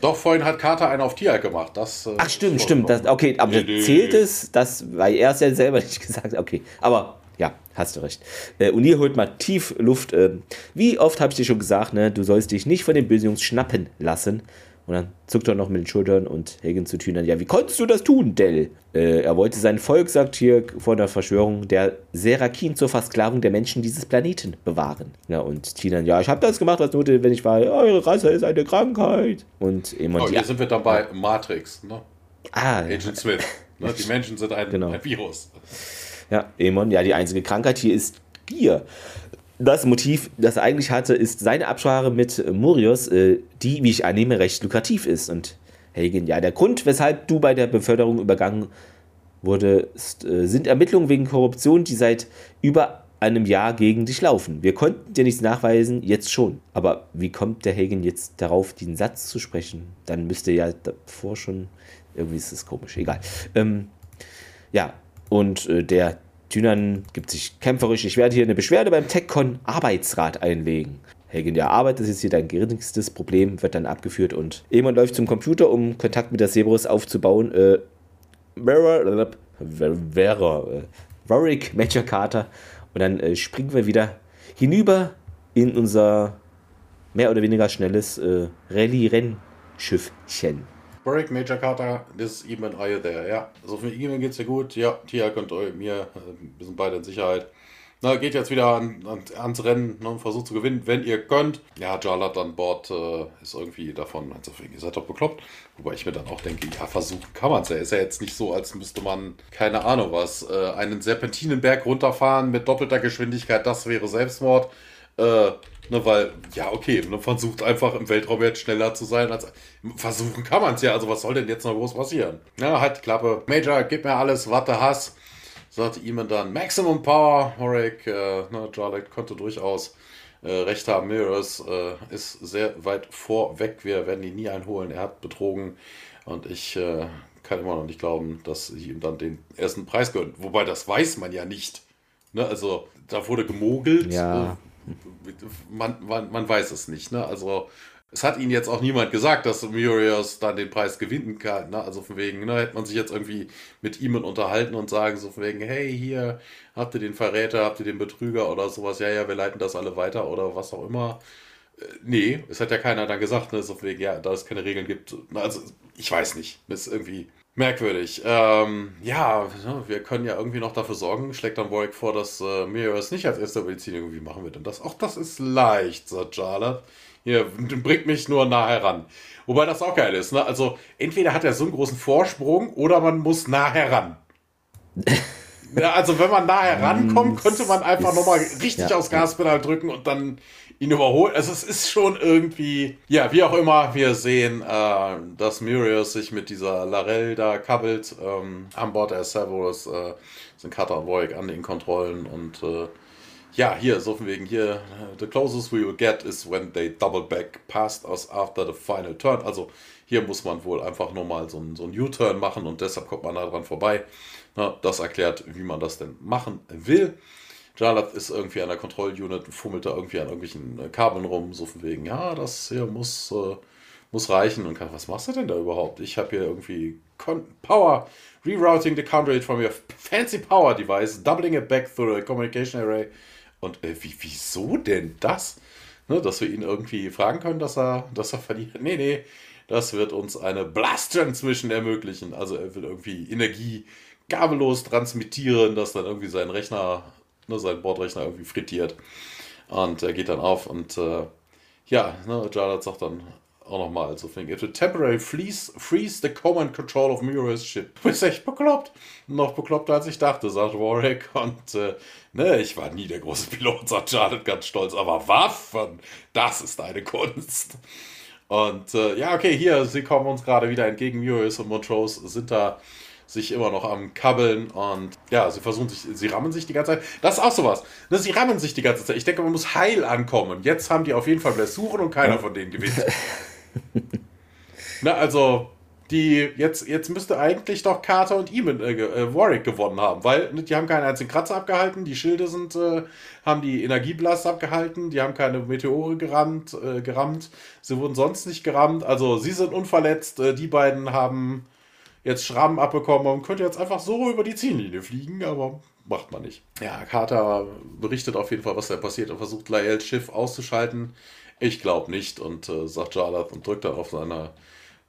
Doch, vorhin hat Carter einen auf Tierhalk gemacht. Das, äh, Ach, stimmt, stimmt. Das, okay, aber nee, zählt es, das, weil er es ja selber (laughs) nicht gesagt hat. Okay, aber ja, hast du recht. Äh, O'Neill holt mal tief Luft. Äh, wie oft habe ich dir schon gesagt, ne, du sollst dich nicht von den bösen Jungs schnappen lassen. Und dann zuckt er noch mit den Schultern und Hagen zu Tünen. Ja, wie konntest du das tun, Dell? Äh, er wollte sein Volk, sagt hier vor der Verschwörung, der Serakin zur Versklavung der Menschen dieses Planeten bewahren. Ja, und Tinan, ja, ich habe das gemacht, was notwendig, wenn ich war, eure Rasse ist eine Krankheit. Und immer. Oh, hier sind wir dann bei Matrix, ne? Ah. Agent Smith. Ne? Die Menschen sind ein, genau. ein Virus. Ja, Emon, ja, die einzige Krankheit hier ist Gier. Das Motiv, das er eigentlich hatte, ist seine Absprache mit Murios, äh, die, wie ich annehme, recht lukrativ ist. Und Hagen, ja, der Grund, weshalb du bei der Beförderung übergangen wurde, ist, äh, sind Ermittlungen wegen Korruption, die seit über einem Jahr gegen dich laufen. Wir konnten dir nichts nachweisen, jetzt schon. Aber wie kommt der Hagen jetzt darauf, den Satz zu sprechen? Dann müsste ja davor schon. Irgendwie ist es komisch, egal. Ähm, ja, und äh, der Tynan gibt sich kämpferisch. Ich werde hier eine Beschwerde beim TechCon Arbeitsrat einlegen. Hagen, der Arbeit, das ist hier dein geringstes Problem, wird dann abgeführt und jemand läuft zum Computer, um Kontakt mit der Cerberus aufzubauen. Äh, Vera, Vera, äh, Warwick, Major Carter und dann äh, springen wir wieder hinüber in unser mehr oder weniger schnelles äh, Rallye-Rennschiffchen. Warwick, Major Carter, this is Eamon, are you there? Ja, also für Eamon geht's dir gut. Ja, Tia und mir, äh, wir sind beide in Sicherheit. Na, geht jetzt wieder an, an, ans Rennen ne, und versucht zu gewinnen, wenn ihr könnt. Ja, Jarlat an Bord äh, ist irgendwie davon, also ihr seid doch bekloppt. Wobei ich mir dann auch denke, ja, versuchen kann man es ja. Ist ja jetzt nicht so, als müsste man, keine Ahnung was, äh, einen Serpentinenberg runterfahren mit doppelter Geschwindigkeit, das wäre Selbstmord. Äh, ne, weil, ja, okay, man versucht einfach im Weltraum jetzt schneller zu sein. Als, versuchen kann man es ja, also was soll denn jetzt noch groß passieren? Ja, halt Klappe. Major, gib mir alles, warte, Hass sagte ihm dann Maximum Power. Horik, äh, ne, Jarlath konnte durchaus äh, recht haben. Mirrors äh, ist sehr weit vorweg. Wir werden ihn nie einholen. Er hat betrogen und ich äh, kann immer noch nicht glauben, dass sie ihm dann den ersten Preis gönnt. Wobei das weiß man ja nicht. Ne? Also da wurde gemogelt. Ja. Man, man, man weiß es nicht. Ne? Also es hat ihnen jetzt auch niemand gesagt, dass Murios dann den Preis gewinnen kann. Ne? Also von wegen, ne, hätte man sich jetzt irgendwie mit ihm unterhalten und sagen so von wegen, hey, hier habt ihr den Verräter, habt ihr den Betrüger oder sowas, ja, ja, wir leiten das alle weiter oder was auch immer. Äh, nee, es hat ja keiner dann gesagt, ne, so von wegen, ja, da es keine Regeln gibt. Also, ich weiß nicht. Das ist irgendwie merkwürdig. Ähm, ja, wir können ja irgendwie noch dafür sorgen, schlägt dann Warwick vor, dass äh, Murios nicht als erster Medizin irgendwie machen wir denn das? Auch das ist leicht, sagt Jarlath. Hier, bringt mich nur nah heran. Wobei das auch geil ist. Ne? Also, entweder hat er so einen großen Vorsprung oder man muss nah heran. (laughs) ja, also, wenn man nah herankommt, könnte man einfach nochmal richtig ja, aufs Gaspedal drücken und dann ihn überholen. Also, es ist schon irgendwie, ja, wie auch immer, wir sehen, äh, dass Murius sich mit dieser Larell da kabbelt. Ähm, an Bord der Cerberus äh, sind Cutter und Voig an den Kontrollen und äh, ja, hier, so von wegen hier, the closest we will get is when they double back past us after the final turn. Also hier muss man wohl einfach nur mal so einen, so U-Turn machen und deshalb kommt man da dran vorbei. Na, das erklärt, wie man das denn machen will. Jarlath ist irgendwie an der Kontrollunit, fummelt da irgendwie an irgendwelchen äh, Kabeln rum, so von wegen, ja, das hier muss, äh, muss reichen. Und kann, was machst du denn da überhaupt? Ich habe hier irgendwie Con Power, rerouting the count rate from your fancy power device, doubling it back through the communication array und äh, wie, wieso denn das? Ne, dass wir ihn irgendwie fragen können, dass er, dass er verliert. Nee, nee, das wird uns eine Blast Transmission ermöglichen. Also er will irgendwie Energie kabellos transmittieren, dass dann irgendwie sein Rechner, ne, sein Bordrechner irgendwie frittiert. Und er geht dann auf und äh, ja, ne, Jarlath sagt dann, auch nochmal so fing. If the temporary freeze, freeze the command control of Muriel's ship. Du bist echt bekloppt. Noch bekloppter als ich dachte, sagt Warwick. Und äh, ne, ich war nie der große Pilot, sagt Charlotte ganz stolz. Aber Waffen, das ist eine Kunst. Und äh, ja, okay, hier, sie kommen uns gerade wieder entgegen. Muriels und Montrose sind da sich immer noch am Kabbeln und ja, sie versuchen sich, sie rammen sich die ganze Zeit. Das ist auch sowas. Ne, sie rammen sich die ganze Zeit. Ich denke, man muss heil ankommen. Jetzt haben die auf jeden Fall Blessuren und keiner von denen gewinnt. (laughs) Na, also, die jetzt, jetzt müsste eigentlich doch Carter und Eamon, äh, äh, Warwick gewonnen haben, weil ne, die haben keinen einzigen Kratzer abgehalten, die Schilde sind, äh, haben die Energieblast abgehalten, die haben keine Meteore gerammt, äh, gerammt, sie wurden sonst nicht gerammt, also sie sind unverletzt, äh, die beiden haben jetzt Schrammen abbekommen und könnte jetzt einfach so über die Ziellinie fliegen, aber macht man nicht. Ja, Carter berichtet auf jeden Fall, was da passiert und versucht Laels Schiff auszuschalten. Ich glaube nicht und äh, sagt Jarlath und drückt dann auf seiner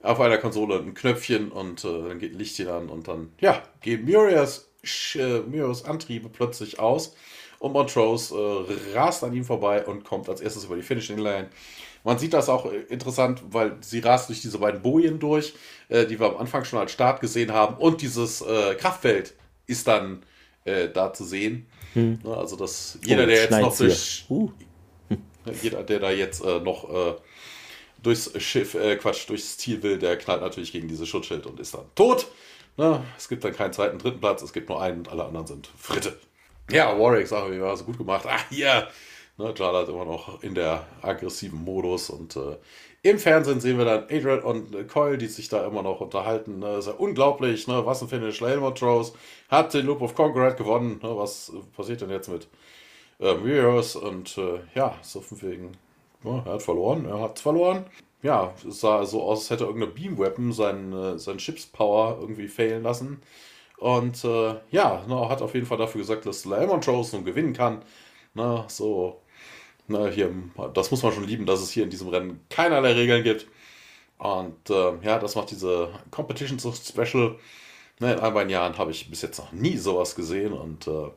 auf einer Konsole ein Knöpfchen und äh, dann geht ein Lichtchen an und dann, ja, gehen Murias, äh, Murias Antriebe plötzlich aus und Montrose äh, rast an ihm vorbei und kommt als erstes über die Finishing Line. Man sieht das auch äh, interessant, weil sie rast durch diese beiden Bojen durch, äh, die wir am Anfang schon als Start gesehen haben und dieses äh, Kraftfeld ist dann da zu sehen. Hm. Ne, also, dass jeder, oh, der jetzt noch durch. Uh. (laughs) Jeder, der da jetzt äh, noch äh, durchs Schiff, äh, Quatsch, durchs Ziel will, der knallt natürlich gegen dieses Schutzschild und ist dann tot. Ne? Es gibt dann keinen zweiten, dritten Platz, es gibt nur einen und alle anderen sind Fritte. Ja, Warwick, sag ich, war so gut gemacht. Ach, hier. Ne, Jala hat immer noch in der aggressiven Modus und äh, im Fernsehen sehen wir dann Adrian und Coyle, die sich da immer noch unterhalten. Ne? Ist ja unglaublich, ne? was ein Finish. Helmut Rose hat den Loop of Congress gewonnen. Ne? Was passiert denn jetzt mit äh, Murios? Und äh, ja, so von wegen, ne? er hat verloren, er hat verloren. Ja, es sah so aus, als hätte irgendeine Beam Weapon seinen, äh, Chips Power irgendwie failen lassen. Und äh, ja, ne, hat auf jeden Fall dafür gesagt, dass Helmut Rose nun gewinnen kann. Ne? So Ne, hier, das muss man schon lieben, dass es hier in diesem Rennen keinerlei Regeln gibt. Und äh, ja, das macht diese Competition so special. Ne, in all meinen Jahren habe ich bis jetzt noch nie sowas gesehen. Und äh,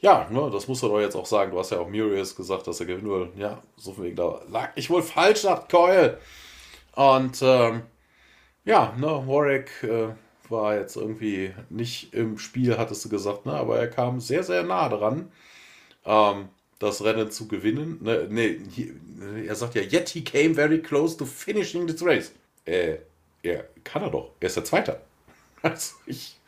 ja, ne, das musst du doch jetzt auch sagen. Du hast ja auch Murius gesagt, dass er gewinnen will. Ja, so von wegen da lag ich wohl falsch, sagt Coil. Und ähm, ja, ne, Warwick äh, war jetzt irgendwie nicht im Spiel, hattest du gesagt, ne, aber er kam sehr, sehr nah dran. Ähm, das Rennen zu gewinnen. Ne, ne, er sagt ja, yet he came very close to finishing this race. Äh, ja, kann er doch. Er ist der Zweite. (laughs) Also, ich,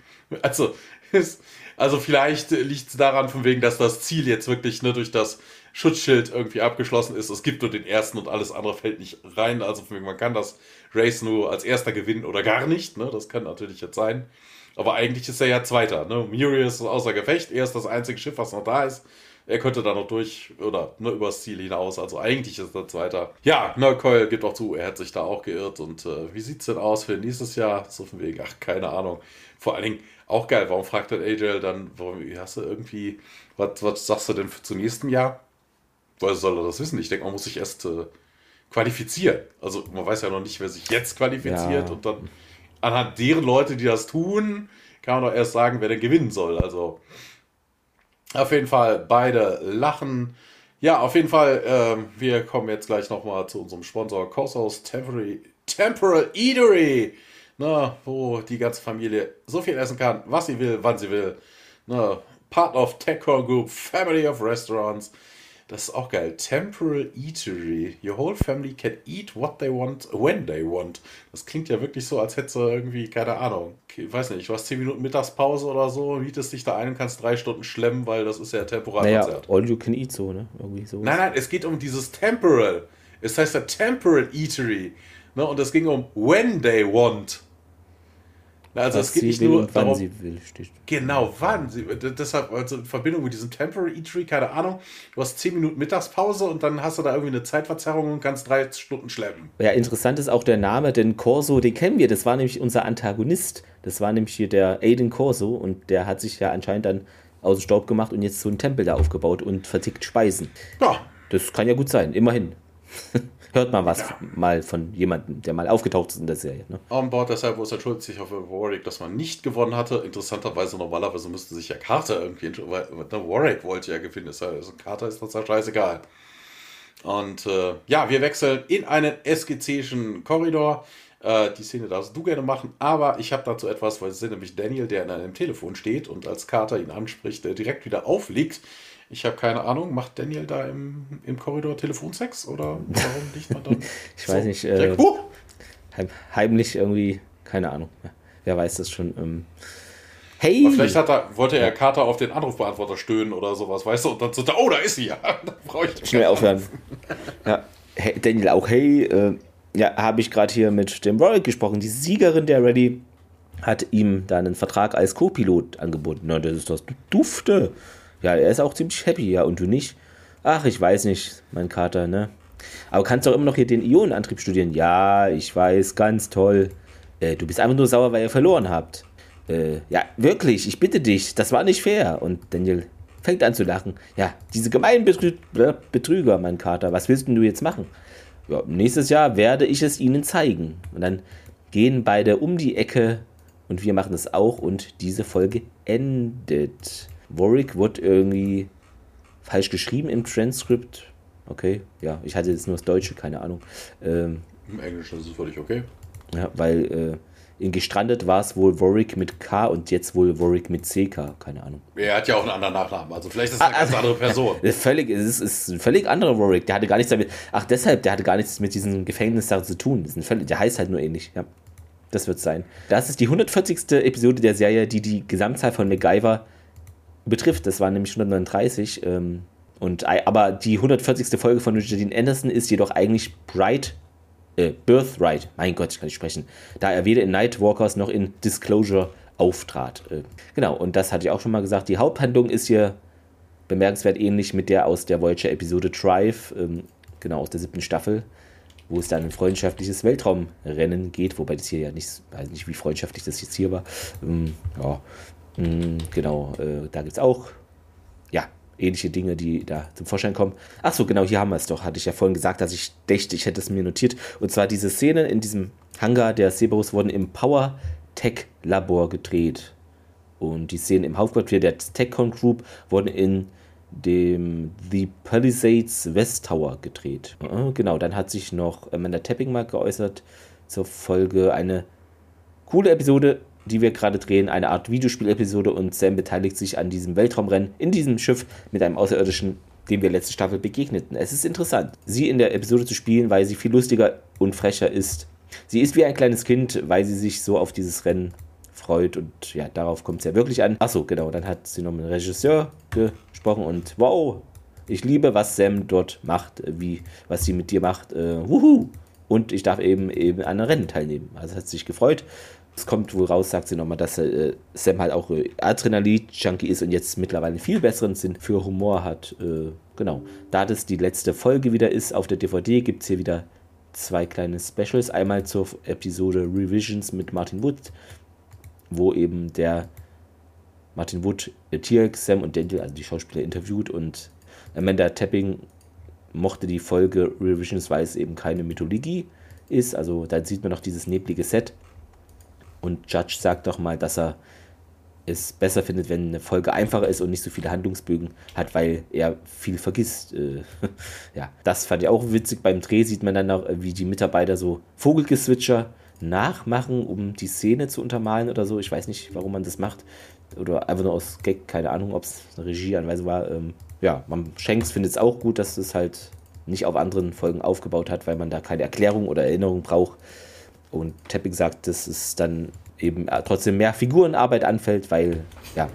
also, ist, also vielleicht liegt es daran, von wegen, dass das Ziel jetzt wirklich ne, durch das Schutzschild irgendwie abgeschlossen ist. Es gibt nur den ersten und alles andere fällt nicht rein. Also von wegen, man kann das Race nur als erster gewinnen oder gar nicht. Ne? Das kann natürlich jetzt sein. Aber eigentlich ist er ja Zweiter. Ne? Muriel ist außer Gefecht. Er ist das einzige Schiff, was noch da ist. Er könnte da noch durch oder ne, übers Ziel hinaus. Also eigentlich ist er Zweiter. Ja, ne, Coyle gibt auch zu, er hat sich da auch geirrt. Und äh, wie sieht es denn aus für nächstes Jahr? So von wegen, ach, keine Ahnung. Vor allen Dingen auch geil, warum fragt dann AJ dann, warum hast du irgendwie, was, was sagst du denn für zum nächsten Jahr? Woher soll er das wissen? Ich denke, man muss sich erst äh, qualifizieren. Also man weiß ja noch nicht, wer sich jetzt qualifiziert ja. und dann anhand deren Leute, die das tun, kann man doch erst sagen, wer denn gewinnen soll. Also auf jeden Fall beide lachen. Ja, auf jeden Fall, äh, wir kommen jetzt gleich nochmal zu unserem Sponsor Cosos Temporary, Temporal Eatery, ne, wo die ganze Familie so viel essen kann, was sie will, wann sie will. Ne, part of TechCore Group, Family of Restaurants. Das ist auch geil. Temporal Eatery. Your whole family can eat what they want, when they want. Das klingt ja wirklich so, als hättest du irgendwie, keine Ahnung, ich weiß nicht, du hast 10 Minuten Mittagspause oder so, mietest dich da ein und kannst drei Stunden schlemmen, weil das ist ja temporal naja, all you can eat so, ne? Irgendwie so. Nein, nein, es geht um dieses Temporal. Es heißt ja Temporal Eatery. Ne? Und es ging um when they want. Also Was es geht nicht nur darum, wann sie will, steht. Genau, wann sie Deshalb, also in Verbindung mit diesem Temporary Eatery, keine Ahnung, du hast 10 Minuten Mittagspause und dann hast du da irgendwie eine Zeitverzerrung und kannst drei Stunden schleppen. Ja, interessant ist auch der Name, denn Corso, den kennen wir, das war nämlich unser Antagonist. Das war nämlich hier der Aiden Corso und der hat sich ja anscheinend dann aus dem Staub gemacht und jetzt so einen Tempel da aufgebaut und vertickt Speisen. Ja. Das kann ja gut sein, immerhin. (laughs) hört man was ja. mal von jemandem, der mal aufgetaucht ist in der Serie. Ne? On Board deshalb, wo es entschuldigt sich auf Warwick, dass man nicht gewonnen hatte. Interessanterweise, normalerweise müsste sich ja Carter irgendwie weil ne, Warwick wollte ja gewinnen. Also Carter ist das ja scheißegal. Und äh, ja, wir wechseln in einen SGC'schen Korridor. Äh, die Szene darfst du gerne machen, aber ich habe dazu etwas, weil es ist nämlich Daniel, der in einem Telefon steht und als Carter ihn anspricht, der direkt wieder aufliegt ich habe keine Ahnung, macht Daniel da im, im Korridor Telefonsex oder warum liegt man dann? (laughs) ich so weiß nicht. Äh, uh! heimlich irgendwie, keine Ahnung. Wer weiß das schon. Ähm, hey! Aber vielleicht hat er, wollte er Kater auf den Anrufbeantworter stöhnen oder sowas, weißt du? Und dann so, oh, da ist sie (laughs) ja. brauche ich Schnell aufhören. ja. Hey, Daniel auch, hey, äh, ja, habe ich gerade hier mit dem Roy gesprochen. Die Siegerin der Ready hat ihm da einen Vertrag als Co-Pilot angeboten. Na, das ist das Dufte. Ja, er ist auch ziemlich happy, ja, und du nicht? Ach, ich weiß nicht, mein Kater, ne? Aber kannst doch immer noch hier den Ionenantrieb studieren. Ja, ich weiß, ganz toll. Äh, du bist einfach nur sauer, weil ihr verloren habt. Äh, ja, wirklich, ich bitte dich, das war nicht fair. Und Daniel fängt an zu lachen. Ja, diese gemeinen Betrü Betrüger, mein Kater, was willst denn du jetzt machen? Ja, nächstes Jahr werde ich es ihnen zeigen. Und dann gehen beide um die Ecke und wir machen es auch und diese Folge endet. Warwick wird irgendwie falsch geschrieben im Transkript. Okay, ja, ich hatte jetzt nur das Deutsche, keine Ahnung. Ähm, Im Englischen ist es völlig okay. Ja, weil äh, in Gestrandet war es wohl Warwick mit K und jetzt wohl Warwick mit CK, keine Ahnung. Er hat ja auch einen anderen Nachnamen, also vielleicht ist es eine ah, ganz also, andere Person. (laughs) Völlig, es ist, ist ein völlig anderer Warwick, der hatte gar nichts damit, ach deshalb, der hatte gar nichts mit diesem Gefängnis zu tun, völlig, der heißt halt nur ähnlich, ja. Das wird sein. Das ist die 140. Episode der Serie, die die Gesamtzahl von MacGyver betrifft. Das waren nämlich 139. Ähm, und, aber die 140. Folge von Jadine Anderson ist jedoch eigentlich Bright äh, Birthright, mein Gott, ich kann nicht sprechen, da er weder in Nightwalkers noch in Disclosure auftrat. Äh, genau, und das hatte ich auch schon mal gesagt. Die Haupthandlung ist hier bemerkenswert ähnlich mit der aus der Voyager-Episode Drive, ähm, genau aus der siebten Staffel, wo es dann ein freundschaftliches Weltraumrennen geht, wobei das hier ja nicht, weiß nicht, wie freundschaftlich das jetzt hier war. Ähm, ja, mh, mm, genau, äh, da gibt es auch ähnliche Dinge, die da zum Vorschein kommen. Ach so, genau, hier haben wir es doch. Hatte ich ja vorhin gesagt, dass ich dächte, ich hätte es mir notiert. Und zwar diese Szene in diesem Hangar der Cerberus wurden im Power Tech Labor gedreht. Und die Szenen im Hauptquartier der TechCon Group wurden in dem The Palisades West Tower gedreht. Genau, dann hat sich noch Amanda Tapping mal geäußert zur Folge. Eine coole Episode die wir gerade drehen, eine Art Videospielepisode und Sam beteiligt sich an diesem Weltraumrennen in diesem Schiff mit einem Außerirdischen, dem wir letzte Staffel begegneten. Es ist interessant, sie in der Episode zu spielen, weil sie viel lustiger und frecher ist. Sie ist wie ein kleines Kind, weil sie sich so auf dieses Rennen freut und ja, darauf kommt es ja wirklich an. Achso, genau, dann hat sie noch mit dem Regisseur gesprochen und wow, ich liebe, was Sam dort macht, wie, was sie mit dir macht. Äh, wuhu! Und ich darf eben eben an einem Rennen teilnehmen. Also hat sich gefreut es kommt wohl raus, sagt sie nochmal, dass äh, Sam halt auch äh, Adrenalin-Junkie ist und jetzt mittlerweile einen viel besseren Sinn für Humor hat. Äh, genau. Da das die letzte Folge wieder ist auf der DVD, gibt es hier wieder zwei kleine Specials. Einmal zur Episode Revisions mit Martin Wood, wo eben der Martin Wood äh, Tierk, Sam und Daniel, also die Schauspieler, interviewt und Amanda Tapping mochte die Folge Revisions, weil es eben keine Mythologie ist. Also da sieht man noch dieses neblige Set. Und Judge sagt doch mal, dass er es besser findet, wenn eine Folge einfacher ist und nicht so viele Handlungsbögen hat, weil er viel vergisst. Äh, (laughs) ja, das fand ich auch witzig. Beim Dreh sieht man dann auch, wie die Mitarbeiter so Vogelgeswitcher nachmachen, um die Szene zu untermalen oder so. Ich weiß nicht, warum man das macht. Oder einfach nur aus Gag, keine Ahnung, ob es eine Regieanweisung war. Ähm, ja, man Shanks findet es auch gut, dass es halt nicht auf anderen Folgen aufgebaut hat, weil man da keine Erklärung oder Erinnerung braucht. Und Tepping sagt, dass es dann eben äh, trotzdem mehr Figurenarbeit anfällt, weil ja,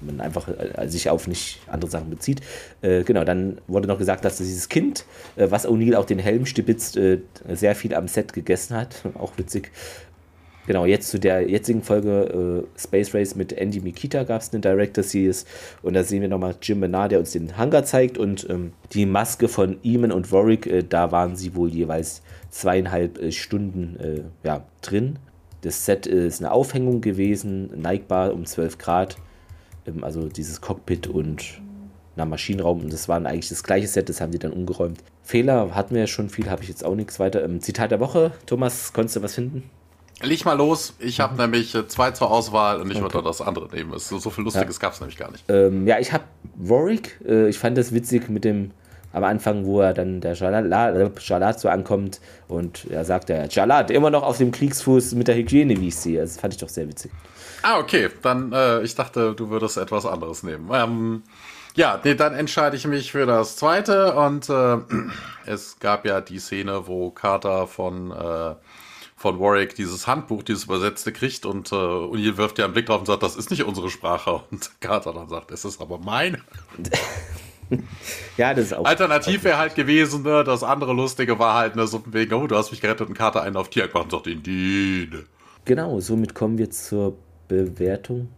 man einfach äh, sich auf nicht andere Sachen bezieht. Äh, genau, dann wurde noch gesagt, dass dieses Kind, äh, was O'Neill auch den Helm stibitzt, äh, sehr viel am Set gegessen hat. (laughs) auch witzig. Genau, jetzt zu der jetzigen Folge äh, Space Race mit Andy Mikita gab es eine Director Series und da sehen wir nochmal Jim Menard, der uns den Hangar zeigt und ähm, die Maske von Eamon und Warwick, da waren sie wohl jeweils zweieinhalb äh, Stunden äh, ja, drin. Das Set ist eine Aufhängung gewesen, neigbar um 12 Grad. Ähm, also dieses Cockpit und na, Maschinenraum. Und das war eigentlich das gleiche Set, das haben die dann umgeräumt. Fehler hatten wir ja schon viel, habe ich jetzt auch nichts weiter. Ähm, Zitat der Woche. Thomas, konntest du was finden? Leg mal los. Ich habe mhm. nämlich äh, zwei zur Auswahl und ich okay. würde das andere nehmen. So, so viel Lustiges ja. gab es nämlich gar nicht. Ähm, ja, ich habe Warwick. Äh, ich fand das witzig mit dem am Anfang, wo er dann der Jalat so ankommt und er sagt, der Jalat immer noch auf dem Kriegsfuß mit der Hygiene, wie ich sehe. Das fand ich doch sehr witzig. Ah, okay. Dann, äh, ich dachte, du würdest etwas anderes nehmen. Ähm, ja, nee, dann entscheide ich mich für das zweite und äh, (clears throat) es gab ja die Szene, wo Carter von äh, von Warwick dieses Handbuch, dieses Übersetzte kriegt und äh, O'Neill wirft ja einen Blick drauf und sagt, das ist nicht unsere Sprache. (laughs) Und Carter dann sagt, es ist aber meine. ja, das ist auch. Alternativ wäre halt gewesen, ne, das andere Lustige war halt, ne, so wegen, oh, du hast mich gerettet und Karte einen auf Tier gemacht und sagt, Indeed. Genau, somit kommen wir zur Bewertung.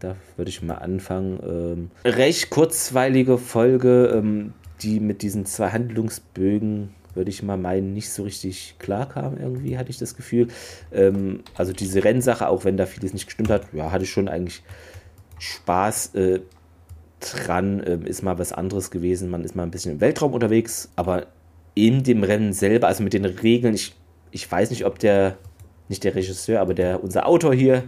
Da würde ich mal anfangen. Ähm, recht kurzweilige Folge, ähm, die mit diesen zwei Handlungsbögen, würde ich mal meinen, nicht so richtig klar kam, irgendwie, hatte ich das Gefühl. Ähm, also diese Rennsache, auch wenn da vieles nicht gestimmt hat, ja, hatte ich schon eigentlich Spaß. Äh, dran, äh, ist mal was anderes gewesen. Man ist mal ein bisschen im Weltraum unterwegs, aber in dem Rennen selber, also mit den Regeln, ich, ich weiß nicht, ob der, nicht der Regisseur, aber der, unser Autor hier,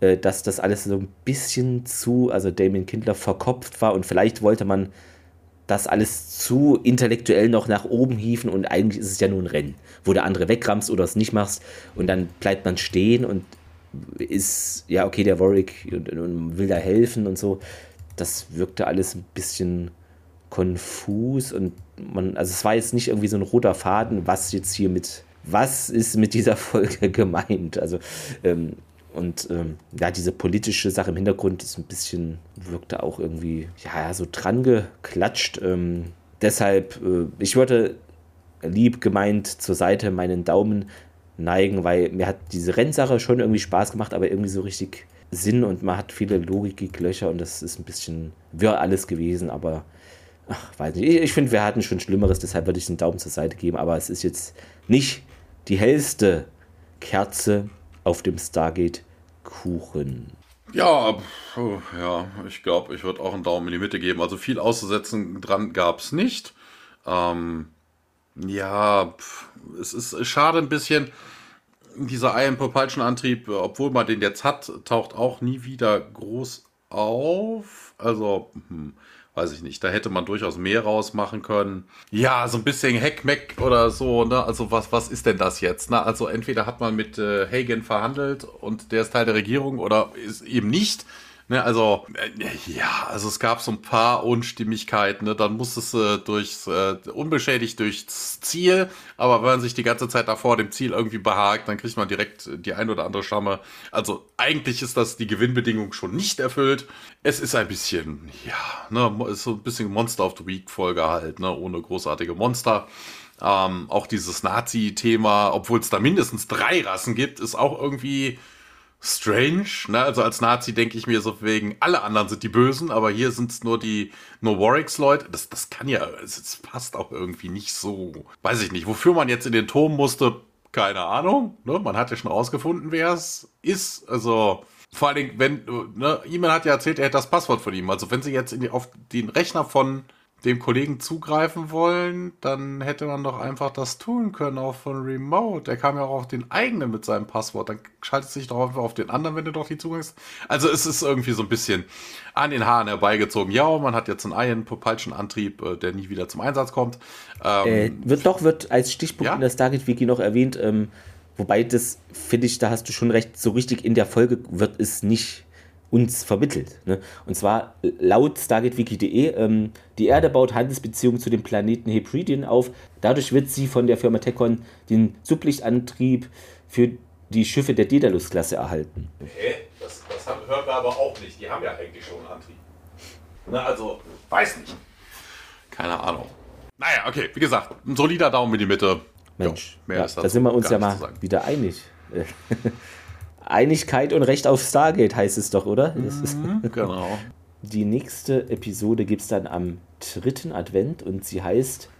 äh, dass das alles so ein bisschen zu, also Damien Kindler verkopft war und vielleicht wollte man das alles zu intellektuell noch nach oben hieven und eigentlich ist es ja nur ein Rennen, wo der andere wegramst oder es nicht machst und dann bleibt man stehen und ist, ja, okay, der Warwick und, und will da helfen und so. Das wirkte alles ein bisschen konfus und man, also es war jetzt nicht irgendwie so ein roter Faden, was jetzt hier mit, was ist mit dieser (laughs) Folge gemeint? Also, ähm, und ähm, ja, diese politische Sache im Hintergrund ist ein bisschen, wirkte auch irgendwie, ja, so dran geklatscht. Ähm, deshalb, äh, ich würde lieb gemeint zur Seite meinen Daumen neigen, weil mir hat diese Rennsache schon irgendwie Spaß gemacht, aber irgendwie so richtig Sinn und man hat viele Logiklöcher und das ist ein bisschen wirr alles gewesen, aber ach, weiß nicht. Ich, ich finde, wir hatten schon Schlimmeres, deshalb würde ich den Daumen zur Seite geben, aber es ist jetzt nicht die hellste Kerze auf dem Stargate Kuchen. Ja, ja, ich glaube, ich würde auch einen Daumen in die Mitte geben. Also viel auszusetzen dran gab es nicht. Ähm, ja, es ist schade ein bisschen. Dieser Iron Propulsion Antrieb, obwohl man den jetzt hat, taucht auch nie wieder groß auf. Also, hm, weiß ich nicht, da hätte man durchaus mehr rausmachen können. Ja, so ein bisschen Heckmeck oder so, ne? Also was, was ist denn das jetzt? Ne? Also entweder hat man mit äh, Hagen verhandelt und der ist Teil der Regierung oder ist eben nicht. Ne, also, äh, ja, also es gab so ein paar Unstimmigkeiten. Ne? Dann muss es äh, durchs, äh, unbeschädigt durchs Ziel, aber wenn man sich die ganze Zeit davor dem Ziel irgendwie behagt, dann kriegt man direkt die ein oder andere Schamme. Also eigentlich ist das die Gewinnbedingung schon nicht erfüllt. Es ist ein bisschen, ja, ne, ist so ein bisschen Monster of the Week Folge halt, ne, ohne großartige Monster. Ähm, auch dieses Nazi-Thema, obwohl es da mindestens drei Rassen gibt, ist auch irgendwie strange. Ne? Also als Nazi denke ich mir so wegen, alle anderen sind die Bösen, aber hier sind es nur die nur Warwicks-Leute. Das, das kann ja, es passt auch irgendwie nicht so. Weiß ich nicht. Wofür man jetzt in den Turm musste, keine Ahnung. Ne? Man hat ja schon rausgefunden, wer es ist. Also vor allen Dingen, wenn, ne, E-Mail hat ja erzählt, er hätte das Passwort von ihm. Also wenn sie jetzt die, auf den Rechner von dem Kollegen zugreifen wollen, dann hätte man doch einfach das tun können, auch von Remote. Der kam ja auch auf den eigenen mit seinem Passwort. Dann schaltet sich doch einfach auf den anderen, wenn du doch die Zugangs. Also es ist irgendwie so ein bisschen an den Haaren herbeigezogen. Ja, man hat jetzt einen Iron Propulsion Antrieb, äh, der nie wieder zum Einsatz kommt. Ähm, äh, wird doch, wird als Stichpunkt ja? in der Stargate Wiki noch erwähnt, ähm, wobei das, finde ich, da hast du schon recht, so richtig in der Folge wird es nicht uns vermittelt. Ne? Und zwar laut stargatewiki.de, ähm, die Erde baut Handelsbeziehungen zu dem Planeten Hebridean auf. Dadurch wird sie von der Firma Tecon den Sublichtantrieb für die Schiffe der Daedalus-Klasse erhalten. Hä? Das, das hören wir aber auch nicht. Die haben ja eigentlich schon einen Antrieb. Na, also, weiß nicht. Keine Ahnung. Naja, okay, wie gesagt, ein solider Daumen in die Mitte. Mensch, jo, ja, da sind wir uns ja mal wieder einig. (laughs) Einigkeit und Recht auf Stargate heißt es doch, oder? Mhm, (laughs) genau. Die nächste Episode gibt es dann am dritten Advent und sie heißt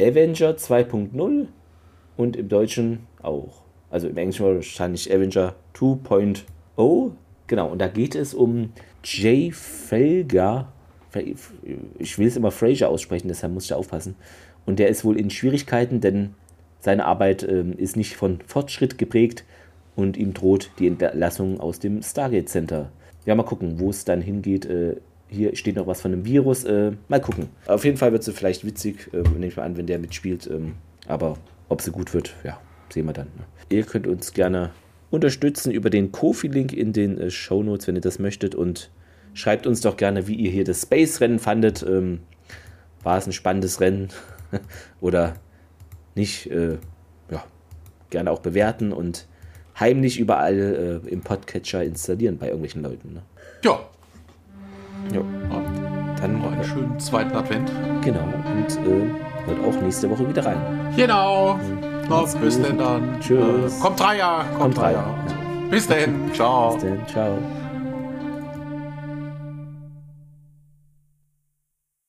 Avenger 2.0 und im Deutschen auch. Also im Englischen wahrscheinlich Avenger 2.0. Genau, und da geht es um Jay Felger. Ich will es immer Fraser aussprechen, deshalb muss ich aufpassen. Und der ist wohl in Schwierigkeiten, denn seine Arbeit äh, ist nicht von Fortschritt geprägt und ihm droht die Entlassung aus dem Stargate Center. Ja, mal gucken, wo es dann hingeht. Äh, hier steht noch was von einem Virus. Äh, mal gucken. Auf jeden Fall wird sie vielleicht witzig, äh, nehme ich mal an, wenn der mitspielt. Ähm, aber ob sie gut wird, ja, sehen wir dann. Ne? Ihr könnt uns gerne unterstützen über den Kofi-Link in den äh, Show Notes, wenn ihr das möchtet. Und schreibt uns doch gerne, wie ihr hier das Space-Rennen fandet. Ähm, war es ein spannendes Rennen (laughs) oder nicht? Äh, ja, gerne auch bewerten und heimlich überall äh, im Podcatcher installieren bei irgendwelchen Leuten. Ne? Ja. Ja. Dann noch einen äh, schönen zweiten Advent. Genau. Und äh, hört auch nächste Woche wieder rein. Genau. No, bis denn dann. Tschüss. Äh, kommt drei Jahre. Kommt, kommt drei Jahre. Ja. Bis denn. Ciao. Bis denn. Ciao.